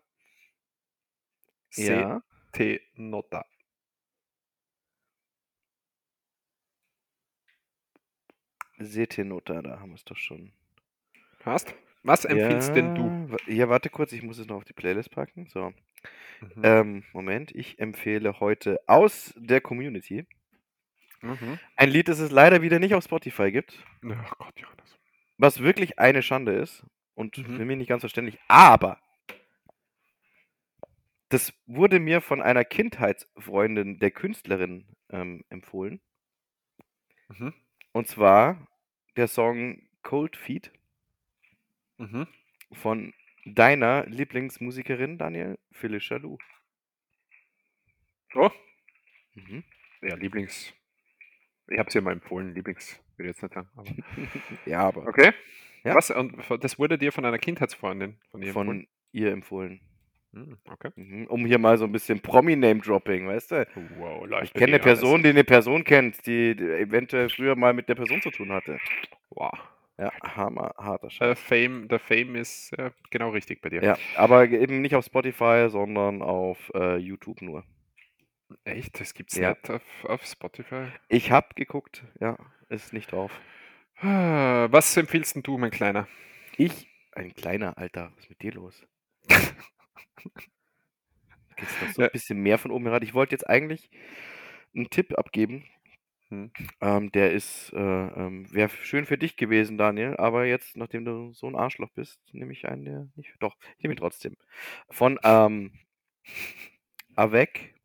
Ja. T Nota. Setenota, da haben wir es doch schon. Hast? Was empfiehlst denn du? Ja, Ja, warte kurz, ich muss es noch auf die Playlist packen. So. Mhm. Ähm, Moment, ich empfehle heute aus der Community Mhm. ein Lied, das es leider wieder nicht auf Spotify gibt, Ach Gott, Johannes. was wirklich eine Schande ist und Mhm. für mich nicht ganz verständlich, aber das wurde mir von einer Kindheitsfreundin der Künstlerin ähm, empfohlen. Mhm. Und zwar der Song Cold Feet Mhm. von deiner Lieblingsmusikerin, Daniel, Phyllis Jaloux. Oh, Mhm. ja, Lieblings. Ich habe sie ja mal empfohlen, Lieblings, würde ich jetzt nicht sagen. Aber. Ja, aber Okay. Ja. Was? Und das wurde dir von einer Kindheitsfreundin von ihr von empfohlen? ihr empfohlen. Hm, Okay. Mhm. Um hier mal so ein bisschen Promi-Name-Dropping, weißt du? Wow, Ich kenne eine. Person, die eine Person kennt, die die eventuell früher mal mit der Person zu tun hatte. Wow. Ja, hammer, harter Der Scheiß. Fame, der Fame ist äh, genau richtig bei dir. Ja, aber eben nicht auf Spotify, sondern auf äh, YouTube nur. Echt? Das gibt's Ja. nicht auf, auf Spotify? Ich hab geguckt, ja, ist nicht drauf. Ah, Was empfiehlst denn du, mein Kleiner? Ich, ein kleiner Alter, was ist mit dir los? Geht's noch so Ja. ein bisschen mehr von oben heran? Ich wollte jetzt eigentlich einen Tipp abgeben Hm. Ähm, der ist, äh, ähm, wäre schön für dich gewesen, Daniel, aber jetzt, nachdem du so ein Arschloch bist, nehme ich einen, der nicht. Doch, ich nehme ihn trotzdem. Von ähm, Avec,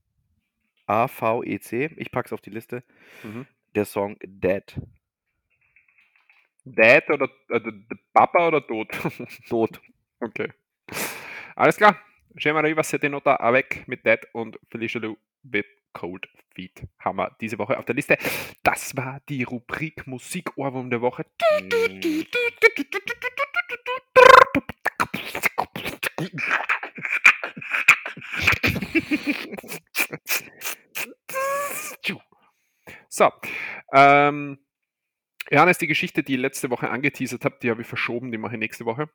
A-V-E-C, ich pack's auf die Liste, Mhm. der Song Dead. Dad oder d- Papa oder Tod? Tot. okay. Alles klar. Schauen wir rüber, City Nota avec mit Dad und Felicia Lou mit Cold Feet haben wir diese Woche auf der Liste. Das war die Rubrik Musikohrwurm der Woche. So, ähm, Johannes, die Geschichte, die ich letzte Woche angeteasert habe, die habe ich verschoben, die mache ich nächste Woche.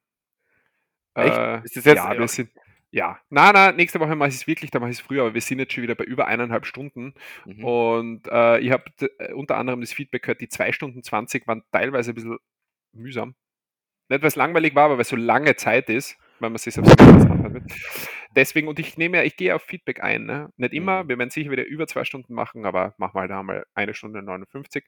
Echt? Äh, Ist das jetzt- ja, wir sind, ja, na, na, nächste Woche mache ich es wirklich, da mache ich es früher, aber wir sind jetzt schon wieder bei über eineinhalb Stunden Mhm. und äh, ich habe äh, unter anderem das Feedback gehört, die 2 Stunden 20 waren teilweise ein bisschen mühsam. Nicht, weil es langweilig war, aber weil es so lange Zeit ist, weil man sich selbst anhört wird. Deswegen, und ich nehme ja, ich gehe auf Feedback ein. Ne? Nicht immer, Mhm. wir werden sicher wieder über zwei Stunden machen, aber machen wir halt einmal eine Stunde 59.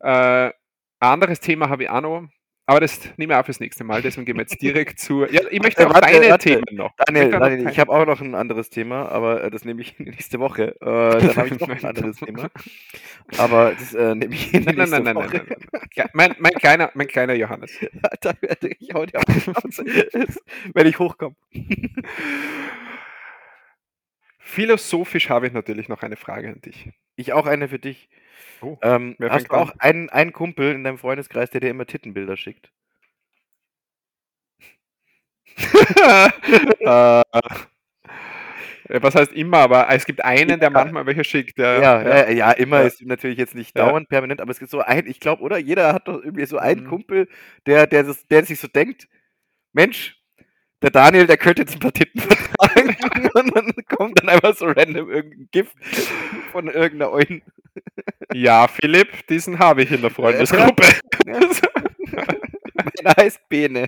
Äh, ein anderes Thema habe ich auch noch, aber das nehme ich auch fürs nächste Mal, deswegen gehen wir jetzt direkt zu. Ja, ich möchte auch Warte, deine warte. Themen noch. Daniel, noch Daniel ich habe auch noch ein anderes Thema, aber äh, das nehme ich nächste Woche. Äh, dann habe ich noch ein anderes Thema. Aber das äh, nehme ich Nein, nein, nächste nein, nein, nein, Woche. nein, nein. nein. Mein, mein, kleiner, mein kleiner Johannes. Alter, werde ich dir auf wenn ich hochkomme. Philosophisch habe ich natürlich noch eine Frage an dich. Ich auch eine für dich. Oh, Ähm, hast du auch einen, einen Kumpel in deinem Freundeskreis, der dir immer Tittenbilder schickt? äh, was heißt immer, aber es gibt einen, der Ja. manchmal welche schickt. Der, Ja, ja, ja, immer Ja. ist natürlich jetzt nicht Ja. dauernd permanent, aber es gibt so ein, ich glaube, oder? Jeder hat doch irgendwie so einen Mhm. Kumpel, der, der, das, der sich so denkt, Mensch, der Daniel, der könnte jetzt ein paar Titten vertragen. Und dann kommt dann einfach so random irgendein Gift von irgendeiner Eulen. Ja, Philipp, diesen habe ich in der Freundesgruppe. Meiner heißt Bene.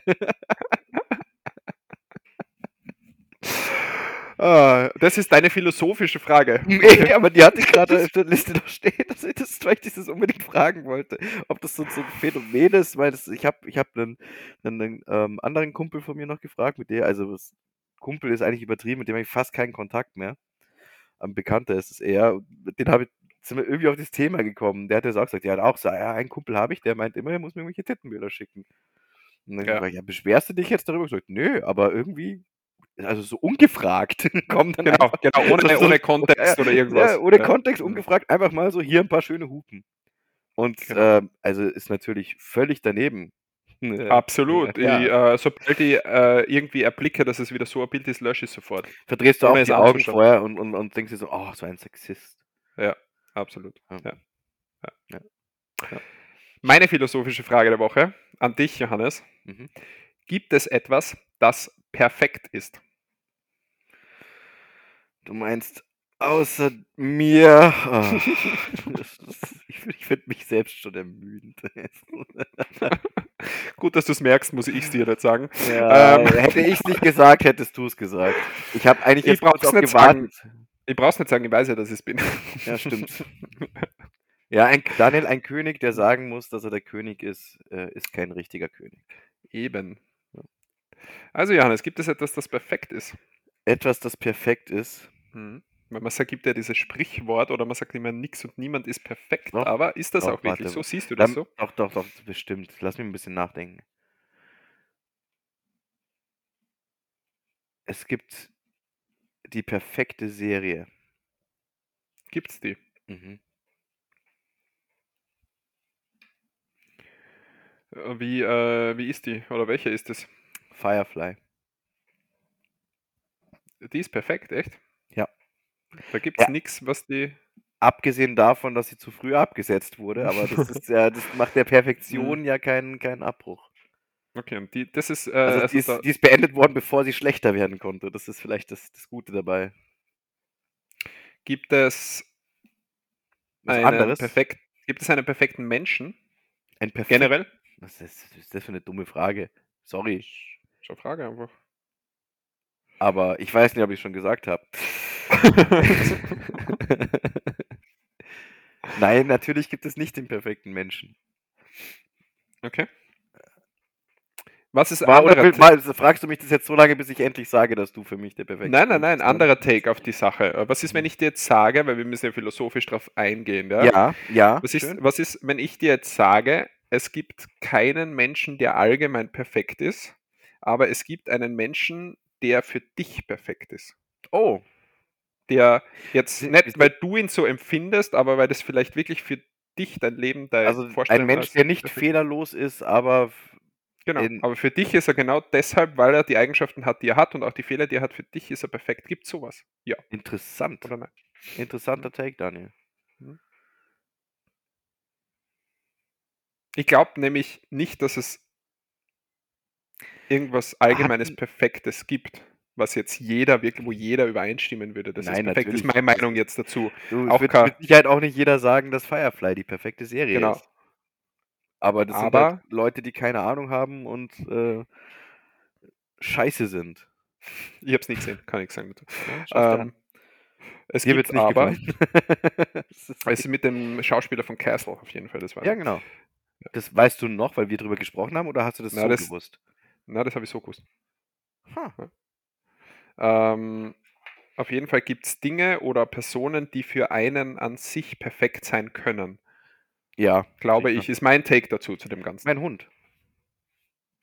Ah, das ist deine philosophische Frage. Nee, aber die hatte ich gerade auf der Liste noch stehen, dass ich das, weil ich das unbedingt fragen wollte, ob das so, so ein Phänomen ist, weil das, ich habe ich hab einen, einen ähm, anderen Kumpel von mir noch gefragt, mit der, also das Kumpel ist eigentlich übertrieben, mit dem habe ich fast keinen Kontakt mehr. Am Bekannter ist es eher, dem habe ich, sind wir irgendwie auf das Thema gekommen. Der hat jetzt auch gesagt, ja, auch so, ja, einen Kumpel habe ich, der meint immer, er muss mir irgendwelche Tittenbilder schicken. Und dann Ja. ich, ja, beschwerst du dich jetzt darüber? Ich gesagt, nö, aber irgendwie, also so ungefragt kommt dann Genau, einfach genau, ohne, Das ist- ohne Kontext oder irgendwas. ja, ohne Ja. Kontext, ungefragt, einfach mal so hier ein paar schöne Hupen. Und Genau. ähm, also ist natürlich völlig daneben. Absolut. Ja. Ich, äh, sobald ich äh, irgendwie erblicke, dass es wieder so ein Bild ist, lösche ich sofort. Verdrehst du auch die Augen vorher und, und, und denkst dir so, oh, so ein Sexist. Ja. Ja. Ja. Ja. Ja. Meine philosophische Frage der Woche an dich, Johannes. Mhm. Gibt es etwas, das perfekt ist? Du meinst, außer mir. Oh, ich ich finde mich selbst schon ermüdend. Gut, dass du es merkst, muss ich es dir nicht sagen. ja, Ähm. Hätte ich es nicht gesagt, hättest du es gesagt. Ich habe eigentlich Ich jetzt kurz brauch's auf nicht sagen. Ich brauch's nicht sagen, ich weiß ja, dass ich es bin. Ja, stimmt. Ja, ein, Daniel, ein König, der sagen muss, dass er der König ist, äh, ist kein richtiger König. Eben. Also, Johannes, gibt es etwas, das perfekt ist? Etwas, das perfekt ist. Mhm. Weil man sagt, gibt ja dieses Sprichwort oder man sagt immer, nix und niemand ist perfekt, Doch, aber ist das doch, auch wirklich warte. so? Siehst du das Dann, so? Doch, doch, doch, bestimmt. Lass mich ein bisschen nachdenken. Es gibt die perfekte Serie. Gibt's die? Mhm. Äh, Wie, äh, wie ist die? Oder welche ist es? Firefly. Die ist perfekt, echt? Ja. Da gibt's Ja. nichts, was die. Abgesehen davon, dass sie zu früh abgesetzt wurde, aber das ist ja, das macht der Perfektion ja keinen, keinen Abbruch. Okay, und die, das ist. Äh, Also, also die, ist, die ist beendet worden, bevor sie schlechter werden konnte. Das ist vielleicht das, das Gute dabei. gibt es Was einen anderes? perfekt, gibt es einen perfekten Menschen Ein perfekt generell? Was ist, was ist das für eine dumme Frage? Sorry. Schon Frage einfach. Aber ich weiß nicht, ob ich schon gesagt habe. Nein, natürlich gibt es nicht den perfekten Menschen. Okay. Was ist War, anderer will, Ta- mal, fragst du mich das jetzt so lange, bis ich endlich sage, dass du für mich der perfekte Nein, nein, nein, bist? anderer Take auf die Sache. Was ist, wenn ich dir jetzt sage, weil wir müssen ja philosophisch drauf eingehen, ja? Ja, ja. Was ist, schön. was ist, wenn ich dir jetzt sage, es gibt keinen Menschen, der allgemein perfekt ist, aber es gibt einen Menschen, der für dich perfekt ist? Oh, Der jetzt nicht, weil du ihn so empfindest, aber weil das vielleicht wirklich für dich dein Leben, dein also ein Mensch, als der nicht perfekt- fehlerlos ist, aber Genau, in- aber für dich ist er genau deshalb, weil er die Eigenschaften hat, die er hat und auch die Fehler, die er hat, für dich ist er perfekt. Gibt sowas? Ja interessant. oder nein? Interessanter Take, Daniel. Ich glaube nämlich nicht, dass es irgendwas Allgemeines Hatten- Perfektes gibt, was jetzt jeder wirklich, wo jeder übereinstimmen würde. Das Nein, ist perfekt. Das ist natürlich meine. Meinung jetzt dazu. Du, Auch es wird mit Sicherheit auch nicht jeder sagen, dass Firefly die perfekte Serie Genau. ist. Aber das sind Aber- halt Leute, die keine Ahnung haben und äh, scheiße sind. Ich habe es nicht gesehen, kann ich sagen schau's dir Ähm, es Dir gibt aber, gefallen. Das ist- es ist mit dem Schauspieler von Castle auf jeden Fall, das war. ja, genau. Das weißt du noch, weil wir drüber gesprochen haben, oder hast du das Na, so das- gewusst? Na, das habe ich so gewusst. Ha. Ähm, auf jeden Fall gibt es Dinge oder Personen, die für einen an sich perfekt sein können. Ja, Glaube ich, ist mein Take dazu, zu dem Ganzen. Mein Hund.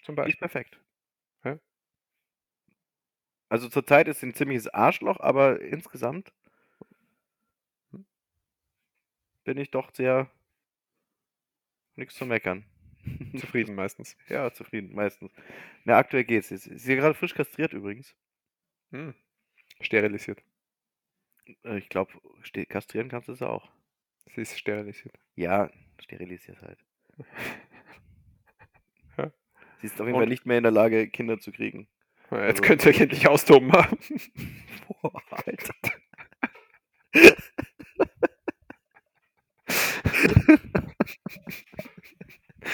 Zum Die ist Beispiel. perfekt. Ja. Also zurzeit ist sie ein ziemliches Arschloch, aber insgesamt bin ich doch sehr nichts zu meckern. Zufrieden meistens. Ja, zufrieden, meistens. Na, aktuell geht's. Sie ist sie ist gerade frisch kastriert übrigens. Hm. Sterilisiert. Äh, Ich glaube, kastrieren kannst du es auch. Sie ist sterilisiert. Ja, sterilisiert halt. Ja. Sie ist auf jeden Fall nicht mehr in der Lage, Kinder zu kriegen. Ja, Jetzt Also- könnt ihr euch endlich austoben. Boah, Alter.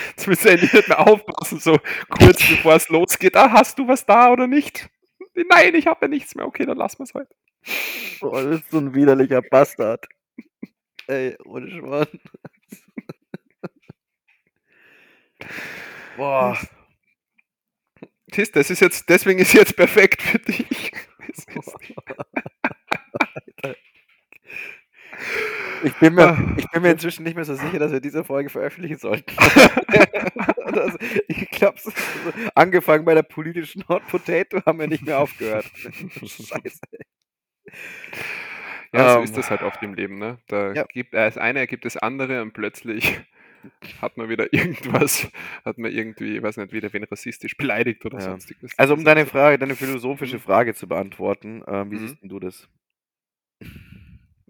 Jetzt müsst ihr endlich nicht mehr aufpassen, so kurz bevor es losgeht. Ah, hast du was da oder nicht? Nein, ich habe ja nichts mehr. Okay, dann lassen wir es heute. Boah, das ist so ein widerlicher Bastard. Ey, ohne Schmarrn. Boah. Siehst, das ist jetzt, deswegen ist jetzt perfekt für dich. Es Ich bin, mir, Ah. ich bin mir inzwischen nicht mehr so sicher, dass wir diese Folge veröffentlichen sollten. das, ich glaube, angefangen bei der politischen Hot Potato haben wir nicht mehr aufgehört. Scheiße. Ja, so Ähm, ist das halt oft im Leben, ne? Da ja. gibt das eine ergibt das andere und plötzlich hat man wieder irgendwas, hat man irgendwie, ich weiß nicht, wieder wen rassistisch beleidigt oder Ja. sonstiges. Also um deine so. Frage, deine philosophische Mhm. Frage zu beantworten, ähm, wie Mhm. siehst denn du das?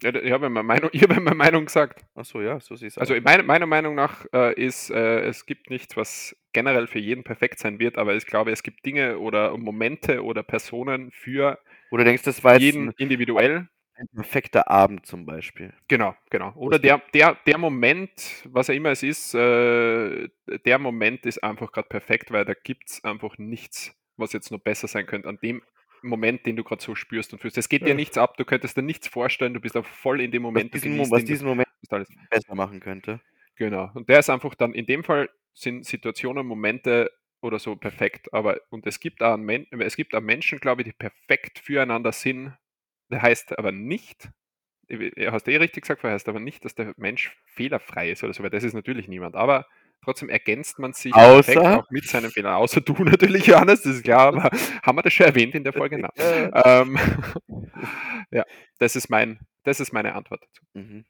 Ja, ich habe meine Meinung, ich habe ja meine Meinung gesagt. Achso, ja, so siehst du Also meine, meiner Meinung nach äh, ist, äh, es gibt nichts, was generell für jeden perfekt sein wird, aber ich glaube, es gibt Dinge oder Momente oder Personen für Oder denkst du, das war jeden individuell. Ein perfekter Abend zum Beispiel? Genau, genau. Oder der, der, der Moment, was auch immer es ist, äh, der Moment ist einfach gerade perfekt, weil da gibt es einfach nichts, was jetzt noch besser sein könnte an dem Moment, den du gerade so spürst und fühlst. Es geht dir Ja. nichts ab, du könntest dir nichts vorstellen, du bist einfach voll in dem Was Moment. du diesen, genießt was diesen Moment besser machen könnte. Genau. Und der ist einfach dann, in dem Fall sind Situationen, Momente oder so perfekt. Aber, und es gibt auch, es gibt auch Menschen, glaube ich, die perfekt füreinander sind. Das heißt aber nicht, du hast eh richtig gesagt, heißt aber nicht, dass der Mensch fehlerfrei ist oder so, weil das ist natürlich niemand. Aber trotzdem ergänzt man sich Außer- auch mit seinen Fehlern. Außer du natürlich, Johannes, das ist klar, aber haben wir das schon erwähnt in der Folge? Nein. Ja. Ähm, ja, das ist, mein, das ist meine Antwort dazu. Mhm.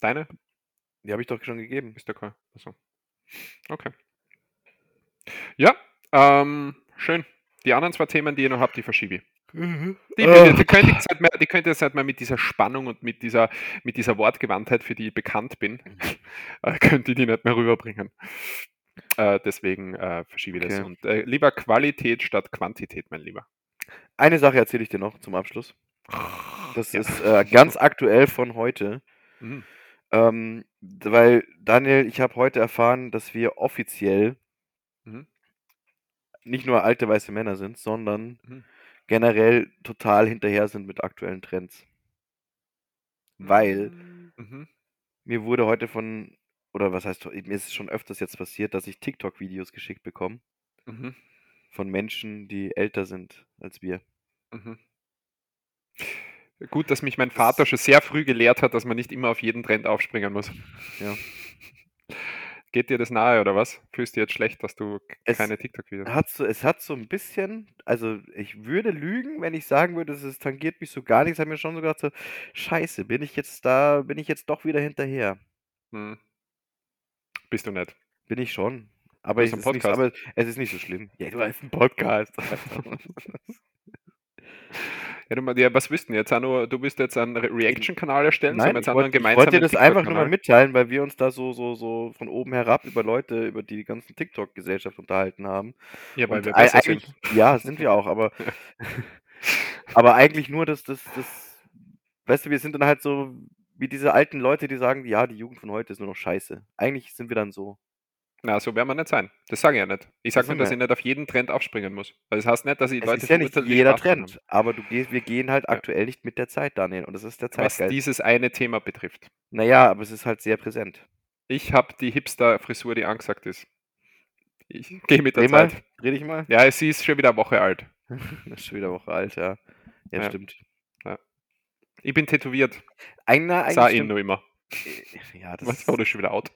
Deine? Die habe ich doch schon gegeben. Ist der Call. Achso. Okay. Ja, ähm, schön. Die anderen zwei Themen, die ihr noch habt, die verschiebe ich. Die, Ah. die, die, könnt ihr jetzt halt mal, die könnt ihr halt mal mit dieser Spannung und mit dieser, mit dieser Wortgewandtheit, für die ich bekannt bin, äh, könnt ihr die nicht mehr rüberbringen. Äh, deswegen äh, verschiebe ich das. Okay. Und äh, lieber Qualität statt Quantität, mein Lieber. Eine Sache erzähle ich dir noch zum Abschluss. Das Ja. ist äh, ganz aktuell von heute. Mhm. Ähm, weil, Daniel, ich habe heute erfahren, dass wir offiziell Mhm. Nicht nur alte weiße Männer sind, sondern Mhm. generell total hinterher sind mit aktuellen Trends. weil Mhm. mir wurde heute von, oder was heißt, mir ist es schon öfters jetzt passiert, dass ich TikTok-Videos geschickt bekomme Mhm. von Menschen, die älter sind als wir. Mhm. Gut, dass mich mein Vater schon sehr früh gelehrt hat, dass man nicht immer auf jeden Trend aufspringen muss. Ja. Geht dir das nahe oder was? Fühlst du jetzt schlecht, dass du Es keine TikTok-Videos hat so, es hat so ein bisschen, also ich würde lügen, wenn ich sagen würde, es tangiert mich so gar nichts. Ich habe mir schon so gedacht, so, scheiße, bin ich jetzt da, bin ich jetzt doch wieder hinterher. Hm. Bist du nicht? Bin ich schon. Aber, Du es hast ist, nicht, aber es ist nicht so schlimm. Ja, du hast einen Podcast. Ja, du, ja, was denn jetzt? Auch nur, du willst jetzt einen Re- Reaction-Kanal erstellen? Nein, wir ich wollte ich wollte dir das einfach nur mal mitteilen, weil wir uns da so, so, so von oben herab über Leute, über die ganzen TikTok-Gesellschaft unterhalten haben. Ja, weil Und wir besser sind. ja, sind wir auch, aber, aber eigentlich nur das, das, das, weißt du, wir sind dann halt so wie diese alten Leute, die sagen, ja, die Jugend von heute ist nur noch scheiße. Eigentlich sind wir dann so. Na, so werden wir nicht sein. Das sage ich ja nicht. Ich sage nur, dass ich nicht auf jeden Trend aufspringen muss. Weil das heißt nicht, dass ich Es Leute ist ja nicht jeder dran haben. Trend, aber du gehst, wir gehen halt Ja. aktuell nicht mit der Zeit, Daniel, und das ist der Was Zeitgeist. dieses eine Thema betrifft. Naja, aber es ist halt sehr präsent. Ich habe die Hipster-Frisur, die angesagt ist. Ich gehe mit der Dreh mal, Zeit. dreh dich mal. Ja, sie ist schon wieder eine Woche alt. Das ist schon wieder eine Woche alt, ja. Ja, Ja. stimmt. Ich bin tätowiert. Einer, Sah ihn nur immer. Ja, das Was ist, oder schon wieder out?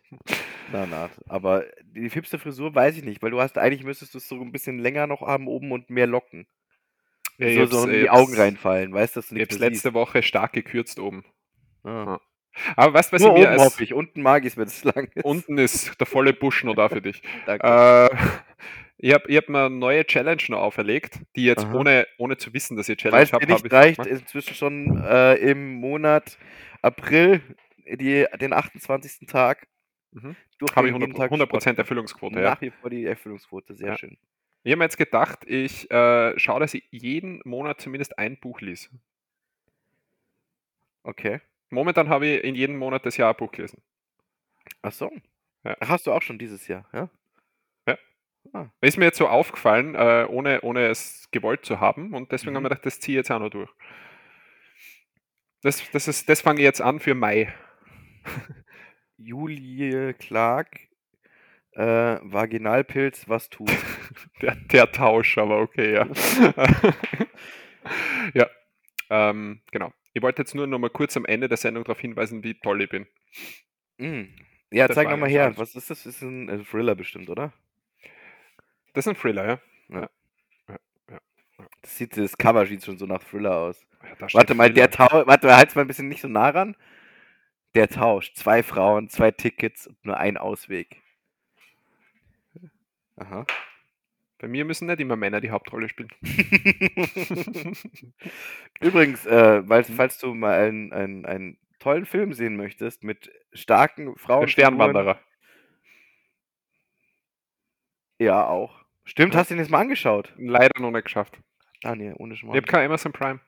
na, na, aber die Hipster-Frisur weiß ich nicht, weil du hast, eigentlich müsstest du es so ein bisschen länger noch haben oben und mehr Locken. Ja, ich so, so in ich die hab's- Augen reinfallen, weißt du, dass du Ich hab's mehr letzte Woche stark gekürzt oben. Ah. Aber weißt du, was Nur ich mir oben als, hoffe ich, unten mag ich es, wenn es lang ist. unten ist der volle Busch noch da für dich. Danke. Äh, ich habe ich hab mir eine neue Challenge noch auferlegt, die jetzt Aha. ohne, ohne zu wissen, dass ich Weil Challenge es dir habe, nicht ich. reicht, Was? ist inzwischen schon äh, im Monat April die, den 28. Tag Mhm. Habe ich jeden 100%, Tag 100 Sport. Erfüllungsquote. Ja. Nach wie vor die Erfüllungsquote, sehr Ja. schön. Ich habe mir jetzt gedacht, ich äh, schaue, dass ich jeden Monat zumindest ein Buch lese. Okay. Momentan habe ich in jedem Monat das Jahr ein Buch gelesen. Ach so. Ja. Hast du auch schon dieses Jahr, ja? Ist mir jetzt so aufgefallen, äh, ohne, ohne es gewollt zu haben und deswegen Mhm. haben wir gedacht, das ziehe ich jetzt auch noch durch. Das, das, ist, das fange ich jetzt an für Mai. Julie Clark, äh, Vaginalpilz, was tut? Der, der Tausch, aber okay, ja. ja, ähm, genau. Ich wollte jetzt nur noch mal kurz am Ende der Sendung darauf hinweisen, wie toll ich bin. Mm. Ja, Das zeig nochmal her. alles. Was ist das? Ist ein äh, Thriller bestimmt, oder? Das ist ein Thriller, ja. Das, sieht, das Cover sieht schon so nach Thriller aus. Ja, Warte mal, der. Tausch. Warte, halt's mal ein bisschen nicht so nah ran. Der Tausch. Zwei Frauen, zwei Tickets und nur ein Ausweg. Aha. Bei mir müssen nicht immer Männer die Hauptrolle spielen. Übrigens, äh, weil, falls du mal einen, einen, einen tollen Film sehen möchtest mit starken Frauen. Der Sternwanderer. Ja, auch. Stimmt, hast du ihn jetzt mal angeschaut? Leider noch nicht geschafft. Daniel, ohne Ich Schmarrn. habe kein Amazon Prime.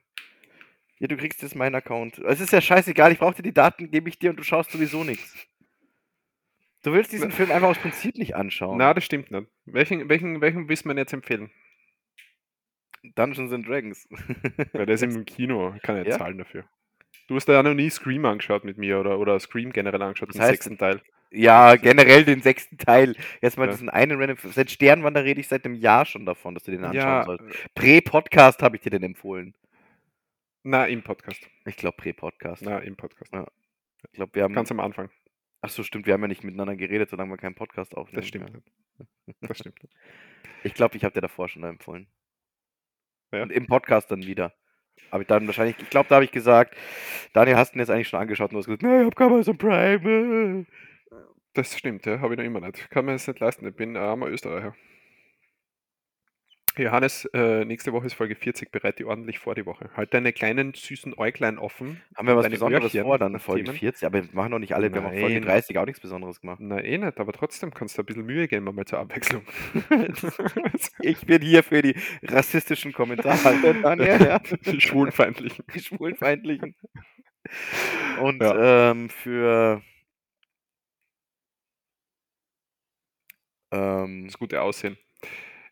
Ja, du kriegst jetzt meinen Account. Es ist ja scheißegal, ich brauche dir die Daten, gebe ich dir und du schaust sowieso nichts. Du willst diesen Film einfach aus Prinzip nicht anschauen. Na, das stimmt nicht. Welchen, welchen, welchen willst du mir jetzt empfehlen? Dungeons and Dragons. Weil der ist im Kino, kann ja Ja? zahlen dafür. Du hast ja noch nie Scream angeschaut mit mir oder, oder Scream generell angeschaut, Was den heißt sechsten Teil. ja, generell den sechsten Teil. Jetzt mal Ja. diesen einen random. Seit Sternwander rede ich seit einem Jahr schon davon, dass du den anschauen Ja, sollst. Prä-Podcast habe ich dir den empfohlen. Na, im Podcast. Ich glaube Prä-Podcast. Na, im Podcast. Ich glaube, wir haben. Ganz am Anfang. Ach so, stimmt, wir haben ja nicht miteinander geredet, solange wir keinen Podcast aufnehmen. Das stimmt Ja. Das stimmt. Ich glaube, ich habe dir davor schon empfohlen. Ja. Und im Podcast dann wieder. Aber ich dann wahrscheinlich, ich glaube, da habe ich gesagt, Daniel, hast du ihn jetzt eigentlich schon angeschaut und du hast gesagt, nein, ich habe kein Amazon Prime. äh." Das stimmt, ja, habe ich noch immer nicht. Kann mir das nicht leisten. Ich bin ein armer Österreicher. Johannes, äh, nächste Woche ist Folge 40, bereite die ordentlich vor die Woche. Halt deine kleinen süßen Äuglein offen. Haben wir was Besonderes Öhrchen vor, dann Folge Themen. 40, aber wir machen doch nicht alle, wir haben Folge Nein. 30 auch nichts Besonderes gemacht. Na eh nicht, aber trotzdem kannst du ein bisschen Mühe geben, mal zur Abwechslung. Ich bin hier für die rassistischen Kommentare, Daniel, ja. die schwulenfeindlichen. die schwulenfeindlichen. Und Ja. ähm, für ähm, Das gute Aussehen.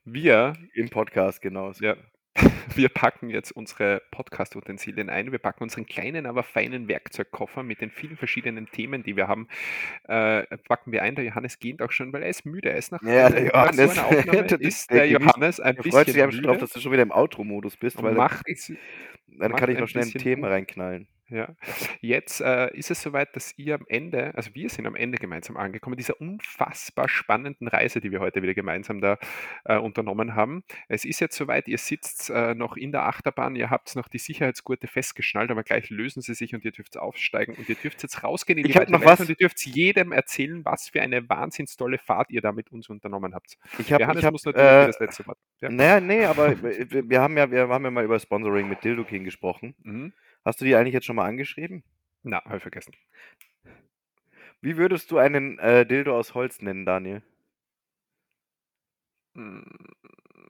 Wir, im Podcast, genau. ja, wir packen jetzt unsere Podcast-Utensilien ein. Wir packen unseren kleinen, aber feinen Werkzeugkoffer mit den vielen verschiedenen Themen, die wir haben, äh, packen wir ein. Der Johannes geht auch schon, weil er ist müde. Er ist nach, Ja, der so Johannes. Das ist der Johannes ein freut sich bisschen einfach schon drauf, müde dass du schon wieder im Outro-Modus bist, und weil macht, dann macht kann ich noch schnell ein Thema reinknallen. Ja, jetzt äh, ist es soweit, dass ihr am Ende, also wir sind am Ende gemeinsam angekommen, dieser unfassbar spannenden Reise, die wir heute wieder gemeinsam da äh, unternommen haben. Es ist jetzt soweit, ihr sitzt äh, noch in der Achterbahn, ihr habt noch die Sicherheitsgurte festgeschnallt, aber gleich lösen sie sich und ihr dürft aufsteigen und ihr dürft jetzt rausgehen in die Ich hab weite noch Welt was. und ihr dürft jedem erzählen, was für eine wahnsinns tolle Fahrt ihr da mit uns unternommen habt. Ich habe Johannes ich hab, muss natürlich äh, das letzte Wort. Ja. naja, nee, aber wir, wir haben ja, wir haben ja mal über Sponsoring mit Dildo King gesprochen. Mhm. Hast du die eigentlich jetzt schon mal angeschrieben? Na, habe ich vergessen. Wie würdest du einen äh, Dildo aus Holz nennen, Daniel? Mm,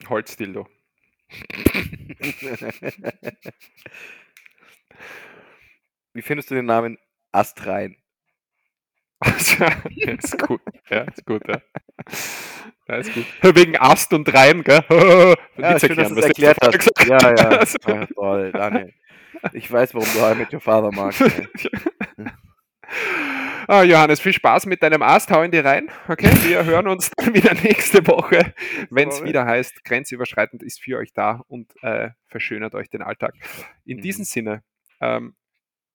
Holzdildo. Wie findest du den Namen Astrein? Ja, ist gut. Ja, ist gut, ja. Ja, ist gut. Wegen Ast und Reim, gell? Ja, schön, dass du es erklärt hast. Ja. Also, ja toll, Daniel. Ich weiß, warum du How I Met Your Father magst. ah, Johannes, viel Spaß mit deinem Ast. Hau in die rein. Okay, wir hören uns dann wieder nächste Woche, wenn es wieder heißt, grenzüberschreitend ist für euch da und äh, verschönert euch den Alltag. In Mhm. diesem Sinne, ähm,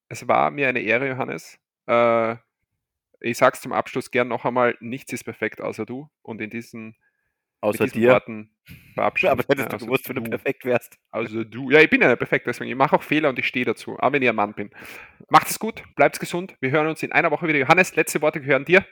es war mir eine Ehre, Johannes. Äh, ich sag's zum Abschluss gern noch einmal, nichts ist perfekt außer du. Und in diesen, Außer dir. Worten verabschieden. Aber hättest Ja, du also gewusst, wenn du perfekt wärst. Also du. Ja, ich bin ja nicht perfekt, deswegen. Ich mache auch Fehler und ich stehe dazu, auch wenn ich ein Mann bin. Macht es gut, bleibt gesund. Wir hören uns in einer Woche wieder. Johannes, letzte Worte gehören dir.